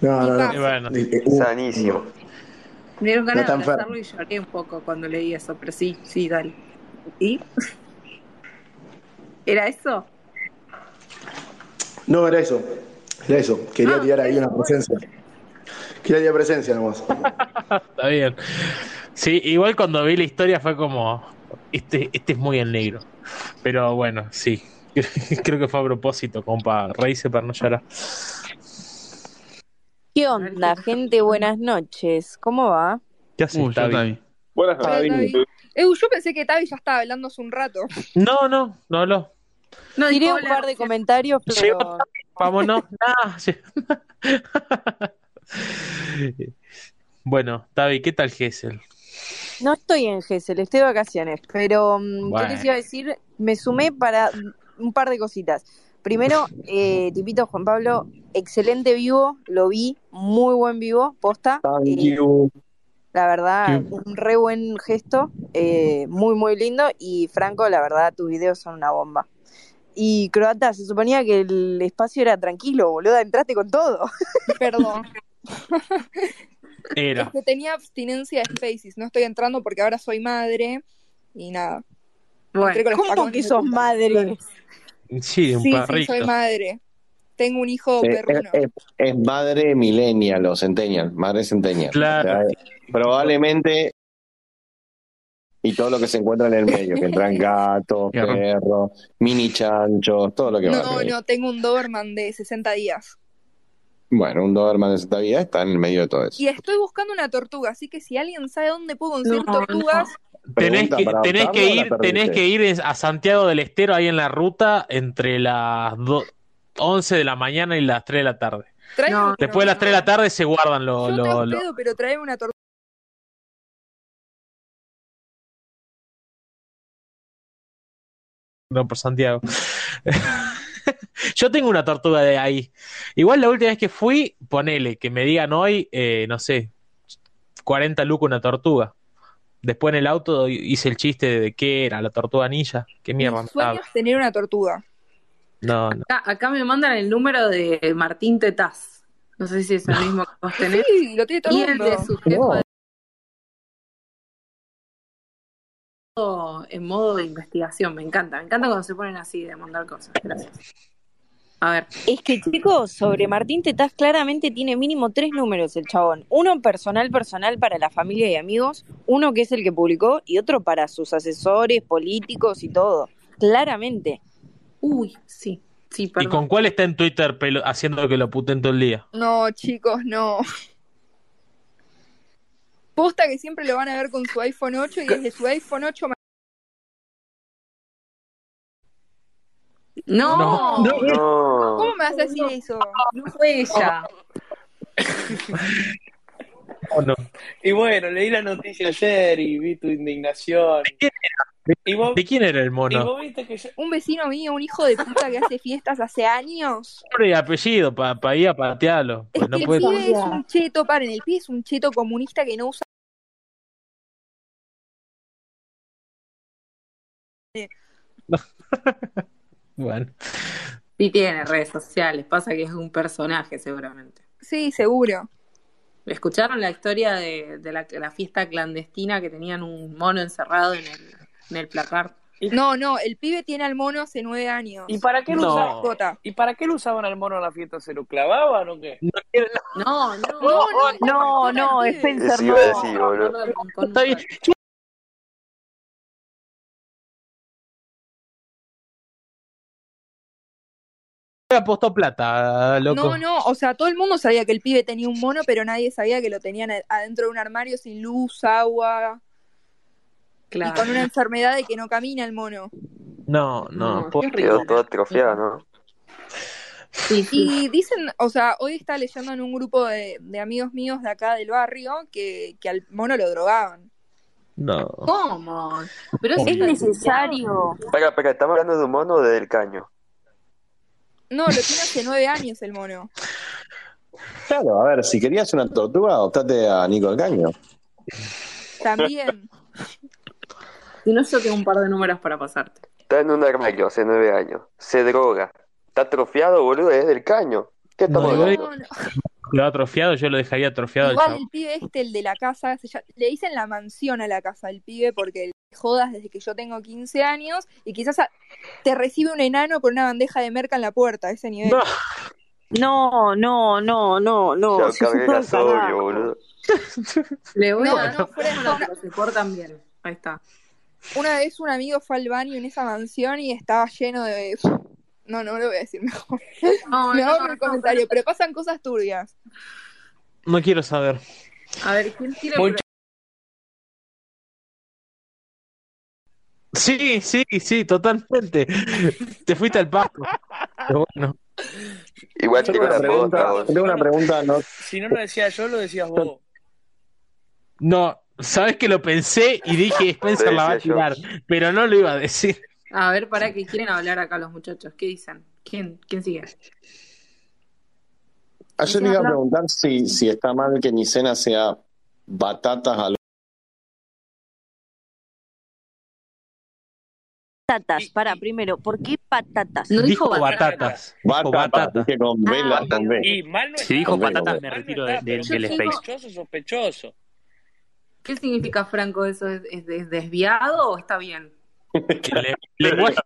No, no, no. Y bueno. Eh, eh, uh, Sanísimo. Me dieron ganas No de abrazarlo y lloré un poco cuando leí eso, pero sí, sí, dale. ¿Y? ¿Era eso? No, era eso. Era eso. Quería Ah, tirar ahí una presencia. Quería tirar presencia nomás. Está bien. Sí, igual cuando vi la historia fue como, este, este es muy el negro. Pero bueno, sí. Creo que fue a propósito, compa. Reíse para no llorar. ¿Qué onda, gente? Buenas noches. ¿Cómo va? ¿Qué haces. Buenas noches. Eh, yo pensé que Tavi ya estaba hablando hace un rato. No, no, no, no. No, un par de comentarios, Llegó pero Vámonos. Ah, sí. bueno, Tavi, ¿qué tal Gessel? no estoy en Gessel, estoy de vacaciones. Pero, mm, Bueno. ¿qué les iba a decir? Me sumé para un par de cositas. Primero, eh, Tipito Juan Pablo, excelente vivo, lo vi, muy buen vivo, posta. Thank Eh, you. La verdad, Qué- un re buen gesto, eh, muy, muy lindo. Y Franco, la verdad, tus videos son una bomba. Y Croata, se suponía que el espacio era tranquilo, boluda, entraste con todo. Perdón. Era. Es que tenía abstinencia de Spaces. No estoy entrando porque ahora soy madre. Y nada. Bueno, ¿Cómo que sos madre? Sí, un Sí, sí, perrito. soy madre. Tengo un hijo Eh, perruno. Es, es madre millennial o centennial, madre centennial. Claro. O sea, probablemente y todo lo que se encuentra en el medio, que entran gatos, perros, mini chanchos, todo lo que va. No, no, tengo un Doberman de 60 días. Bueno, un Doberman de esta vida está en el medio de todo eso. Y estoy buscando una tortuga, así que si alguien sabe dónde puedo conseguir No, tortugas, Tenés que, tenés que ir, tenés que ir a Santiago del Estero ahí en la ruta entre las do- 11 de la mañana y las 3 de la tarde. No, Después de las 3 de la tarde se guardan los... Yo te los- los- hospedo, pero tráeme una tortuga. no, por Santiago. Yo tengo una tortuga de ahí. Igual la última vez que fui, ponele, que me digan hoy, eh, no sé, 40 lucas una tortuga. Después en el auto hice el chiste de qué era la tortuga ninja. ¿Qué mierda? Mi sueño es tener una tortuga. No, no. Acá, acá me mandan el número de Martín Tetaz. No sé si es el mismo que vos tenés. Sí, lo tiene todo Y el mundo. de su jefa en modo de investigación. Me encanta. Me encanta cuando se ponen así de mandar cosas. Gracias. A ver. Es que, chicos, sobre Martín Tetaz claramente tiene mínimo tres números el chabón. Uno personal, personal para la familia y amigos, uno que es el que publicó y otro para sus asesores, políticos y todo. Claramente. Uy, sí. Sí, ¿Y con cuál está en Twitter pelo- haciendo que lo puten todo el día? No, chicos, no. Posta que siempre lo van a ver con su iPhone 8 y desde su iPhone 8 ma- No, No, no, No. ¿Cómo me vas a decir eso? fue ella. ¿O no? Y bueno, leí la noticia ayer y vi tu indignación. Y vos, ¿De quién era el y mono? vos viste que yo... Un vecino mío, un hijo de puta que hace fiestas hace años. Nombre y apellido para ir a patearlo. Es Pues no que el puede... pibe es un cheto, paren, el pibe es un cheto comunista que no usa Bueno. Sí tiene redes sociales. Pasa que es un personaje seguramente. Sí, seguro. ¿Escucharon la historia de, de la, la fiesta clandestina que tenían un mono encerrado en el, en el placar? No, no, el pibe tiene al mono hace nueve años. ¿Y para qué lo No. usaban? ¿Y para qué lo usaban al mono en la fiesta? ¿Se lo clavaban o qué? No, no, No, no, Spencer, Eso no. iba a decir, boludo. con- con- Está bien. Apostó plata, loco. No, no, o sea, todo el mundo sabía que el pibe tenía un mono, pero nadie sabía que lo tenían adentro de un armario sin luz, agua y Claro. con una enfermedad de que no camina el mono. No, no. No, Quedó todo atrofiado, ¿no? Sí, sí. Y dicen, o sea, hoy está leyendo en un grupo de, de amigos míos de acá del barrio que, que al mono lo drogaban. No. ¿Cómo? Pero Es es necesario. Espera, espera, ¿estamos hablando de un mono o de del caño? No, lo tiene hace nueve años el mono. Claro, a ver, si querías una tortuga, adoptate a Nico el Caño. También. Si no, yo tengo un par de números para pasarte. Está en un armario hace nueve años. Se droga. Está atrofiado, boludo, es del caño. ¿Qué estamos No, hablando? No, no. Lo atrofiado, yo lo dejaría atrofiado al Igual chavo. el pibe este, el de la casa, se llama- le dicen la mansión a la casa del pibe porque le jodas desde que yo tengo 15 años y quizás a- te recibe un enano con una bandeja de merca en la puerta, a ese nivel. No, no, no, no, no. Yo es todo gasolio, boludo. Le voy No, a no, pero se portan bien. Ahí está. Una vez un amigo fue al baño en esa mansión y estaba lleno de... No, no lo voy a decir mejor. No, Me no, no, el comentario, pero pasan cosas turbias. No quiero saber. A ver, ¿quién tiene Mucho- Sí, sí, sí, totalmente. Te fuiste al pasto. Pero bueno. Igual tengo una pregunta, vos. yo tengo una pregunta, no, Si no lo decía yo, lo decías vos. No, sabes que lo pensé y dije Spencer la va a tirar, pero no lo iba a decir. A ver, para que quieren hablar acá los muchachos. ¿Qué dicen? ¿Quién, quién sigue? Ayer le iba a preguntar si, si está mal que mi cena sea batatas al Patatas, para, primero, ¿por qué patatas? No Dijo dijo batatas. Dijo batatas, batatas. con Ah, con B. Y mal no Si dijo patatas, me retiro está, de- de- del space. sospechoso, sospechoso. ¿Qué significa, Franco, eso? ¿Es, es des- desviado o está bien? Que le- lenguaje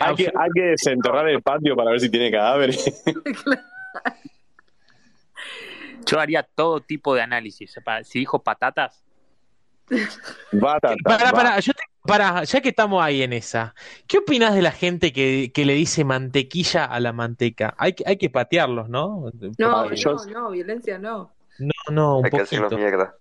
Hay que, hay que desenterrar el patio para ver si tiene cadáveres. Yo haría todo tipo de análisis. Si dijo patatas, Batatas. Para, para, yo te- para, ya que estamos ahí en esa, ¿qué opinas de la gente que, que le dice mantequilla a la manteca? Hay que, hay que patearlos, ¿no? No, no, no, violencia no. no, no, un Hay que hacerlo poquito. mierda.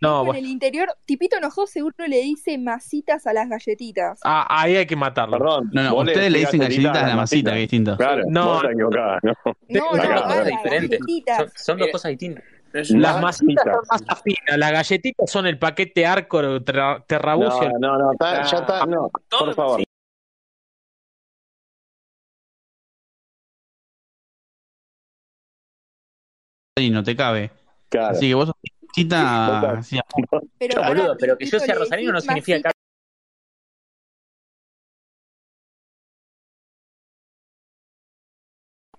No, en bueno. el interior, Tipito enojado seguro le dice masitas a las galletitas. Ah, ahí hay que matarlo. Perdón. No, no, ustedes le dicen galletitas a la masita, masita. que es distinto. Claro, No. equivocada, ¿no? No, no, diferentes. galletitas. son, son dos cosas distintas. Las masitas Masita. son masa fina, las galletitas son el paquete arco terrabucio. No, no, no, está- ya está, no, por favor. Y no te cabe. Claro. Así que vos sos Pero Yo, pará, boludo, pero que yo sea rosarino no significa que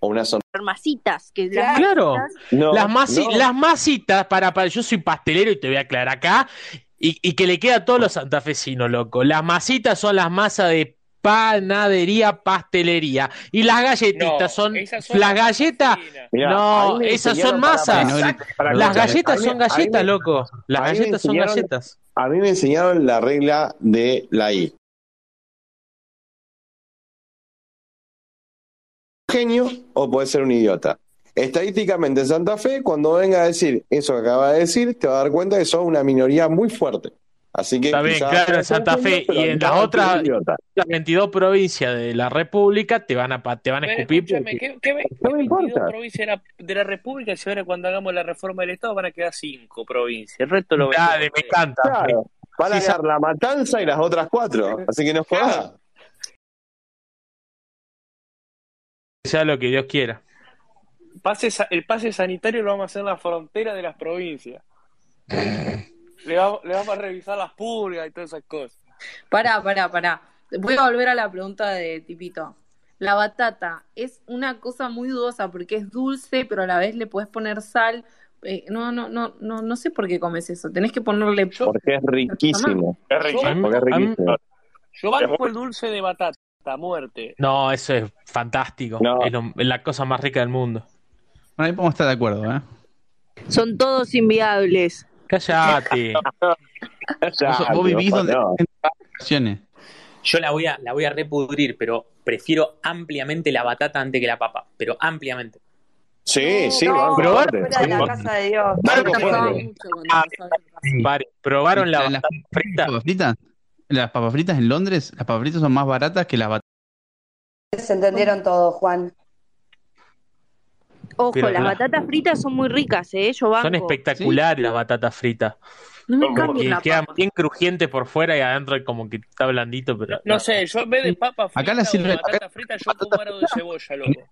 O una son... Masitas, que las Claro. masitas- No, las, masi- no. las masitas, para, para, yo soy pastelero y te voy a aclarar acá, y, y que le queda a todos los santafesinos, loco. Las masitas son las masas de panadería, pastelería. Y las galletitas No, son, las galletas. Mirá, no, esas son masas. para Las galletas mí- son me- galletas, loco. Las galletas son galletas. A mí me enseñaron la regla de la I. genio o puede ser un idiota. Estadísticamente en Santa Fe, cuando venga a decir eso que acaba de decir, te va a dar cuenta que son una minoría muy fuerte. Así que Está bien, claro, en ser Santa Fe y en no las otras las 22 provincias de la República te van a te van a escupir porque- ¿qué, qué, No me qué 22 importa. provincias de la, de la República si ahora cuando hagamos la reforma del Estado van a quedar 5 provincias? El resto lo ven Dale, me encanta. Claro, van a Sí, quedar la matanza y las otras cuatro. Así que no jodas. sea lo que Dios quiera. Pase el pase sanitario lo vamos a hacer en la frontera de las provincias. le, vamos, le vamos a revisar las purgas y todas esas cosas. Pará, pará, pará. Voy a volver a la pregunta de Tipito. La batata es una cosa muy dudosa porque es dulce, pero a la vez le puedes poner sal. Eh, no, no, no, no, no sé por qué comes eso. Tenés que ponerle. Porque es riquísimo. Es riquísimo. Porque es riquísimo. Yo banco el dulce de batata, a muerte. No, eso es fantástico. No. Es, lo- es la cosa más rica del mundo. Bueno, ahí podemos estar de acuerdo, ¿eh? Son todos inviables. Cállate. Vos, vivís donde no. Yo la voy a, la voy a repudrir, pero prefiero ampliamente la batata antes que la papa. Pero ampliamente. Sí, sí, No, de la casa de Dios. ¿Probaron la las papas fritas? Las papas fritas en Londres, las papas fritas son más baratas que las batatas. Se entendieron todo, Juan. Ojo, Pero las la- batatas fritas son muy ricas, ¿eh? Yo banco. Son espectaculares las batatas fritas. No me Como que quedan papa. bien crujientes por fuera y adentro como que está blandito, pero No sé, yo en vez de papa Acá frita la o sirven- batata frita, yo como algo de cebolla, loco.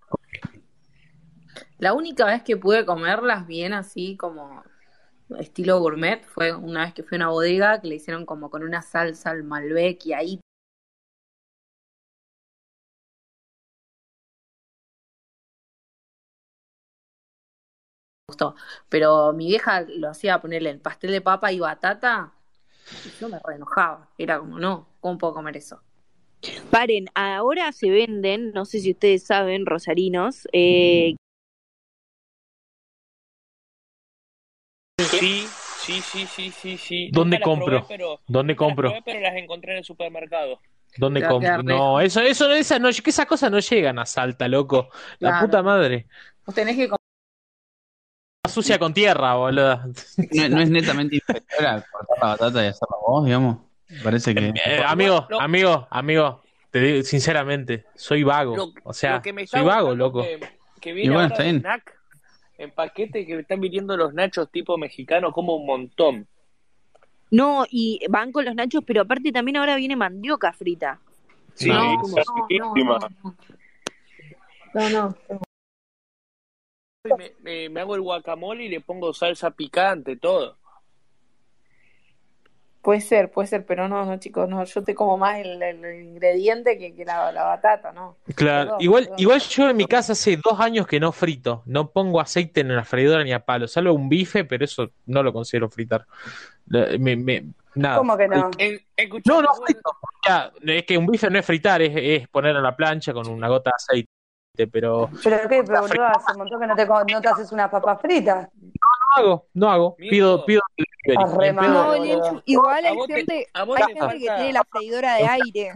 La única vez que pude comerlas bien así como estilo gourmet fue una vez que fui a una bodega que le hicieron como con una salsa al Malbec y ahí gustó. Pero mi vieja lo hacía ponerle el pastel de papa y batata y yo me re enojaba. Era como, no, ¿cómo puedo comer eso? Paren, ahora se venden, no sé si ustedes saben, rosarinos, eh, Sí, sí, sí, sí, sí, sí. ¿Dónde las compro? probé, pero, ¿Dónde las compro? probé, pero las encontré en el supermercado. ¿Dónde compro? No, eso, eso, esa no, que esas cosas no llegan a Salta, loco. La Claro. puta madre. Vos tenés que comer Sucia con tierra, boludo. No, no es netamente inferior a cortar la batata y hacerla vos, digamos. Me Parece que. Eh, amigo, amigo, amigo, te digo sinceramente, soy vago. Lo, O sea, que me soy vago, loco. Que, que Y viene bueno, ahora está de bien. snack en paquete que están viniendo los nachos tipo mexicano como un montón. no, y van con los nachos, pero aparte también ahora viene mandioca frita. Sí, No, no, no, me, me- me hago el guacamole y le pongo salsa picante, todo. Puede ser, puede ser, pero no, no, chicos, no, yo te como más el, ingrediente que, que la, la batata, ¿no? Claro, Perdón, igual, perdón. igual yo en mi casa hace dos años que no frito, no pongo aceite en la freidora ni a palo, salvo un bife, pero eso no lo considero fritar. La- me- me- nada. ¿Cómo que no? Escuchame, No, no frito. Ya, es que un bife no es fritar, es, es poner en la plancha con una gota de aceite, pero no Pero qué, pero boludo, hace un montón que no te, no te haces una papa frita. hago, no hago, pido, pido. No, igual hay te- gente, vos hay te gente que tiene la freidora de aire.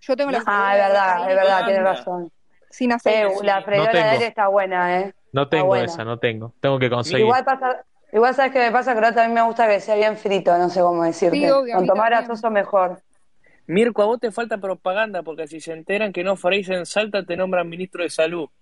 Yo tengo la freidora Ah, es verdad, de es verdad, tienes razón. sin aceite. Eh, la freidora de aire está buena, ¿eh? No tengo buena. esa, no tengo, tengo que conseguir. Igual pasa, igual sabes qué me pasa, que a mí me gusta que sea bien frito, no sé cómo decirte. Sí, obvio, Cuanto más también. grasoso mejor. Mirko, a vos te falta propaganda porque si se enteran que no freís en Salta te nombran ministro de salud.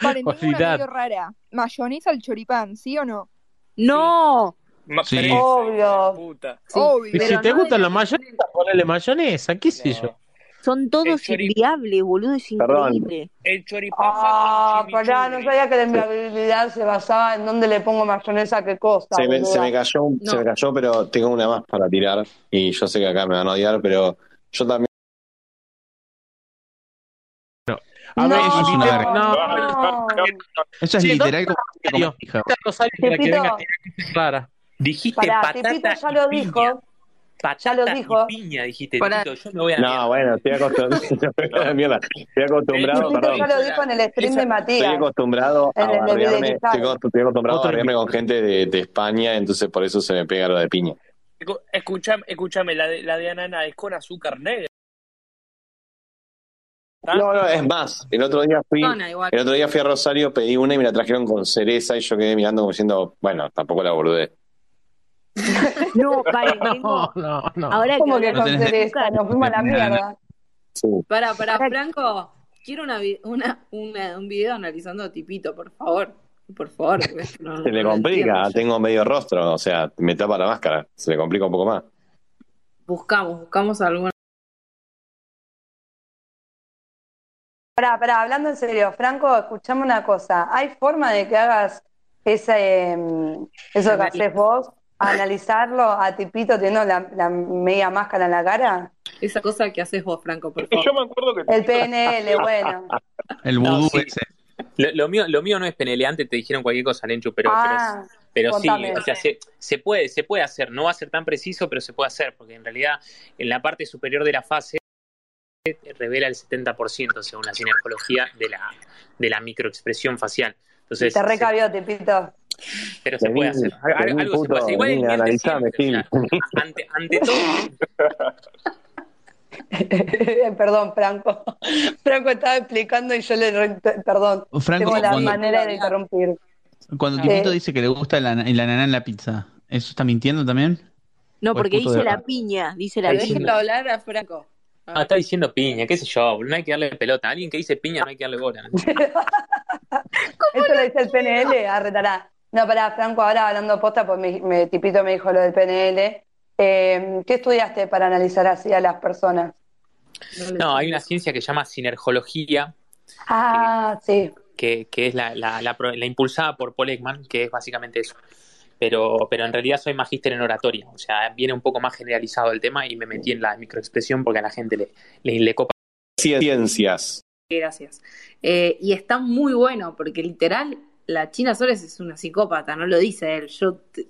Paren, tengo una medio rara. Mayonesa al choripán, ¿sí o no? No, Sí. Obvio. puta. Obvio. Y si Pero te no gustan de- las mayonesa, ponele mayonesa, qué sé No. yo. Son todos inviables, boludo, es Perdón. increíble. El choripán Ah, pará, no sabía que la inviabilidad se basaba en dónde le pongo mayonesa a qué cosa. Se me, boluda. se me cayó, se me cayó, pero tengo una más para tirar. Y yo sé que acá me van a odiar, pero yo también. A ver, No, eso es una no, no. Eso es Sí, literal como Rosario. para que venga. Dijiste Pará, patata Tipito ya y lo piña. dijo. Patata Ya lo dijo. y piña, dijiste. Tito, yo me voy a la No, mierda. bueno, estoy acostumbrado. Mierda, estoy acostumbrado, perdón. ya lo dijo en el stream de Estoy Matías. acostumbrado a Viderizar. estoy, estoy acostumbrado a Otro bardearme con gente de, de España, entonces por eso se me pega lo de piña. Escu- Escuchame, escuchame, la de, la de ananá es con azúcar negra. ¿Ah? No, no, es más, el otro día fui, el otro día fui a Rosario, pedí una y me la trajeron con cereza y yo quedé mirando como diciendo, bueno, tampoco la boludé. No, paren, tengo, No, no, no. ahora ¿Cómo que No con tenés Nos fuimos a la mierda. Sí. Para, para, Franco, quiero una, una, una- un video analizando a Tipito, por favor. Por favor. no- Se le complica, tengo medio rostro, o sea, me tapa la máscara, se le complica un poco más. Buscamos, buscamos alguna. Pará, pará, hablando en serio, Franco, escuchame una cosa. ¿Hay forma de que hagas ese, em, eso que haces vos, analizarlo a Tipito teniendo la, la media máscara en la cara? Esa cosa que haces vos, Franco, por favor. yo me acuerdo que El PNL, bueno. El No, vudú sí. ese. Lo, lo mío, lo mío no es PNL, antes te dijeron cualquier cosa, Lenchu, pero, Ah, pero, pero sí, o sea, se, se puede, se puede hacer, no va a ser tan preciso, pero se puede hacer, porque en realidad en la parte superior de la fase revela el 70% según la ginecología de la, de la microexpresión facial. Entonces, te se- recabió, Tipito. Pero se puede hacer. Algo se puede puto, hacer. Igual el analizame, siempre. O Gil. sea, ante, ante todo, Perdón, Franco. Franco estaba explicando y yo le. Perdón. Franco, Tengo la cuando- manera de interrumpir. Cuando Sí. Tipito dice que le gusta la, la naná en la pizza, ¿eso está mintiendo también? No, ¿O es porque dice de la piña, dice la Está piña. hablar a Franco. ah, está diciendo piña, qué sé yo, no hay que darle pelota. A alguien que dice piña no hay que darle bola. Eso lo dice el PNL, arretará. No, pará, Franco, ahora hablando posta, pues me, me- Tipito me dijo lo del PNL. Eh, ¿Qué estudiaste para analizar así a las personas? No, hay una ciencia que se llama sinergología, Ah, sí. que, que es la, la, la impulsada por Paul Ekman, que es básicamente eso. Pero, pero en realidad soy magíster en oratoria, o sea, viene un poco más generalizado el tema y me metí en la microexpresión porque a la gente le, le, le copa. Ciencias. Gracias. Eh, y está muy bueno, porque literal, la China Suárez es una psicópata, no lo dice él. Yo te,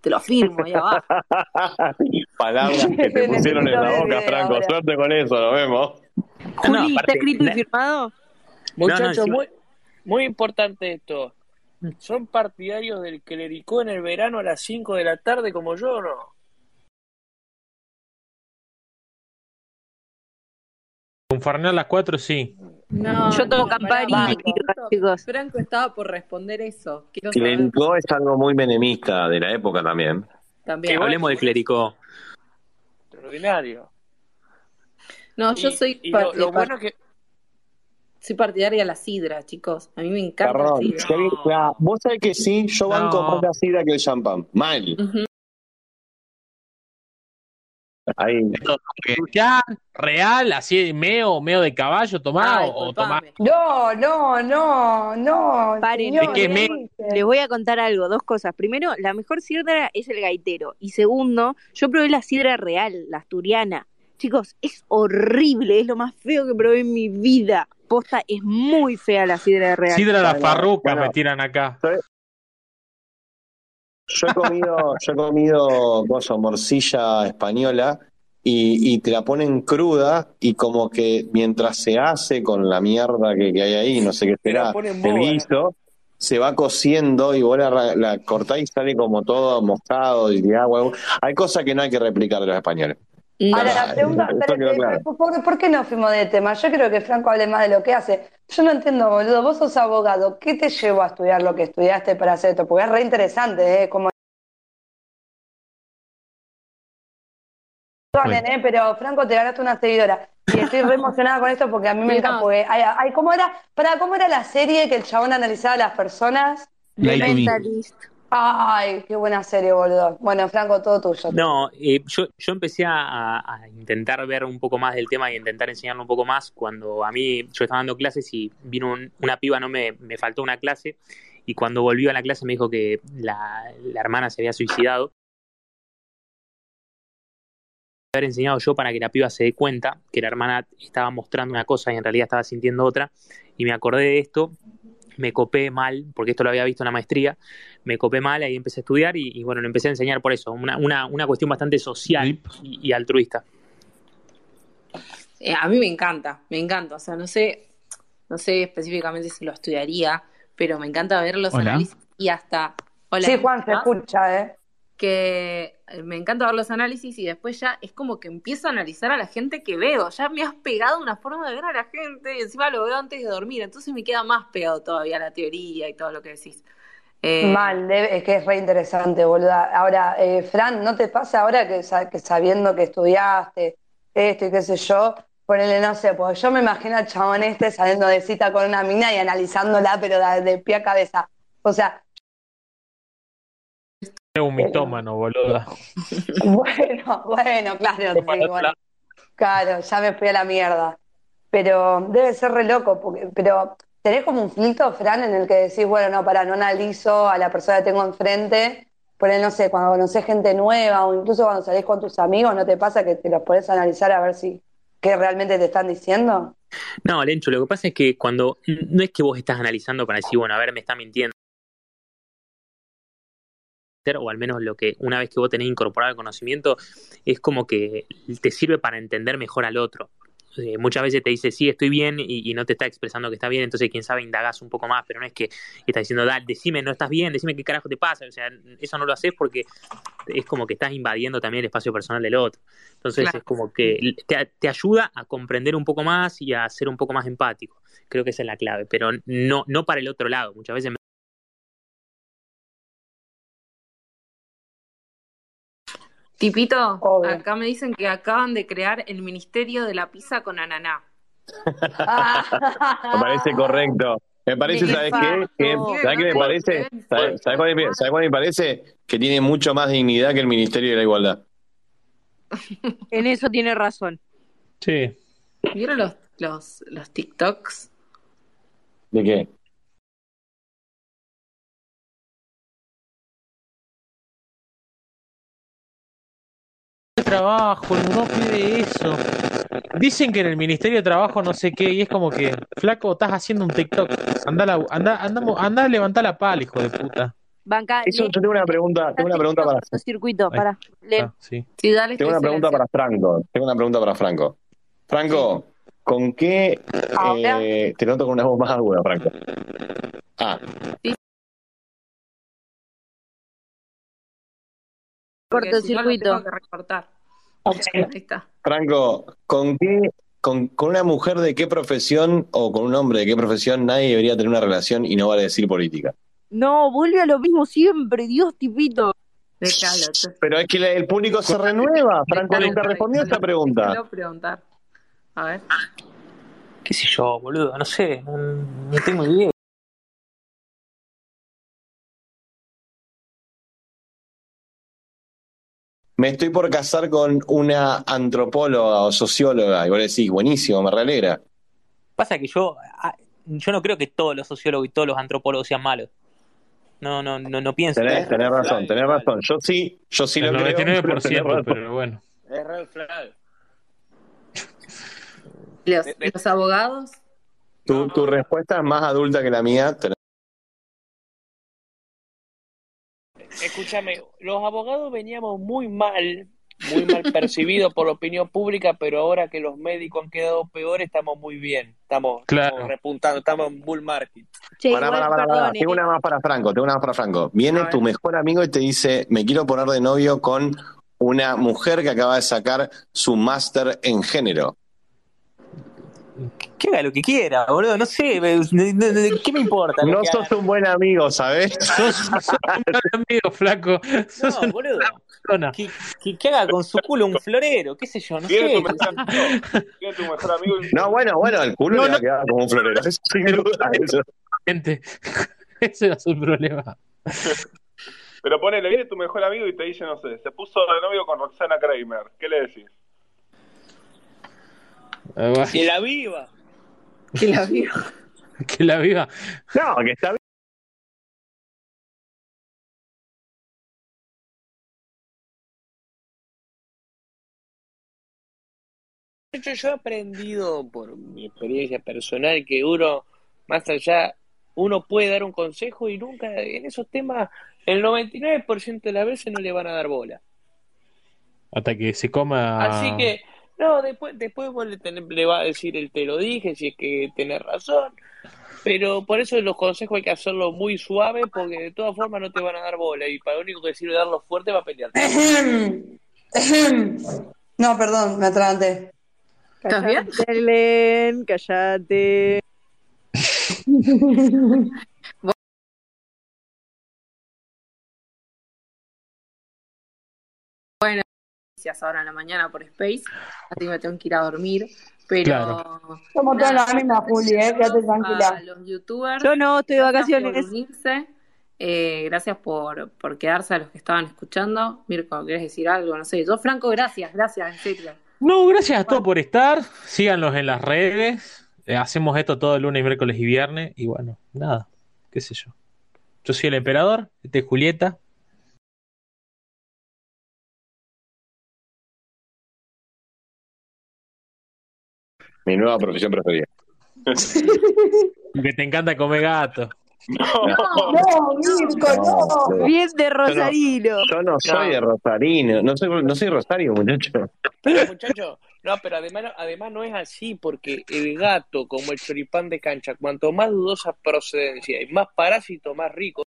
te lo firmo ahí abajo. Palabras que te pusieron en la boca, Franco. ahora. Suerte con eso, nos vemos. Juli, ¿está escrito y firmado? Muchachos, encima- muy, muy importante esto. ¿Son partidarios del clericó en el verano a las 5 de la tarde como yo o no? Un Fernet a las 4 sí. No, Yo tomo Campari y chicos. Franco estaba por responder eso. Quiero saber Clericó es algo muy menemista de la época también. también. Hablemos del clérigo. Extraordinario. No, yo Y- soy, y lo, bueno que soy partidaria de la sidra, chicos. A mí me encanta la Perdón, sidra. yo vi- ah, vos sabés que sí, yo banco No. más la sidra que el champán. Mal. Ahí. ¿Real? ¿Así meo, meo de caballo tomado? Ay, ¿O. No, no, no, no. Paren, señor, ¿de qué ¿qué me- dice? Les voy a contar algo, dos cosas. Primero, la mejor sidra es el gaitero. Y segundo, yo probé la sidra real, la asturiana. Chicos, es horrible, es lo más feo que probé en mi vida. Posta, es muy fea la sidra real. Sidra la farruca bueno. me tiran acá. Yo he comido, yo he comido cosa, morcilla española y, y te la ponen cruda y como que mientras se hace con la mierda que, que hay ahí, no sé qué será, el guiso, se va cociendo y vos la, la cortás y sale como todo mojado y de agua. Hay cosas que no hay que replicar de los españoles. No. Ahora la pregunta, pero, quedó pero, claro. ¿por, qué no fuimos de tema? Yo creo que Franco hable más de lo que hace. Yo no entiendo, boludo. Vos sos abogado. ¿Qué te llevó a estudiar lo que estudiaste para hacer esto? Porque es re interesante, ¿eh? Como... Perdonen, ¿eh? Pero Franco, te ganaste una seguidora. Y estoy re emocionada con esto porque a mí me encanta. Porque hay, hay- ¿cómo era? Para, ¿cómo era la serie que el chabón analizaba a las personas? Me. Mentalist. Ay, qué buena serie, boludo. Bueno, Franco, todo tuyo. No, eh, yo, empecé a, intentar ver un poco más del tema y intentar enseñarlo un poco más cuando a mí yo estaba dando clases y vino un- una piba, no me, me faltó una clase y cuando volvió a la clase me dijo que la, la hermana se había suicidado. haber enseñado yo para que la piba se dé cuenta que la hermana estaba mostrando una cosa y en realidad estaba sintiendo otra y me acordé de esto me copé mal, porque esto lo había visto en la maestría, me copé mal, ahí empecé a estudiar y, y bueno, lo empecé a enseñar por eso, una, una, una cuestión bastante social y, y altruista. Eh, a mí me encanta, me encanta. O sea, no sé, no sé específicamente si lo estudiaría, pero me encanta ver los Hola. análisis y hasta. Hola, Sí, ¿me Juan, se escucha, ¿eh? que eh, me encanta ver los análisis y después ya es como que empiezo a analizar a la gente que veo. Ya me has pegado una forma de ver a la gente y encima lo veo antes de dormir, entonces me queda más pegado todavía la teoría y todo lo que decís. Eh, Mal, es que es re interesante, boluda. Ahora, eh, Fran, ¿no te pasa ahora que, sa- que sabiendo que estudiaste esto y qué sé yo, ponele, no sé, pues yo me imagino al chabón este saliendo de cita con una mina y analizándola, pero de, pie a cabeza. O sea, un mitómano, boluda. bueno, bueno, claro, sí, bueno. Claro, ya me fui a la mierda. Pero debe ser re loco, porque, pero tenés como un filtro, Fran, en el que decís, bueno, no, para, no analizo a la persona que tengo enfrente. Por él, no sé, cuando conocés gente nueva o incluso cuando salís con tus amigos, ¿no te pasa que te los podés analizar a ver si qué realmente te están diciendo? No, Lencho, lo que pasa es que cuando no es que vos estás analizando para decir, bueno, a ver, me está mintiendo, o al menos lo que una vez que vos tenés incorporado el conocimiento, es como que te sirve para entender mejor al otro. eh, muchas veces te dice sí, estoy bien y, y no te está expresando que está bien, entonces quién sabe indagás un poco más, pero no es que estás diciendo, dale, decime, no estás bien, decime qué carajo te pasa, o sea, eso no lo haces porque es como que estás invadiendo también el espacio personal del otro. Entonces Claro. es como que te, te ayuda a comprender un poco más y a ser un poco más empático. Creo que esa es la clave, pero no, no para el otro lado. Muchas veces me- Tipito, acá me dicen que acaban de crear el Ministerio de la Pizza con ananá. Me parece correcto. Me parece, ¿sabes qué? ¿Sabes qué me parece? ¿Sabes, sabes cuál, me- sabes cuál me parece? Que tiene mucho más dignidad que el Ministerio de la Igualdad. En eso tiene razón. Sí. ¿Vieron los, los, los TikToks? ¿De qué? Trabajo, no pide eso. Dicen que en el Ministerio de Trabajo no sé qué, y es como que, flaco, estás haciendo un TikTok. Anda, la- anda, andamos, anda a levantar la pala, hijo de puta. Banca, Eso, yo tengo una pregunta, tengo una pregunta para circuito, para. Ah, sí. Sí, dale, Tengo una pregunta para Franco. Tengo una pregunta para Franco. Franco, ¿con qué eh, te noto con una voz más aguda, Franco? Ah, Porque si no, lo Cortocircuito. tengo que recortar. Ahí está. Franco, ¿con qué con, con una mujer de qué profesión o con un hombre de qué profesión nadie debería tener una relación y no vale decir política? No, vuelve a lo mismo siempre, Dios, tipito. Déjalo. Pero es que el público se renueva. Franco nunca respondió a esta pregunta. Déjalo preguntar. A ver. qué sé yo, boludo, no sé, no, no tengo idea. Me estoy por casar con una antropóloga o socióloga. Y vos decís, buenísimo, me realegra. Pasa que yo, ah, yo no creo que todos los sociólogos y todos los antropólogos sean malos. No, no, no, no pienso. Tenés, tenés razón, tenés razón. Yo sí, yo sí El lo creo. pero 99%, tenés razón. pero bueno. Es red flag. Los, los abogados. Tu, tu respuesta es más adulta que la mía. Escúchame, los abogados veníamos muy mal, muy mal percibidos por la opinión pública, pero ahora que los médicos han quedado peores, estamos muy bien. Estamos, Claro. estamos repuntando, estamos en bull market. Pará, pará, pará, pará. Tengo una más para Franco, tengo una más para Franco. Viene tu mejor amigo y te dice, me quiero poner de novio con una mujer que acaba de sacar su máster en género. Que haga lo que quiera, boludo, no sé, me- me- me- ¿qué me importa? No que sos haga? un buen amigo, ¿sabes? Sos, sos un buen amigo, flaco. Sos No, boludo. persona. Que, que- que haga con su culo un florero, qué sé yo, no ¿Quién es sé. tu mejor es tu mejor amigo? No, bueno, bueno, el culo No, le va no. a quedar como un florero. Eso sin duda. Eso. Gente, ese era su problema. Pero ponele, viene tu mejor amigo y te dice, no sé, se puso de novio con Roxana Kramer. ¿Qué le decís? ¡Que la viva! Que la viva. Que la viva. No, que está bien. De hecho, yo he aprendido por mi experiencia personal que uno, más allá, uno puede dar un consejo y nunca, en esos temas, el 99% de las veces no le van a dar bola. Hasta que se coma. Así que, no, después, después vos le, tenés- le va a decir el te lo dije, si es que tenés razón. Pero por eso los consejos hay que hacerlo muy suave porque de todas formas no te van a dar bola y para lo único que sirve darlo fuerte va a pelear. No, perdón, me atraganté. Cállate. noticias ahora en la mañana por Space, así me tengo que ir a dormir. Pero Claro. Somos todas nada, la misma, Juli, eh, quédate a tranquila. los youtubers. Yo no, estoy de vacaciones. unirse. Eh, gracias por, por quedarse a los que estaban escuchando. Mirko, ¿querés decir algo? No sé. Yo, Franco, gracias, gracias, en serio. No, gracias a todos por estar. Síganos en las redes. Eh, hacemos esto todo lunes, miércoles y viernes. Y bueno, nada, qué sé yo. Yo soy el emperador, este es Julieta. Mi nueva profesión preferida. Que te encanta comer gato. No, Mirko, no. Bien de Rosarino. Yo no soy de Rosarino, no soy, no soy Rosario, muchacho. Pero muchachos, No, pero además, además no es así, porque el gato, como el choripán de cancha, cuanto más dudosa procedencia y más parásito, más rico.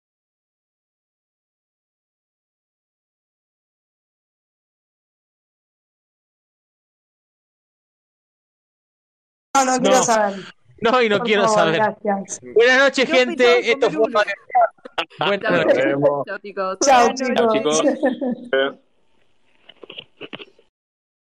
No, no quiero No. saber. No, y no Por quiero favor, saber. gracias. Buenas noches, gente. Esto fue. Buenas noches. Chao, chicos. Chao, chicos.